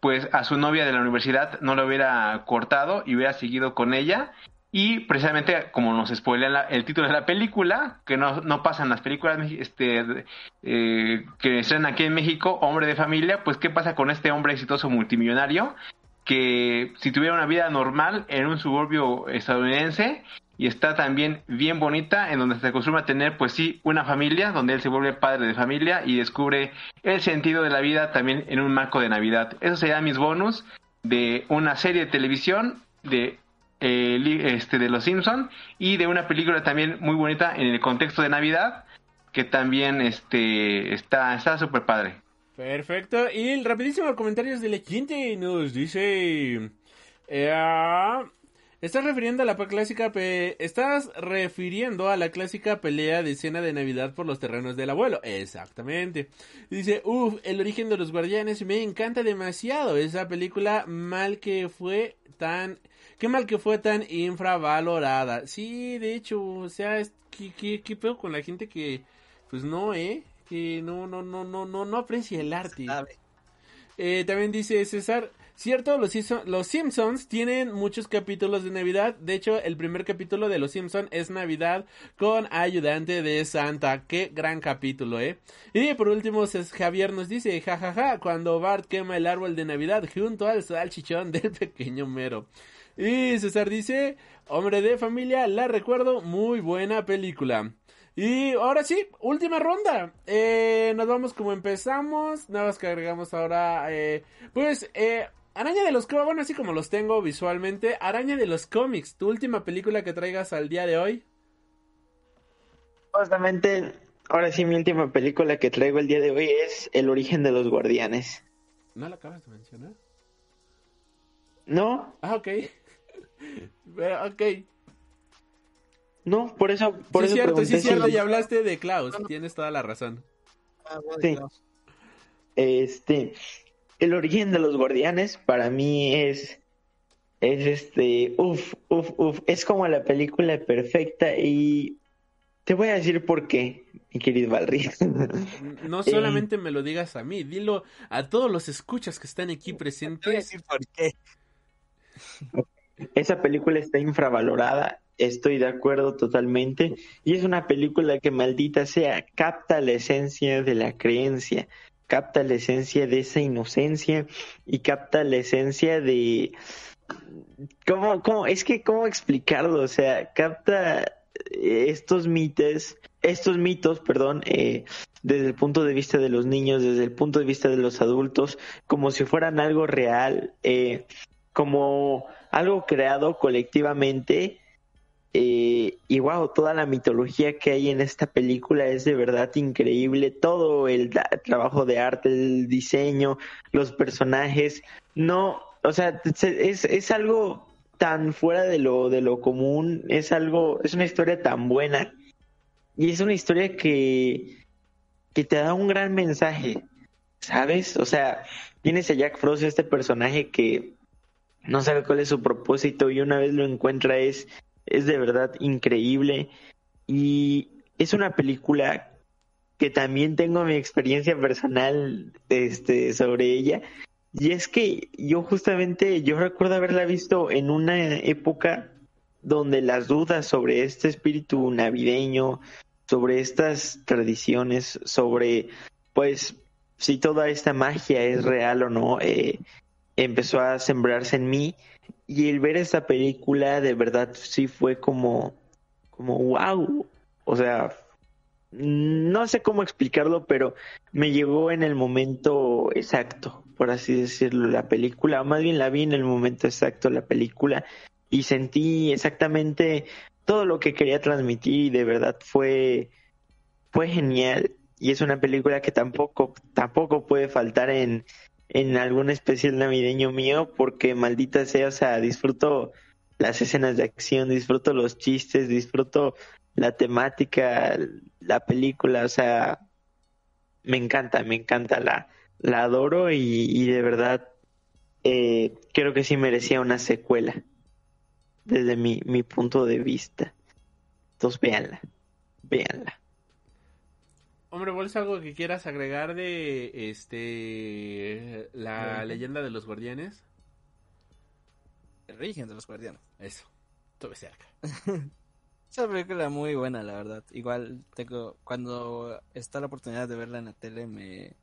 pues a su novia de la universidad no lo hubiera cortado y hubiera seguido con ella. Y precisamente como nos spoilean la, el título de la película, que no, no pasan las películas este, eh, que estrenan aquí en México, Hombre de Familia, pues qué pasa con este hombre exitoso multimillonario que si tuviera una vida normal en un suburbio estadounidense y está también bien bonita, en donde se acostumbra a tener, pues sí, una familia, donde él se vuelve padre de familia y descubre el sentido de la vida también en un marco de Navidad. Esos serían mis bonus de una serie de televisión de, eh, este, de Los Simpson y de una película también muy bonita en el contexto de Navidad, que también este, está súper padre. Perfecto. Y el rapidísimo comentario de la gente nos dice... Eh, Estás refiriendo a la clásica pe... estás refiriendo a la clásica pelea de cena de Navidad por los terrenos del abuelo. Exactamente. Dice, uff, el origen de los guardianes me encanta demasiado. Esa película mal que fue tan qué mal que fue tan infravalorada. Sí, de hecho, o sea, ¿qué, qué, qué pedo con la gente que pues no, eh, que no no no no no no aprecia el arte. Eh, también dice César, Cierto, los, los, Simpsons tienen muchos capítulos de Navidad. De hecho, el primer capítulo de Los Simpsons es Navidad con ayudante de Santa. Qué gran capítulo, ¿eh? Y por último, Javier nos dice, jajaja, cuando Bart quema el árbol de Navidad junto al salchichón del pequeño mero. Y César dice, hombre de familia, la recuerdo, muy buena película. Y ahora sí, última ronda. Eh, nos vamos como empezamos. Nada más que agregamos ahora, eh, pues, eh, Araña de los cómics, bueno, así como los tengo visualmente. Araña de los cómics, tu última película que traigas al día de hoy. Justamente, ahora sí, mi última película que traigo el día de hoy es El origen de los guardianes. ¿No la acabas de mencionar? No. Ah, ok. Ok. No, por eso, por sí, cierto, sí, cierto, y hablaste de Klaus, tienes toda la razón. Ah, sí. Este, el origen de los guardianes para mí es es este uf uf uf es como la película perfecta y te voy a decir por qué mi querido Valri no solamente me lo digas a mí dilo a todos los escuchas que están aquí presentes te voy a decir por qué esa película está infravalorada estoy de acuerdo totalmente y es una película que maldita sea capta la esencia de la creencia capta la esencia de esa inocencia y capta la esencia de cómo cómo es que cómo explicarlo o sea capta estos mitos estos mitos perdón eh, desde el punto de vista de los niños desde el punto de vista de los adultos como si fueran algo real eh, como algo creado colectivamente eh, y wow, toda la mitología que hay en esta película es de verdad increíble. Todo el trabajo de arte, el diseño, los personajes. No, o sea, es, es algo tan fuera de lo, de lo común. Es algo, es una historia tan buena. Y es una historia que, que te da un gran mensaje. ¿Sabes? O sea, tienes a Jack Frost, este personaje que no sabe cuál es su propósito y una vez lo encuentra es es de verdad increíble. Y es una película que también tengo mi experiencia personal este sobre ella. Y es que yo justamente yo recuerdo haberla visto en una época donde las dudas sobre este espíritu navideño, sobre estas tradiciones, sobre pues si toda esta magia es real o no, eh, empezó a sembrarse en mí y el ver esta película de verdad sí fue como, como wow. O sea, no sé cómo explicarlo, pero me llegó en el momento exacto, por así decirlo, la película. Más bien la vi en el momento exacto la película y sentí exactamente todo lo que quería transmitir y de verdad fue, fue genial. Y es una película que tampoco, tampoco puede faltar en, en algún especial navideño mío porque maldita sea, o sea, disfruto las escenas de acción, disfruto los chistes, disfruto la temática, la película, o sea, me encanta, me encanta, la, la adoro y, de verdad eh, creo que sí merecía una secuela desde mi, mi punto de vista. Entonces véanla, véanla. Hombre, ¿vos algo que quieras agregar de este la leyenda de los guardianes? El origen de los guardianes. Eso, estuve cerca. Esa película muy buena, la verdad. Igual tengo, cuando está la oportunidad de verla en la tele, me,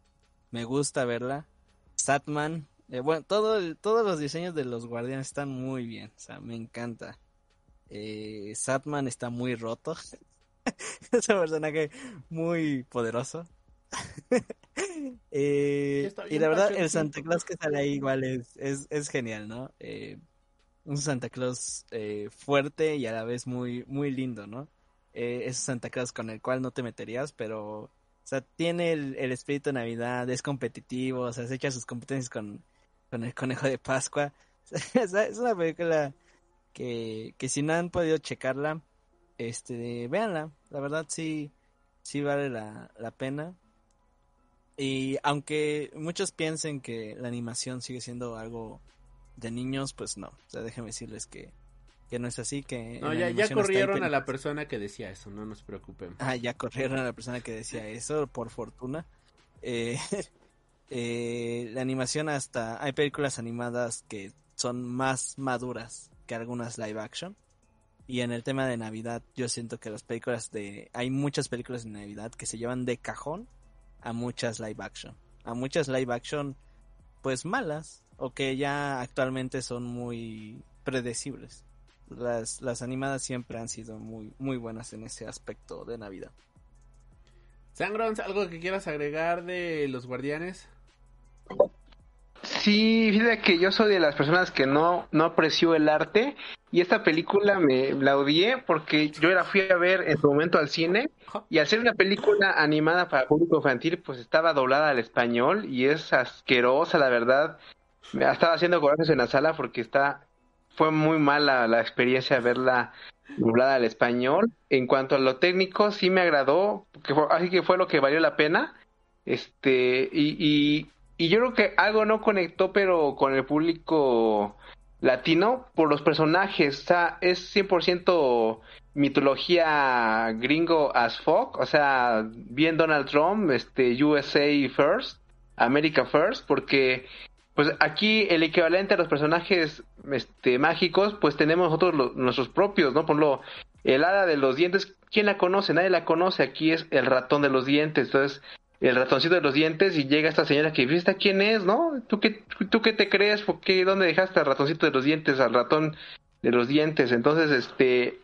me gusta verla. Satman, eh, bueno, todo todos los diseños de los guardianes están muy bien, o sea, me encanta. Eh, Satman está muy roto. es un personaje muy poderoso. Eh, y la verdad, el Santa Claus que sale ahí igual es, es, genial, ¿no? Eh, un Santa Claus eh, fuerte y a la vez muy, muy lindo, ¿no? es Santa Claus con el cual no te meterías, pero, o sea, tiene el, espíritu de Navidad, es competitivo, o sea, se echa sus competencias con, con el conejo de Pascua. es una película que, que si no han podido checarla, este, véanla, la verdad sí, sí vale la, la pena. Y aunque muchos piensen que la animación sigue siendo algo de niños, pues no. O sea, déjenme decirles que, que no es así, que... No, ya, ya corrieron a la persona que decía eso, no nos preocupen. Ah, ya corrieron a la persona que decía eso, por fortuna. Eh, eh, la animación hasta... Hay películas animadas que son más maduras que algunas live action. Y en el tema de Navidad, yo siento que las películas de... Hay muchas películas de Navidad que se llevan de cajón a muchas live action. A muchas live action, pues malas, o que ya actualmente son muy predecibles. Las, las animadas siempre han sido muy, muy buenas en ese aspecto de Navidad. Sangrons, ¿algo que quieras agregar de los guardianes? Sí, fíjate que yo soy de las personas que no, no apreció el arte y esta película me la odié porque yo la fui a ver en su momento al cine y al ser una película animada para público infantil pues estaba doblada al español y es asquerosa la verdad. Me estaba haciendo corajes en la sala porque está fue muy mala la experiencia verla doblada al español. En cuanto a lo técnico sí me agradó, que fue- así que fue lo que valió la pena. Este, y, y, y yo creo que algo no conectó, pero con el público latino por los personajes. O sea, es 100% mitología gringo as fuck. O sea, bien Donald Trump, este, USA first, America first, porque pues aquí el equivalente a los personajes este, mágicos, pues tenemos nosotros lo- nuestros propios, ¿no? Por ejemplo, el hada de los dientes, ¿quién la conoce? Nadie la conoce. Aquí es el ratón de los dientes. Entonces, el ratoncito de los dientes y llega esta señora que ¿esta quién es, no? ¿Tú qué, tú qué te crees? ¿Por qué? ¿Dónde dejaste al ratoncito de los dientes, al ratón de los dientes? Entonces, este,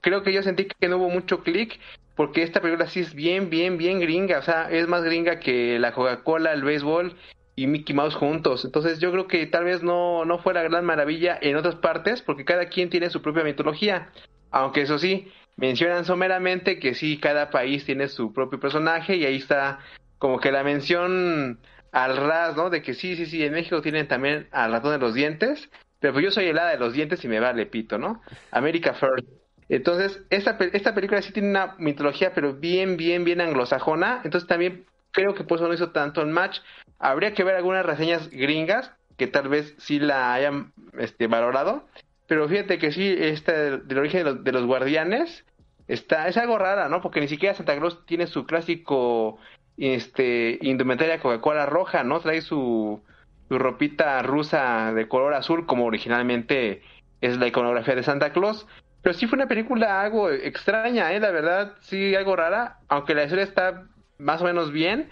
creo que yo sentí que no hubo mucho clic porque esta película sí es bien, bien, bien gringa. O sea, es más gringa que la Coca-Cola, el béisbol y Mickey Mouse juntos. Entonces yo creo que tal vez no, no fue la gran maravilla en otras partes porque cada quien tiene su propia mitología. Aunque eso sí, mencionan someramente que sí, cada país tiene su propio personaje y ahí está como que la mención al ras, ¿no? De que sí, sí, sí, en México tienen también al ratón de los dientes, pero pues yo soy el hada de los dientes y me vale pito, ¿no? America First. Entonces, esta, esta película sí tiene una mitología, pero bien, bien, bien anglosajona. Entonces también creo que por eso no hizo tanto el match. Habría que ver algunas reseñas gringas que tal vez sí la hayan este, valorado. Pero fíjate que sí, esta del, del origen de los, de los guardianes está, es algo rara, ¿no? Porque ni siquiera Santa Claus tiene su clásico este, indumentaria Coca-Cola roja, ¿no? Trae su, su ropita rusa de color azul, como originalmente es la iconografía de Santa Claus. Pero sí fue una película algo extraña, ¿eh? La verdad, sí, algo rara. Aunque la historia está más o menos bien,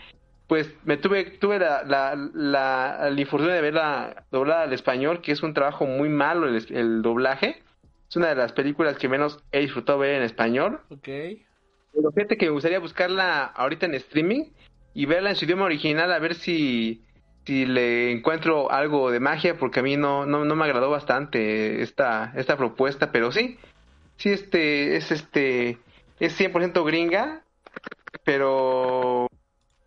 pues me tuve, tuve la, la, la, la infortuna de verla doblada al español, que es un trabajo muy malo el doblaje. Es una de las películas que menos he disfrutado ver en español. Ok. Pero fíjate que me gustaría buscarla ahorita en streaming y verla en su idioma original a ver si, si le encuentro algo de magia, porque a mí no, no, no me agradó bastante esta, esta propuesta, pero sí, sí, este, es este, es 100% gringa, pero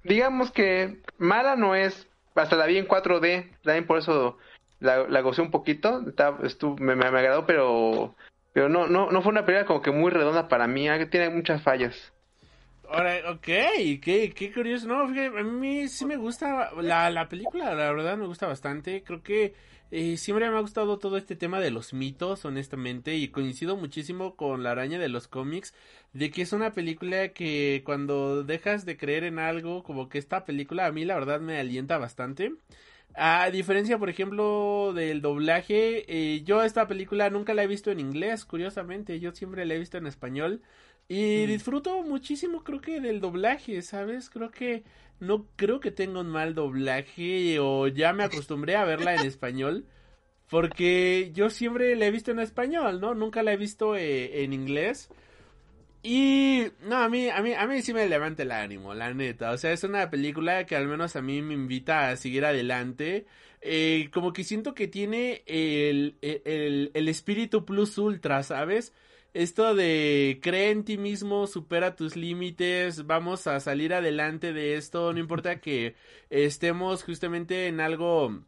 digamos que mala no es, hasta la vi en 4D, también por eso la, la gocé un poquito, está, me, me, me agradó, pero pero no, no, no fue una película como que muy redonda para mí, ah, tiene muchas fallas. Ahora, ok, qué, qué curioso. No, fíjate, a mí sí me gusta la, la película, la verdad me gusta bastante. Creo que eh, siempre me ha gustado todo este tema de los mitos, honestamente, y coincido muchísimo con la araña de los cómics, de que es una película que cuando dejas de creer en algo, como que esta película a mí la verdad me alienta bastante. A diferencia, por ejemplo, del doblaje, eh, yo esta película nunca la he visto en inglés, curiosamente, yo siempre la he visto en español y mm. disfruto muchísimo, creo que del doblaje, ¿sabes? Creo que no creo que tenga un mal doblaje o ya me acostumbré a verla en español porque yo siempre la he visto en español, ¿no? Nunca la he visto eh, en inglés. Y no, a mí, a mí, a mí sí me levanta el ánimo, la neta. O sea, es una película que al menos a mí me invita a seguir adelante. Eh, como que siento que tiene el, el, el, espíritu plus ultra, ¿sabes? Esto de cree en ti mismo, supera tus límites, vamos a salir adelante de esto, no importa que estemos justamente en algo...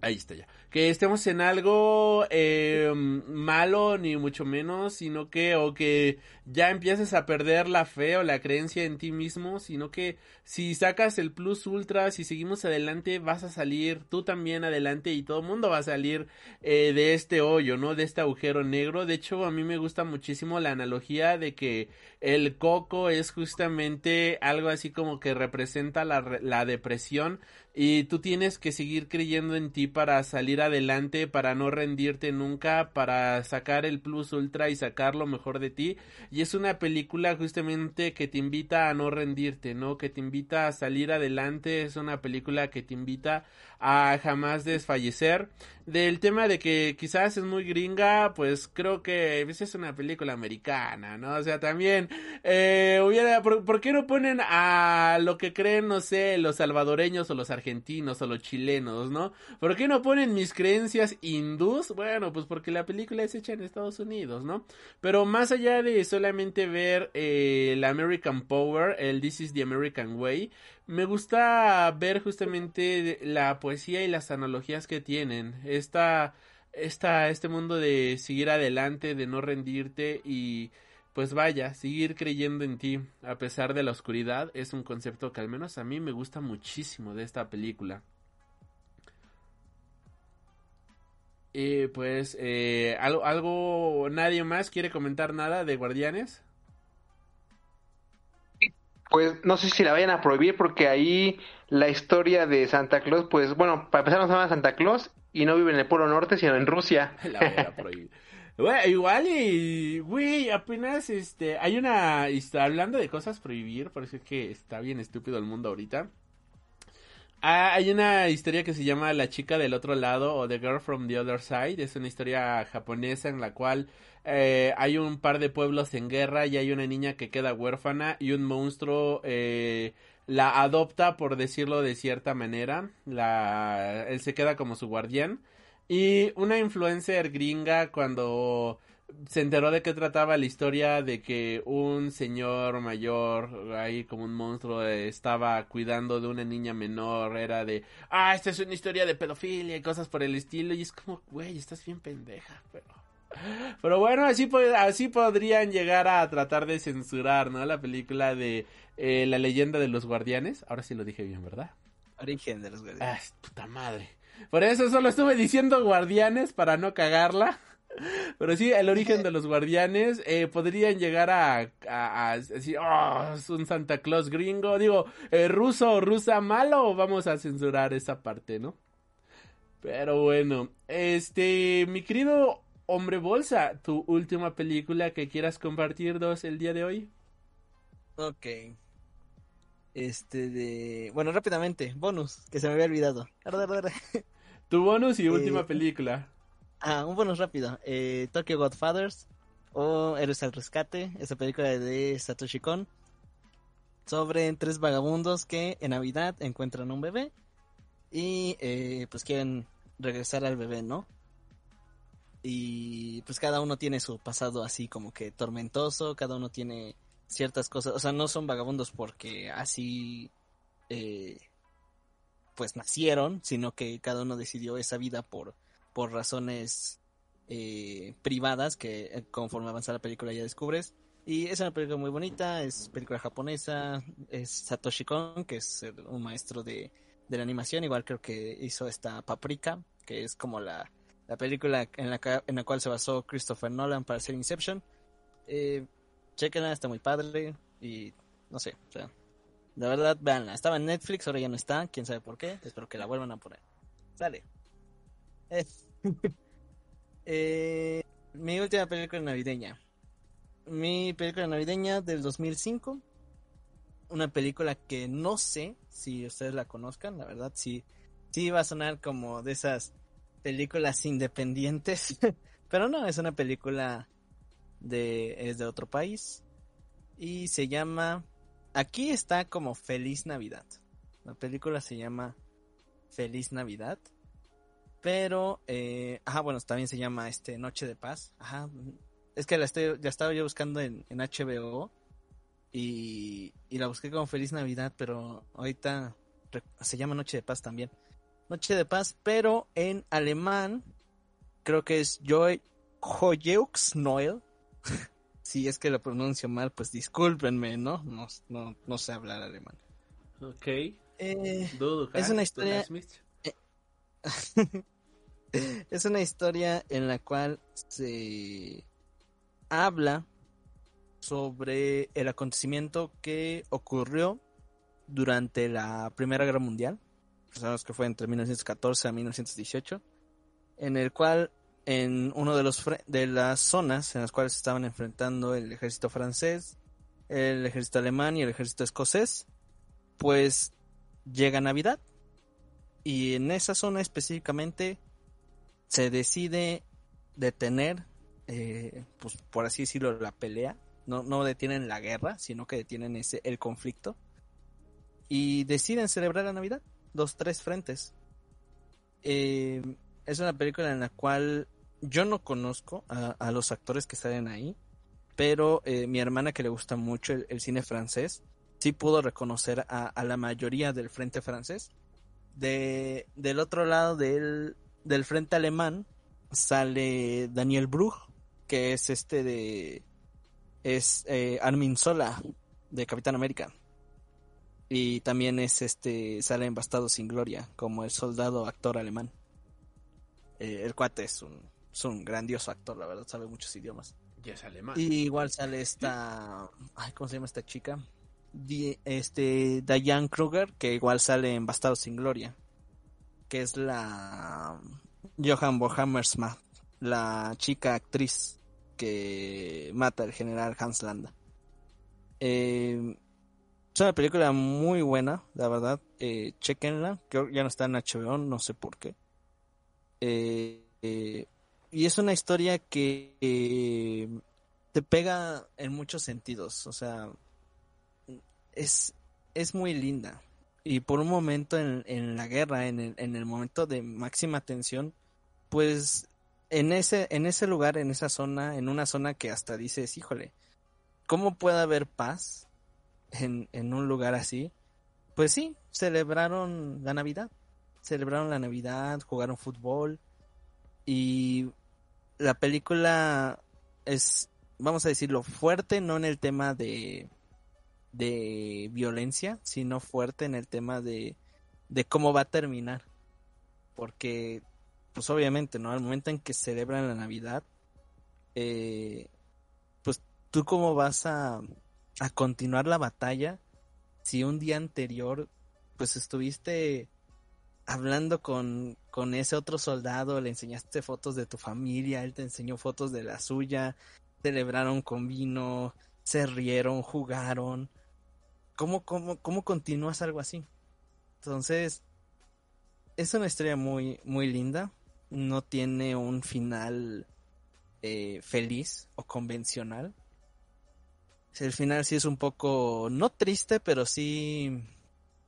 Ahí está ya. Que estemos en algo eh, malo, ni mucho menos, sino que, o que ya empieces a perder la fe o la creencia en ti mismo, sino que si sacas el plus ultra, si seguimos adelante, vas a salir tú también adelante y todo el mundo va a salir eh, de este hoyo, ¿no? De este agujero negro. De hecho, a mí me gusta muchísimo la analogía de que el coco es justamente algo así como que representa la, la depresión y tú tienes que seguir creyendo en ti para salir adelante, para no rendirte nunca, para sacar el plus ultra y sacar lo mejor de ti. Y es una película justamente que te invita a no rendirte, ¿no? Que te invita a salir adelante, es una película que te invita a jamás desfallecer. Del tema de que quizás es muy gringa, pues creo que es una película americana, ¿no? O sea, también, eh, hubiera, ¿por, qué no ponen a lo que creen, no sé, los salvadoreños o los argentinos o los chilenos, ¿no? ¿Por qué no ponen mis creencias hindús? Bueno, pues porque la película es hecha en Estados Unidos, ¿no? Pero más allá de solamente ver eh, el American Power, el This is the American Way, me gusta ver justamente la poesía y las analogías que tienen. Esta, esta, este mundo de seguir adelante, de no rendirte y pues vaya, seguir creyendo en ti a pesar de la oscuridad es un concepto que al menos a mí me gusta muchísimo de esta película. Y pues, eh, ¿algo, ¿algo, nadie más quiere comentar nada de Guardianes? Pues no sé si la vayan a prohibir porque ahí la historia de Santa Claus, pues bueno, para empezar no se llama Santa Claus y no vive en el Polo Norte, sino en Rusia. La voy a prohibir. igual y, güey, apenas este, hay una, hablando de cosas prohibir, parece que está bien estúpido el mundo ahorita. Ah, hay una historia que se llama La chica del otro lado o The Girl from the Other Side. Es una historia japonesa en la cual eh, hay un par de pueblos en guerra y hay una niña que queda huérfana y un monstruo eh, la adopta, por decirlo de cierta manera. La, él se queda como su guardián. Y una influencer gringa cuando se enteró de qué trataba la historia de que un señor mayor, ahí como un monstruo, estaba cuidando de una niña menor, era de, ah, esta es una historia de pedofilia y cosas por el estilo, y es como, güey, estás bien pendeja, pero... Pero bueno, así, así podrían llegar a tratar de censurar, ¿no? La película de eh, La leyenda de los guardianes. Ahora sí lo dije bien, ¿verdad? Origen de los guardianes. Ah, puta madre. Por eso solo estuve diciendo guardianes para no cagarla. Pero sí, el origen de los guardianes eh, podrían llegar a, a, decir, oh, es un Santa Claus gringo, digo, eh, ruso o rusa malo, vamos a censurar esa parte, ¿no? Pero bueno, este, mi querido hombre bolsa, tu última película que quieras compartirnos el día de hoy. Ok. Este de... Bueno, rápidamente, bonus, que se me había olvidado. tu bonus y última eh, película. Ah, un bonus rápido. Eh, Tokyo Godfathers o Héroes al Rescate, esa película de Satoshi Kon. Sobre tres vagabundos que en Navidad encuentran un bebé y eh, pues quieren regresar al bebé, ¿no? Y pues cada uno tiene su pasado así como que tormentoso, cada uno tiene ciertas cosas, o sea, no son vagabundos porque así eh, pues nacieron, sino que cada uno decidió esa vida por por razones eh, privadas que eh, conforme avanza la película ya descubres. Y es una película muy bonita, es película japonesa, es Satoshi Kon, que es un maestro de, de la animación, igual creo que hizo esta Paprika, que es como la, la película en la, en la cual se basó Christopher Nolan para hacer Inception. Eh, chequenla, está muy padre y no sé, de verdad, veanla. Estaba en Netflix, ahora ya no está, quién sabe por qué, espero que la vuelvan a poner. Sale. Eh, mi última película navideña. Mi película navideña del 2005. Una película que no sé si ustedes la conozcan, la verdad, sí, sí va a sonar como de esas películas independientes. Pero no, es una película de, es de otro país. Y se llama, aquí está como Feliz Navidad. La película se llama Feliz Navidad. Pero, eh, ajá, bueno, también se llama este Noche de Paz. Ajá. Es que la, estoy, ya estaba yo buscando en, en HBO y, y, la busqué como Feliz Navidad, pero ahorita se llama Noche de Paz también. Noche de Paz, pero en alemán creo que es Joy Hoyeux Noel. si es que lo pronuncio mal, pues discúlpenme, ¿no? No, no, no sé hablar alemán. Ok. Eh, Dudo, es una historia-. es una historia en la cual se habla sobre el acontecimiento que ocurrió durante la Primera Guerra Mundial, sabemos que fue entre 1914 a 1918, en el cual en uno de los de las zonas en las cuales estaban enfrentando el ejército francés, el ejército alemán y el ejército escocés, pues llega Navidad y en esa zona específicamente se decide detener, eh, pues por así decirlo, la pelea. No, no detienen la guerra, sino que detienen ese, el conflicto. Y deciden celebrar la Navidad. Los tres frentes. Eh, es una película en la cual yo no conozco a, los actores que salen ahí. Pero eh, mi hermana que le gusta mucho el, el cine francés, sí pudo reconocer a, a la mayoría del frente francés. De, del otro lado del, del frente alemán sale Daniel Brugh, que es este de... es eh, Armin Sola, de Capitán América. Y también es este, sale en Bastardo sin Gloria, como el soldado actor alemán. Eh, el cuate es un, es un grandioso actor, la verdad, sabe muchos idiomas. Ya es alemán. Y igual sale esta. Ay, ¿cómo se llama esta chica? Este, Diane Kruger, que igual sale en Bastardo sin Gloria. Que es la. Johan Bohammersma, la chica actriz que mata al general Hans Landa. Eh, es una película muy buena, la verdad. Eh, chequenla. Creo que ya no está en HBO, no sé por qué. Eh, eh, y es una historia que te pega en muchos sentidos. O sea, es, es muy linda. Y por un momento en, en la guerra, en el, en el momento de máxima tensión, pues en ese, en ese lugar, en esa zona, en una zona que hasta dices, híjole, ¿cómo puede haber paz en, en un lugar así? Pues sí, celebraron la Navidad. Celebraron la Navidad, jugaron fútbol. Y la película es, vamos a decirlo, fuerte, no en el tema de, de violencia, sino fuerte en el tema de, de cómo va a terminar. Porque, pues obviamente, ¿no? Al momento en que celebran la Navidad, eh, pues tú cómo vas a, a continuar la batalla si un día anterior, pues estuviste hablando con, con ese otro soldado, le enseñaste fotos de tu familia, él te enseñó fotos de la suya, celebraron con vino, se rieron, jugaron. ¿Cómo, cómo, cómo continúas algo así? Entonces, es una historia muy, muy linda. No tiene un final eh, feliz o convencional. El final sí es un poco, no triste, pero sí,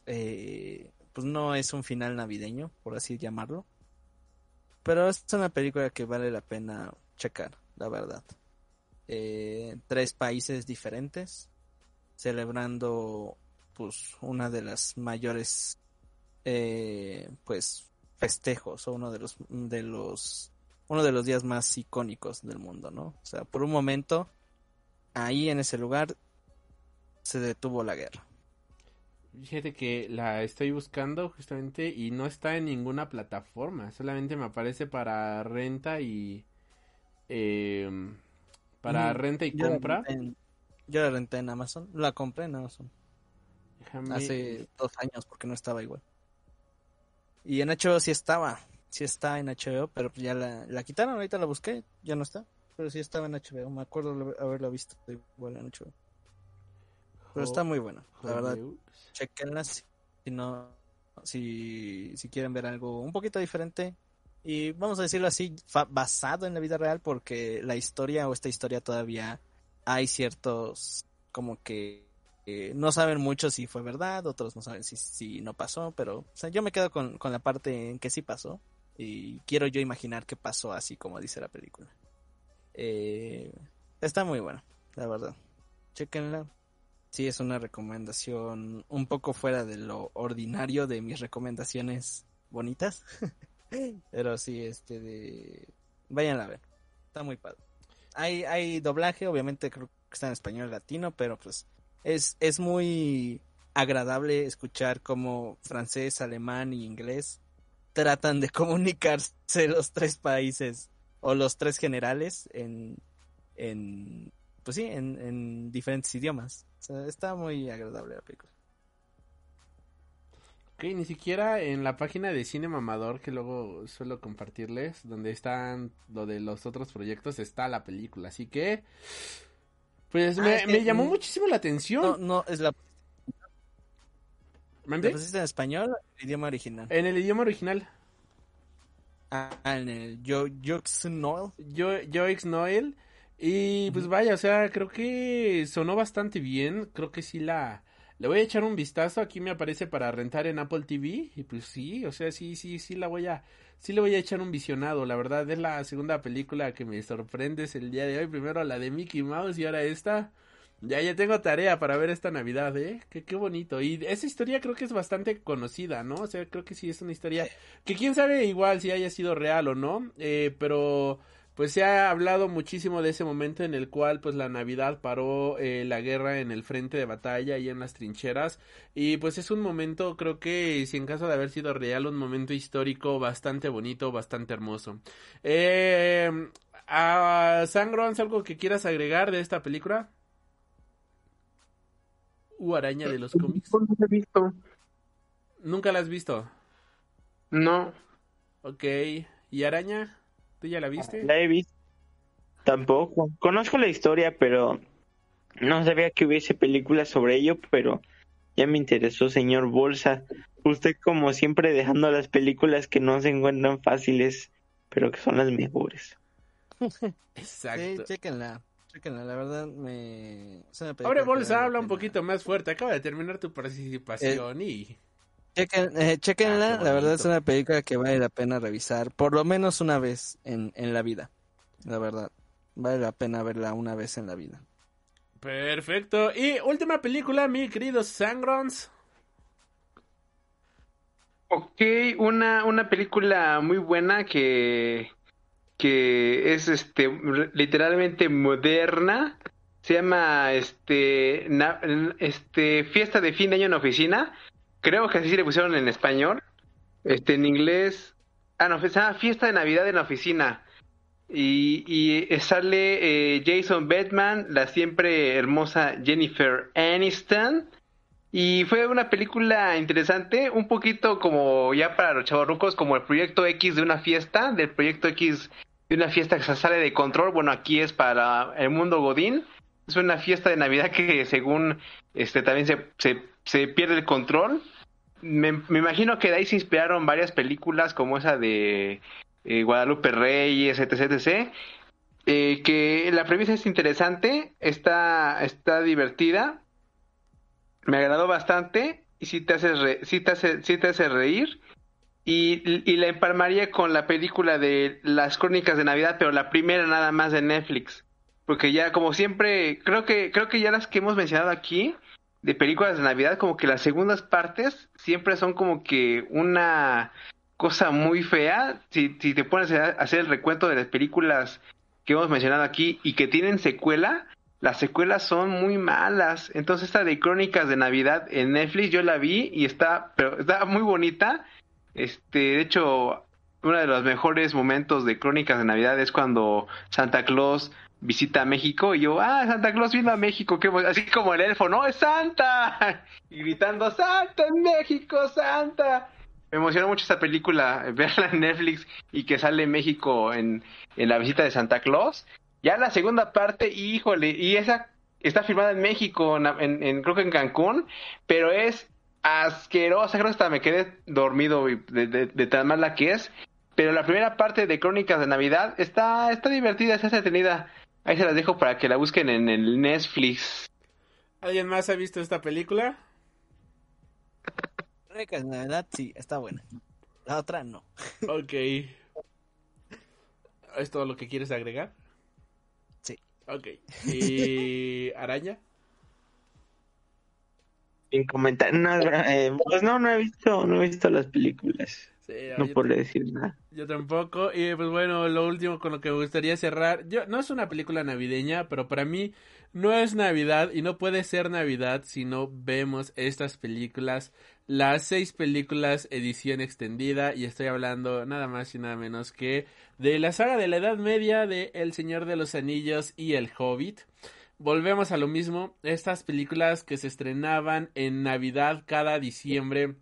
eh, pues no es un final navideño, por así llamarlo. Pero es una película que vale la pena checar, la verdad. Eh, tres países diferentes, celebrando pues una de las mayores eh, pues festejos o uno de los de los uno de los días más icónicos del mundo, ¿no? O sea, por un momento ahí en ese lugar se detuvo la guerra. Fíjate que la estoy buscando justamente y no está en ninguna plataforma. Solamente me aparece para renta y... em, para Mm, renta y compra. en- yo la renté en Amazon, la compré en Amazon Déjame- hace dos años porque no estaba igual. Y en HBO sí estaba, sí está en HBO, pero ya la, la quitaron, ahorita la busqué, ya no está, pero sí estaba en HBO, me acuerdo haberla visto igual en HBO. Pero está muy buena, la verdad. Chequenla si, no si, si quieren ver algo un poquito diferente y vamos a decirlo así basado en la vida real porque la historia o esta historia todavía hay ciertos como que eh, no saben mucho si fue verdad otros no saben si, si no pasó pero yo me quedo con, con la parte en que sí pasó y quiero yo imaginar que pasó así como dice la película Eh, está muy buena la verdad chequenla sí es una recomendación un poco fuera de lo ordinario de mis recomendaciones bonitas. Pero sí, este de... Vayan a ver. Está muy padre. Hay, hay doblaje, obviamente creo que está en español latino, pero pues es, es muy agradable escuchar cómo francés, alemán y inglés tratan de comunicarse los tres países o los tres generales en, en pues sí, en, en diferentes idiomas. O sea, está muy agradable la película. Ok, ni siquiera en la página de Cine Mamador que luego suelo compartirles, donde están lo de los otros proyectos, está la película. Así que, pues Ah, me, es que, me llamó muchísimo la atención. No, no, es la... ¿La pusiste en español o en idioma original? En el idioma original. Ah, en el Yo, Joxun Noel. Yo, Joix Noel. Y pues vaya, o sea, creo que sonó bastante bien. Creo que sí la. Le voy a echar un vistazo. Aquí me aparece para rentar en Apple TV. Y pues sí, o sea, sí, sí, sí la voy a. Sí le voy a echar un visionado. La verdad, es la segunda película que me sorprendes el día de hoy. Primero la de Mickey Mouse y ahora esta. Ya, ya tengo tarea para ver esta Navidad, ¿eh? Qué, qué bonito. Y esa historia creo que es bastante conocida, ¿no? O sea, creo que sí es una historia que quién sabe igual si haya sido real o no. Eh, pero pues se ha hablado muchísimo de ese momento en el cual pues la Navidad paró eh, la guerra en el frente de batalla y en las trincheras. Y pues es un momento creo que si en caso de haber sido real un momento histórico bastante bonito bastante hermoso. Eh, a Sangrons algo que quieras agregar de esta película u araña de los cómics No he visto. nunca la has visto No. ok. Y araña tú ya la viste La he visto. Tampoco. Conozco la historia, pero no sabía que hubiese películas sobre ello, pero ya me interesó, señor Bolsa. Usted como siempre dejando las películas que no se encuentran fáciles, pero que son las mejores. exacto Sí, chéquenla. Chéquenla, la verdad me... que bolsa, habla un poquito más fuerte. Acaba de terminar tu participación y. Chequen, eh, chéquenla, Ah, la verdad es una película que vale la pena revisar, por lo menos una vez en, en la vida. La verdad, vale la pena verla una vez en la vida. Perfecto. Y última película, mi querido Sangrons. Ok, una, una película muy buena que, que es este literalmente moderna. Se llama este, na- este Fiesta de fin de año en oficina. Creo que así le pusieron en español. Este en inglés. Ah, no, llama Fiesta de Navidad en la oficina. Y, y sale eh, Jason Bateman, la siempre hermosa Jennifer Aniston. Y fue una película interesante, un poquito como ya para los chavorrucos, como el proyecto X de una fiesta, del proyecto X de una fiesta que se sale de control. Bueno, aquí es para el mundo Godín. Es una fiesta de Navidad que según este también se, se, se pierde el control. Me, me imagino que de ahí se inspiraron varias películas como esa de eh, Guadalupe Reyes, etc, etc. Eh, que la premisa es interesante, está, está divertida me agradó bastante y sí te hace, sí te hace, sí te hace reír. Y, y la empalmaría con la película de las crónicas de Navidad, pero la primera nada más de Netflix. Porque ya, como siempre, creo que, creo que ya las que hemos mencionado aquí, de películas de Navidad, como que las segundas partes siempre son como que una cosa muy fea. Si, si te pones a hacer el recuento de las películas que hemos mencionado aquí y que tienen secuela, las secuelas son muy malas. Entonces esta de Crónicas de Navidad en Netflix yo la vi y está, pero está muy bonita. Este, de hecho, uno de los mejores momentos de Crónicas de Navidad es cuando Santa Claus visita México y yo, ah, Santa Claus vino a México, qué emo-". así como el elfo, no, es Santa, y gritando, Santa en México, Santa. Me emocionó mucho esta película, verla en Netflix y que sale México en, en la visita de Santa Claus. Ya la segunda parte, híjole, y esa está filmada en México, en, creo que en Cancún, pero es asquerosa, creo que hasta me quedé dormido de, de- de tan mala que es. Pero la primera parte de Crónicas de Navidad está, está divertida, está entretenida. Ahí se las dejo para que la busquen en el Netflix. ¿Alguien más ha visto esta película? Crónicas de Navidad, sí, está buena. La otra no. Ok. ¿Es todo lo que quieres agregar? Sí. Ok. ¿Y Araña? Sin comentar, no, eh, pues no, no he visto, no he visto las películas. Sí, No yo, podré decir nada. yo tampoco. Y pues bueno, lo último con lo que me gustaría cerrar. Yo, no es una película navideña, pero para mí no es Navidad y no puede ser Navidad si no vemos estas películas. Las seis películas edición extendida. Y estoy hablando nada más y nada menos que de la saga de la Edad Media de El Señor de los Anillos y El Hobbit. Volvemos a lo mismo. Estas películas que se estrenaban en Navidad cada diciembre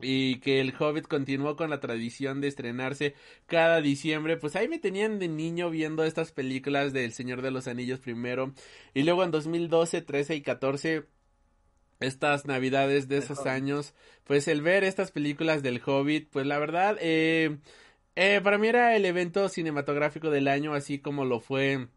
y que el Hobbit continuó con la tradición de estrenarse cada diciembre, pues ahí me tenían de niño viendo estas películas del Señor de los Anillos primero y luego en 2012, 13 y 14 estas navidades de esos años, pues el ver estas películas del Hobbit, pues la verdad, eh, eh, para mí era el evento cinematográfico del año, así como lo fue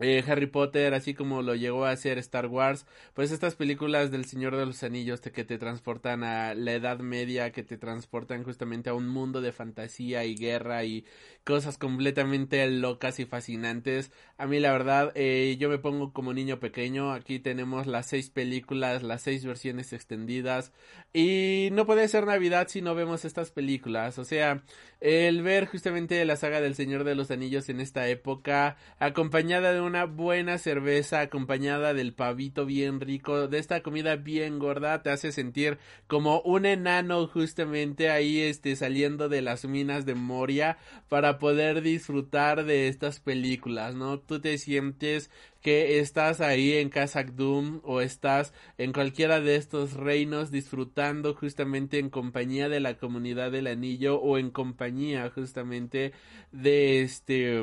eh, Harry Potter, así como lo llegó a hacer Star Wars, pues estas películas del Señor de los Anillos te- que te transportan a la Edad Media, que te transportan justamente a un mundo de fantasía y guerra y cosas completamente locas y fascinantes. A mí la verdad, eh, yo me pongo como niño pequeño, aquí tenemos las seis películas, las seis versiones extendidas y no puede ser Navidad si no vemos estas películas, o sea, el ver justamente la saga del Señor de los Anillos en esta época, acompañada de una buena cerveza, acompañada del pavito bien rico, de esta comida bien gorda, te hace sentir como un enano justamente ahí este saliendo de las minas de Moria para poder disfrutar de estas películas, ¿no? Tú te sientes que estás ahí en Khazad Dûm o estás en cualquiera de estos reinos disfrutando justamente en compañía de la comunidad del anillo o en compañía justamente de este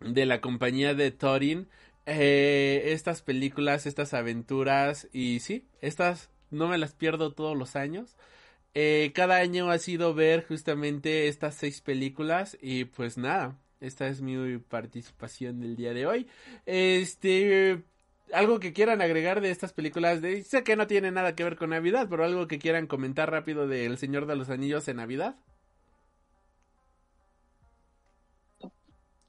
de la compañía de Thorin eh, estas películas estas aventuras y sí estas no me las pierdo todos los años eh, cada año ha sido ver justamente estas seis películas y pues nada esta es mi participación del día de hoy. Este, algo que quieran agregar de estas películas, de, sé que no tiene nada que ver con Navidad, pero algo que quieran comentar rápido de El Señor de los Anillos en Navidad.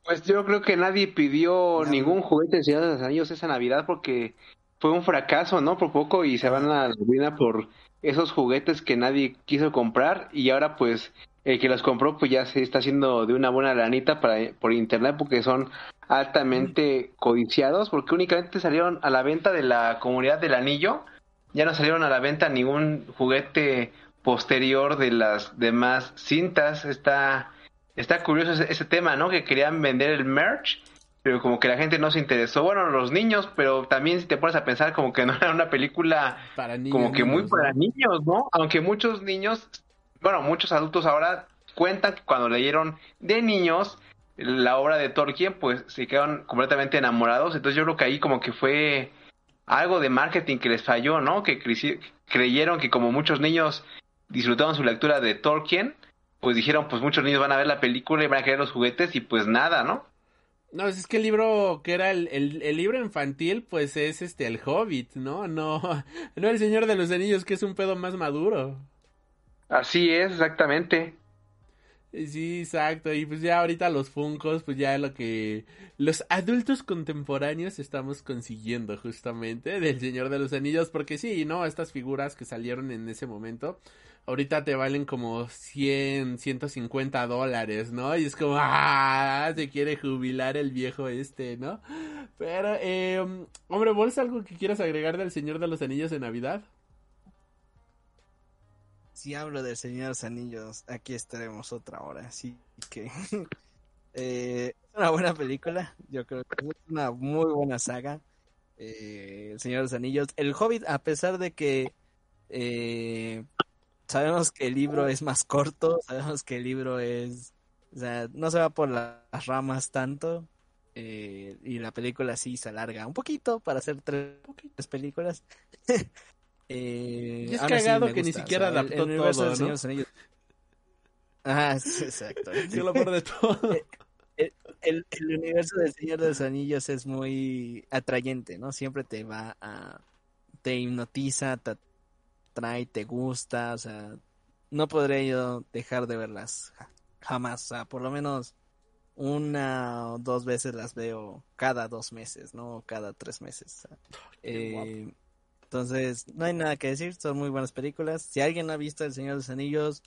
Pues yo creo que nadie pidió ningún juguete de Señor de los Anillos esa Navidad porque fue un fracaso, ¿no? Por poco y se van a la ruina por esos juguetes que nadie quiso comprar y ahora pues el que los compró pues ya se está haciendo de una buena lanita para, por internet porque son altamente codiciados porque únicamente salieron a la venta de la comunidad del anillo, ya no salieron a la venta ningún juguete posterior de las demás cintas, está está curioso ese, ese, tema, ¿no? Que querían vender el merch, pero como que la gente no se interesó. Bueno, los niños, pero también si te pones a pensar como que no era una película para niños, como que muy para niños, ¿no? Aunque muchos niños, bueno, muchos adultos ahora cuentan que cuando leyeron de niños la obra de Tolkien, pues se quedaron completamente enamorados. Entonces yo creo que ahí como que fue algo de marketing que les falló, ¿no? Que creyeron que como muchos niños disfrutaban su lectura de Tolkien, pues dijeron, pues muchos niños van a ver la película y van a querer los juguetes y pues nada, ¿no? No, es que el libro que era el, el, el, libro infantil, pues es este el Hobbit, ¿no? No, no el Señor de los Anillos, que es un pedo más maduro. Así es, exactamente. Sí, exacto. Y pues ya ahorita los Funcos, pues ya lo que los adultos contemporáneos estamos consiguiendo justamente del Señor de los Anillos, porque sí, ¿no? Estas figuras que salieron en ese momento, ahorita te valen como 100, 150 dólares, ¿no? Y es como, ah, se quiere jubilar el viejo este, ¿no? Pero, eh, hombre, ¿vos algo que quieras agregar del Señor de los Anillos de Navidad? Si hablo del Señor de los Anillos, aquí estaremos otra hora, así que... eh, es una buena película, yo creo que es una muy buena saga. Eh, el Señor de los Anillos. El Hobbit, a pesar de que eh, sabemos que el libro es más corto, sabemos que el libro es, o sea, no se va por las ramas tanto, eh, y la película sí se alarga un poquito para hacer tres, tres películas. eh, y es cagado sí que ni siquiera o sea, adaptó el, el universo todo, Señor ¿no? Ah, sí, exacto. Sí, lo de todo. El, el, el, universo del Señor de los Anillos es muy atrayente, ¿no? Siempre te va a... te hipnotiza, te trae, te gusta, o sea, no podré yo dejar de verlas jamás, o sea, por lo menos una o dos veces las veo cada dos meses, ¿no? Cada tres meses. Eh, entonces, no hay nada que decir, son muy buenas películas. Si alguien ha visto El Señor de los Anillos,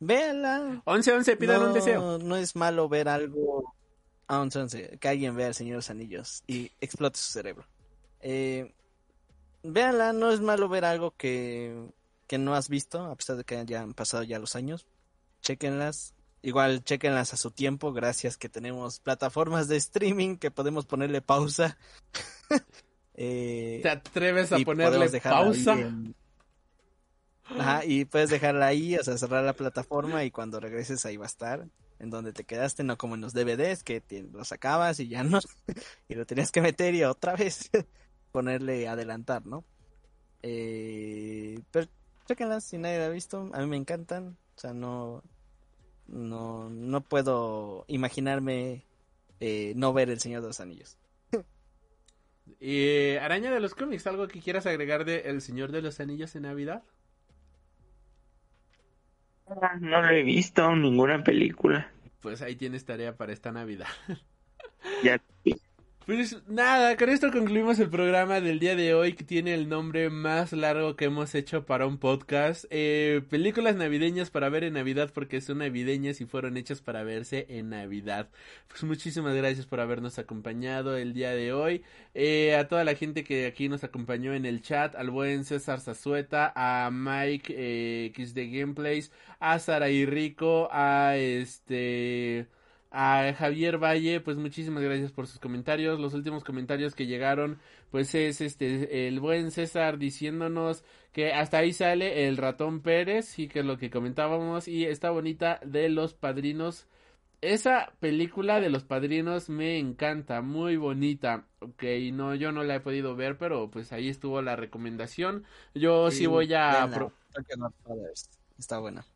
véanla. 11-11, pidan no, un deseo. No es malo ver algo. Ah, 11-11, que alguien vea El Señor de los Anillos y explote su cerebro. Eh, véanla, no es malo ver algo que, que no has visto, a pesar de que ya han pasado ya los años. Chequenlas. Igual, chequenlas a su tiempo, gracias que tenemos plataformas de streaming que podemos ponerle pausa. Eh, ¿Te atreves a ponerle pausa? en- Ajá, y puedes dejarla ahí, o sea, cerrar la plataforma y cuando regreses ahí va a estar, en donde te quedaste, no como en los DVDs que te- los acabas y ya no, y lo tenías que meter y otra vez ponerle adelantar, ¿no? Eh, pero chéquenlas si nadie la ha visto, a mí me encantan, o sea, no, no, no puedo imaginarme eh, no ver El Señor de los Anillos. Y Araña de los cómics, ¿algo que quieras agregar de El Señor de los Anillos en Navidad? Ah, No lo he visto, ninguna película. Pues ahí tienes tarea para esta Navidad. Ya Pues nada, con esto concluimos el programa del día de hoy que tiene el nombre más largo que hemos hecho para un podcast. Eh, películas navideñas para ver en Navidad porque son navideñas y fueron hechas para verse en Navidad. Pues muchísimas gracias por habernos acompañado el día de hoy. Eh, a toda la gente que aquí nos acompañó en el chat, al buen César Zazueta, a Mike eh, X de Gameplays, a Sara y Rico, a este a Javier Valle, pues muchísimas gracias por sus comentarios. Los últimos comentarios que llegaron, pues es este el buen César diciéndonos que hasta ahí sale el ratón Pérez, sí que es lo que comentábamos y está bonita de los padrinos. Esa película de los padrinos me encanta, muy bonita. Ok, no, yo no la he podido ver, pero pues ahí estuvo la recomendación. Yo sí, voy a... pro- Está buena.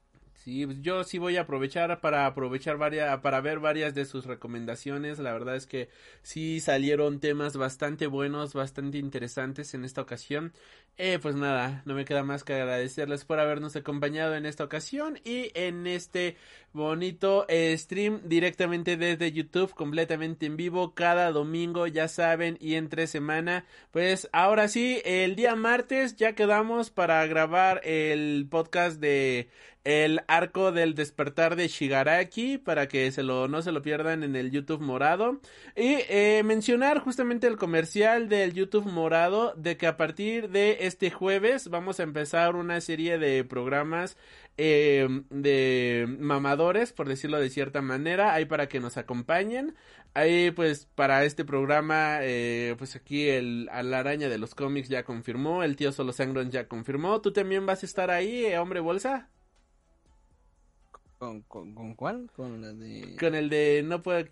Sí, pues yo sí voy a aprovechar para aprovechar varias, para ver varias de sus recomendaciones. La verdad es que sí salieron temas bastante buenos, bastante interesantes en esta ocasión. Eh, pues nada, no me queda más que agradecerles por habernos acompañado en esta ocasión y en este bonito eh, stream directamente desde YouTube, completamente en vivo, cada domingo, ya saben, y entre semana. Pues ahora sí, el día martes ya quedamos para grabar el podcast de el arco del despertar de Shigaraki para que se lo no se lo pierdan en el YouTube morado y eh, mencionar justamente el comercial del YouTube morado de que a partir de este jueves vamos a empezar una serie de programas eh, de mamadores por decirlo de cierta manera ahí para que nos acompañen ahí pues para este programa eh, pues aquí el a la araña de los cómics ya confirmó el tío solo sangron ya confirmó tú también vas a estar ahí eh, hombre bolsa ¿Con, con, con cuál? Con la de... Con el de no puedo,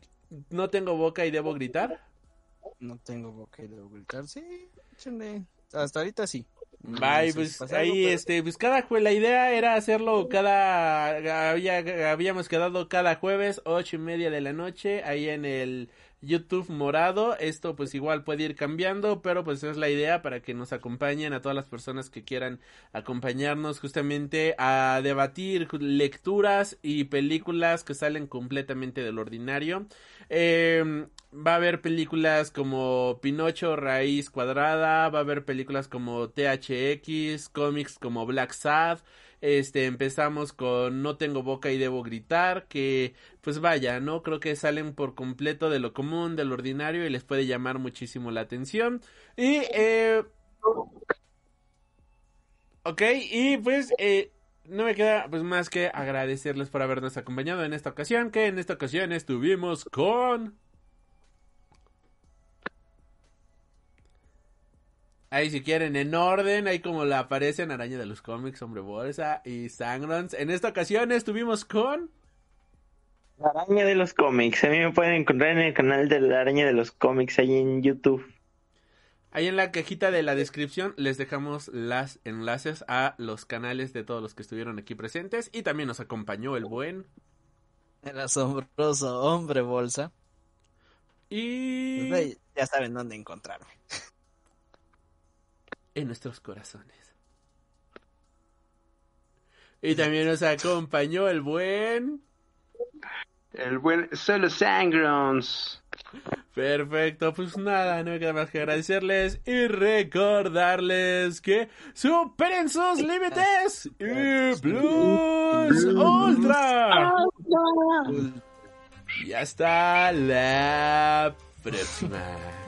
no tengo boca y debo gritar. No tengo boca y debo gritar. Sí, échenle. Hasta ahorita sí. Bye, No pues ahí pero- este, pues cada jue- la idea era hacerlo cada, había, habíamos quedado cada jueves, ocho y media de la noche, ahí en el YouTube morado, esto pues igual puede ir cambiando, pero pues es la idea para que nos acompañen a todas las personas que quieran acompañarnos justamente a debatir lecturas y películas que salen completamente del ordinario. Eh, va a haber películas como Pinocho Raíz Cuadrada, va a haber películas como THX, cómics como Black Sad. Este, empezamos con No tengo boca y debo gritar, que pues vaya, ¿no? Creo que salen por completo de lo común, del ordinario y les puede llamar muchísimo la atención. Y, eh... Ok, y pues, eh, no me queda pues más que agradecerles por habernos acompañado en esta ocasión, que en esta ocasión estuvimos con... Ahí si quieren en orden, ahí como la aparecen Araña de los cómics, Hombre Bolsa y Sangrons. En esta ocasión estuvimos con... La araña de los cómics. A mí me pueden encontrar en el canal de la araña de los cómics ahí en YouTube. Ahí en la cajita de la descripción les dejamos los enlaces a los canales de todos los que estuvieron aquí presentes y también nos acompañó el buen El asombroso hombre bolsa. y Pues, ya saben dónde encontrarme. En nuestros corazones. Y también nos acompañó el buen El buen Solo Sangrons. Perfecto, pues nada, no me queda más que agradecerles y recordarles que superen sus límites y Plus Ultra. Y hasta la próxima.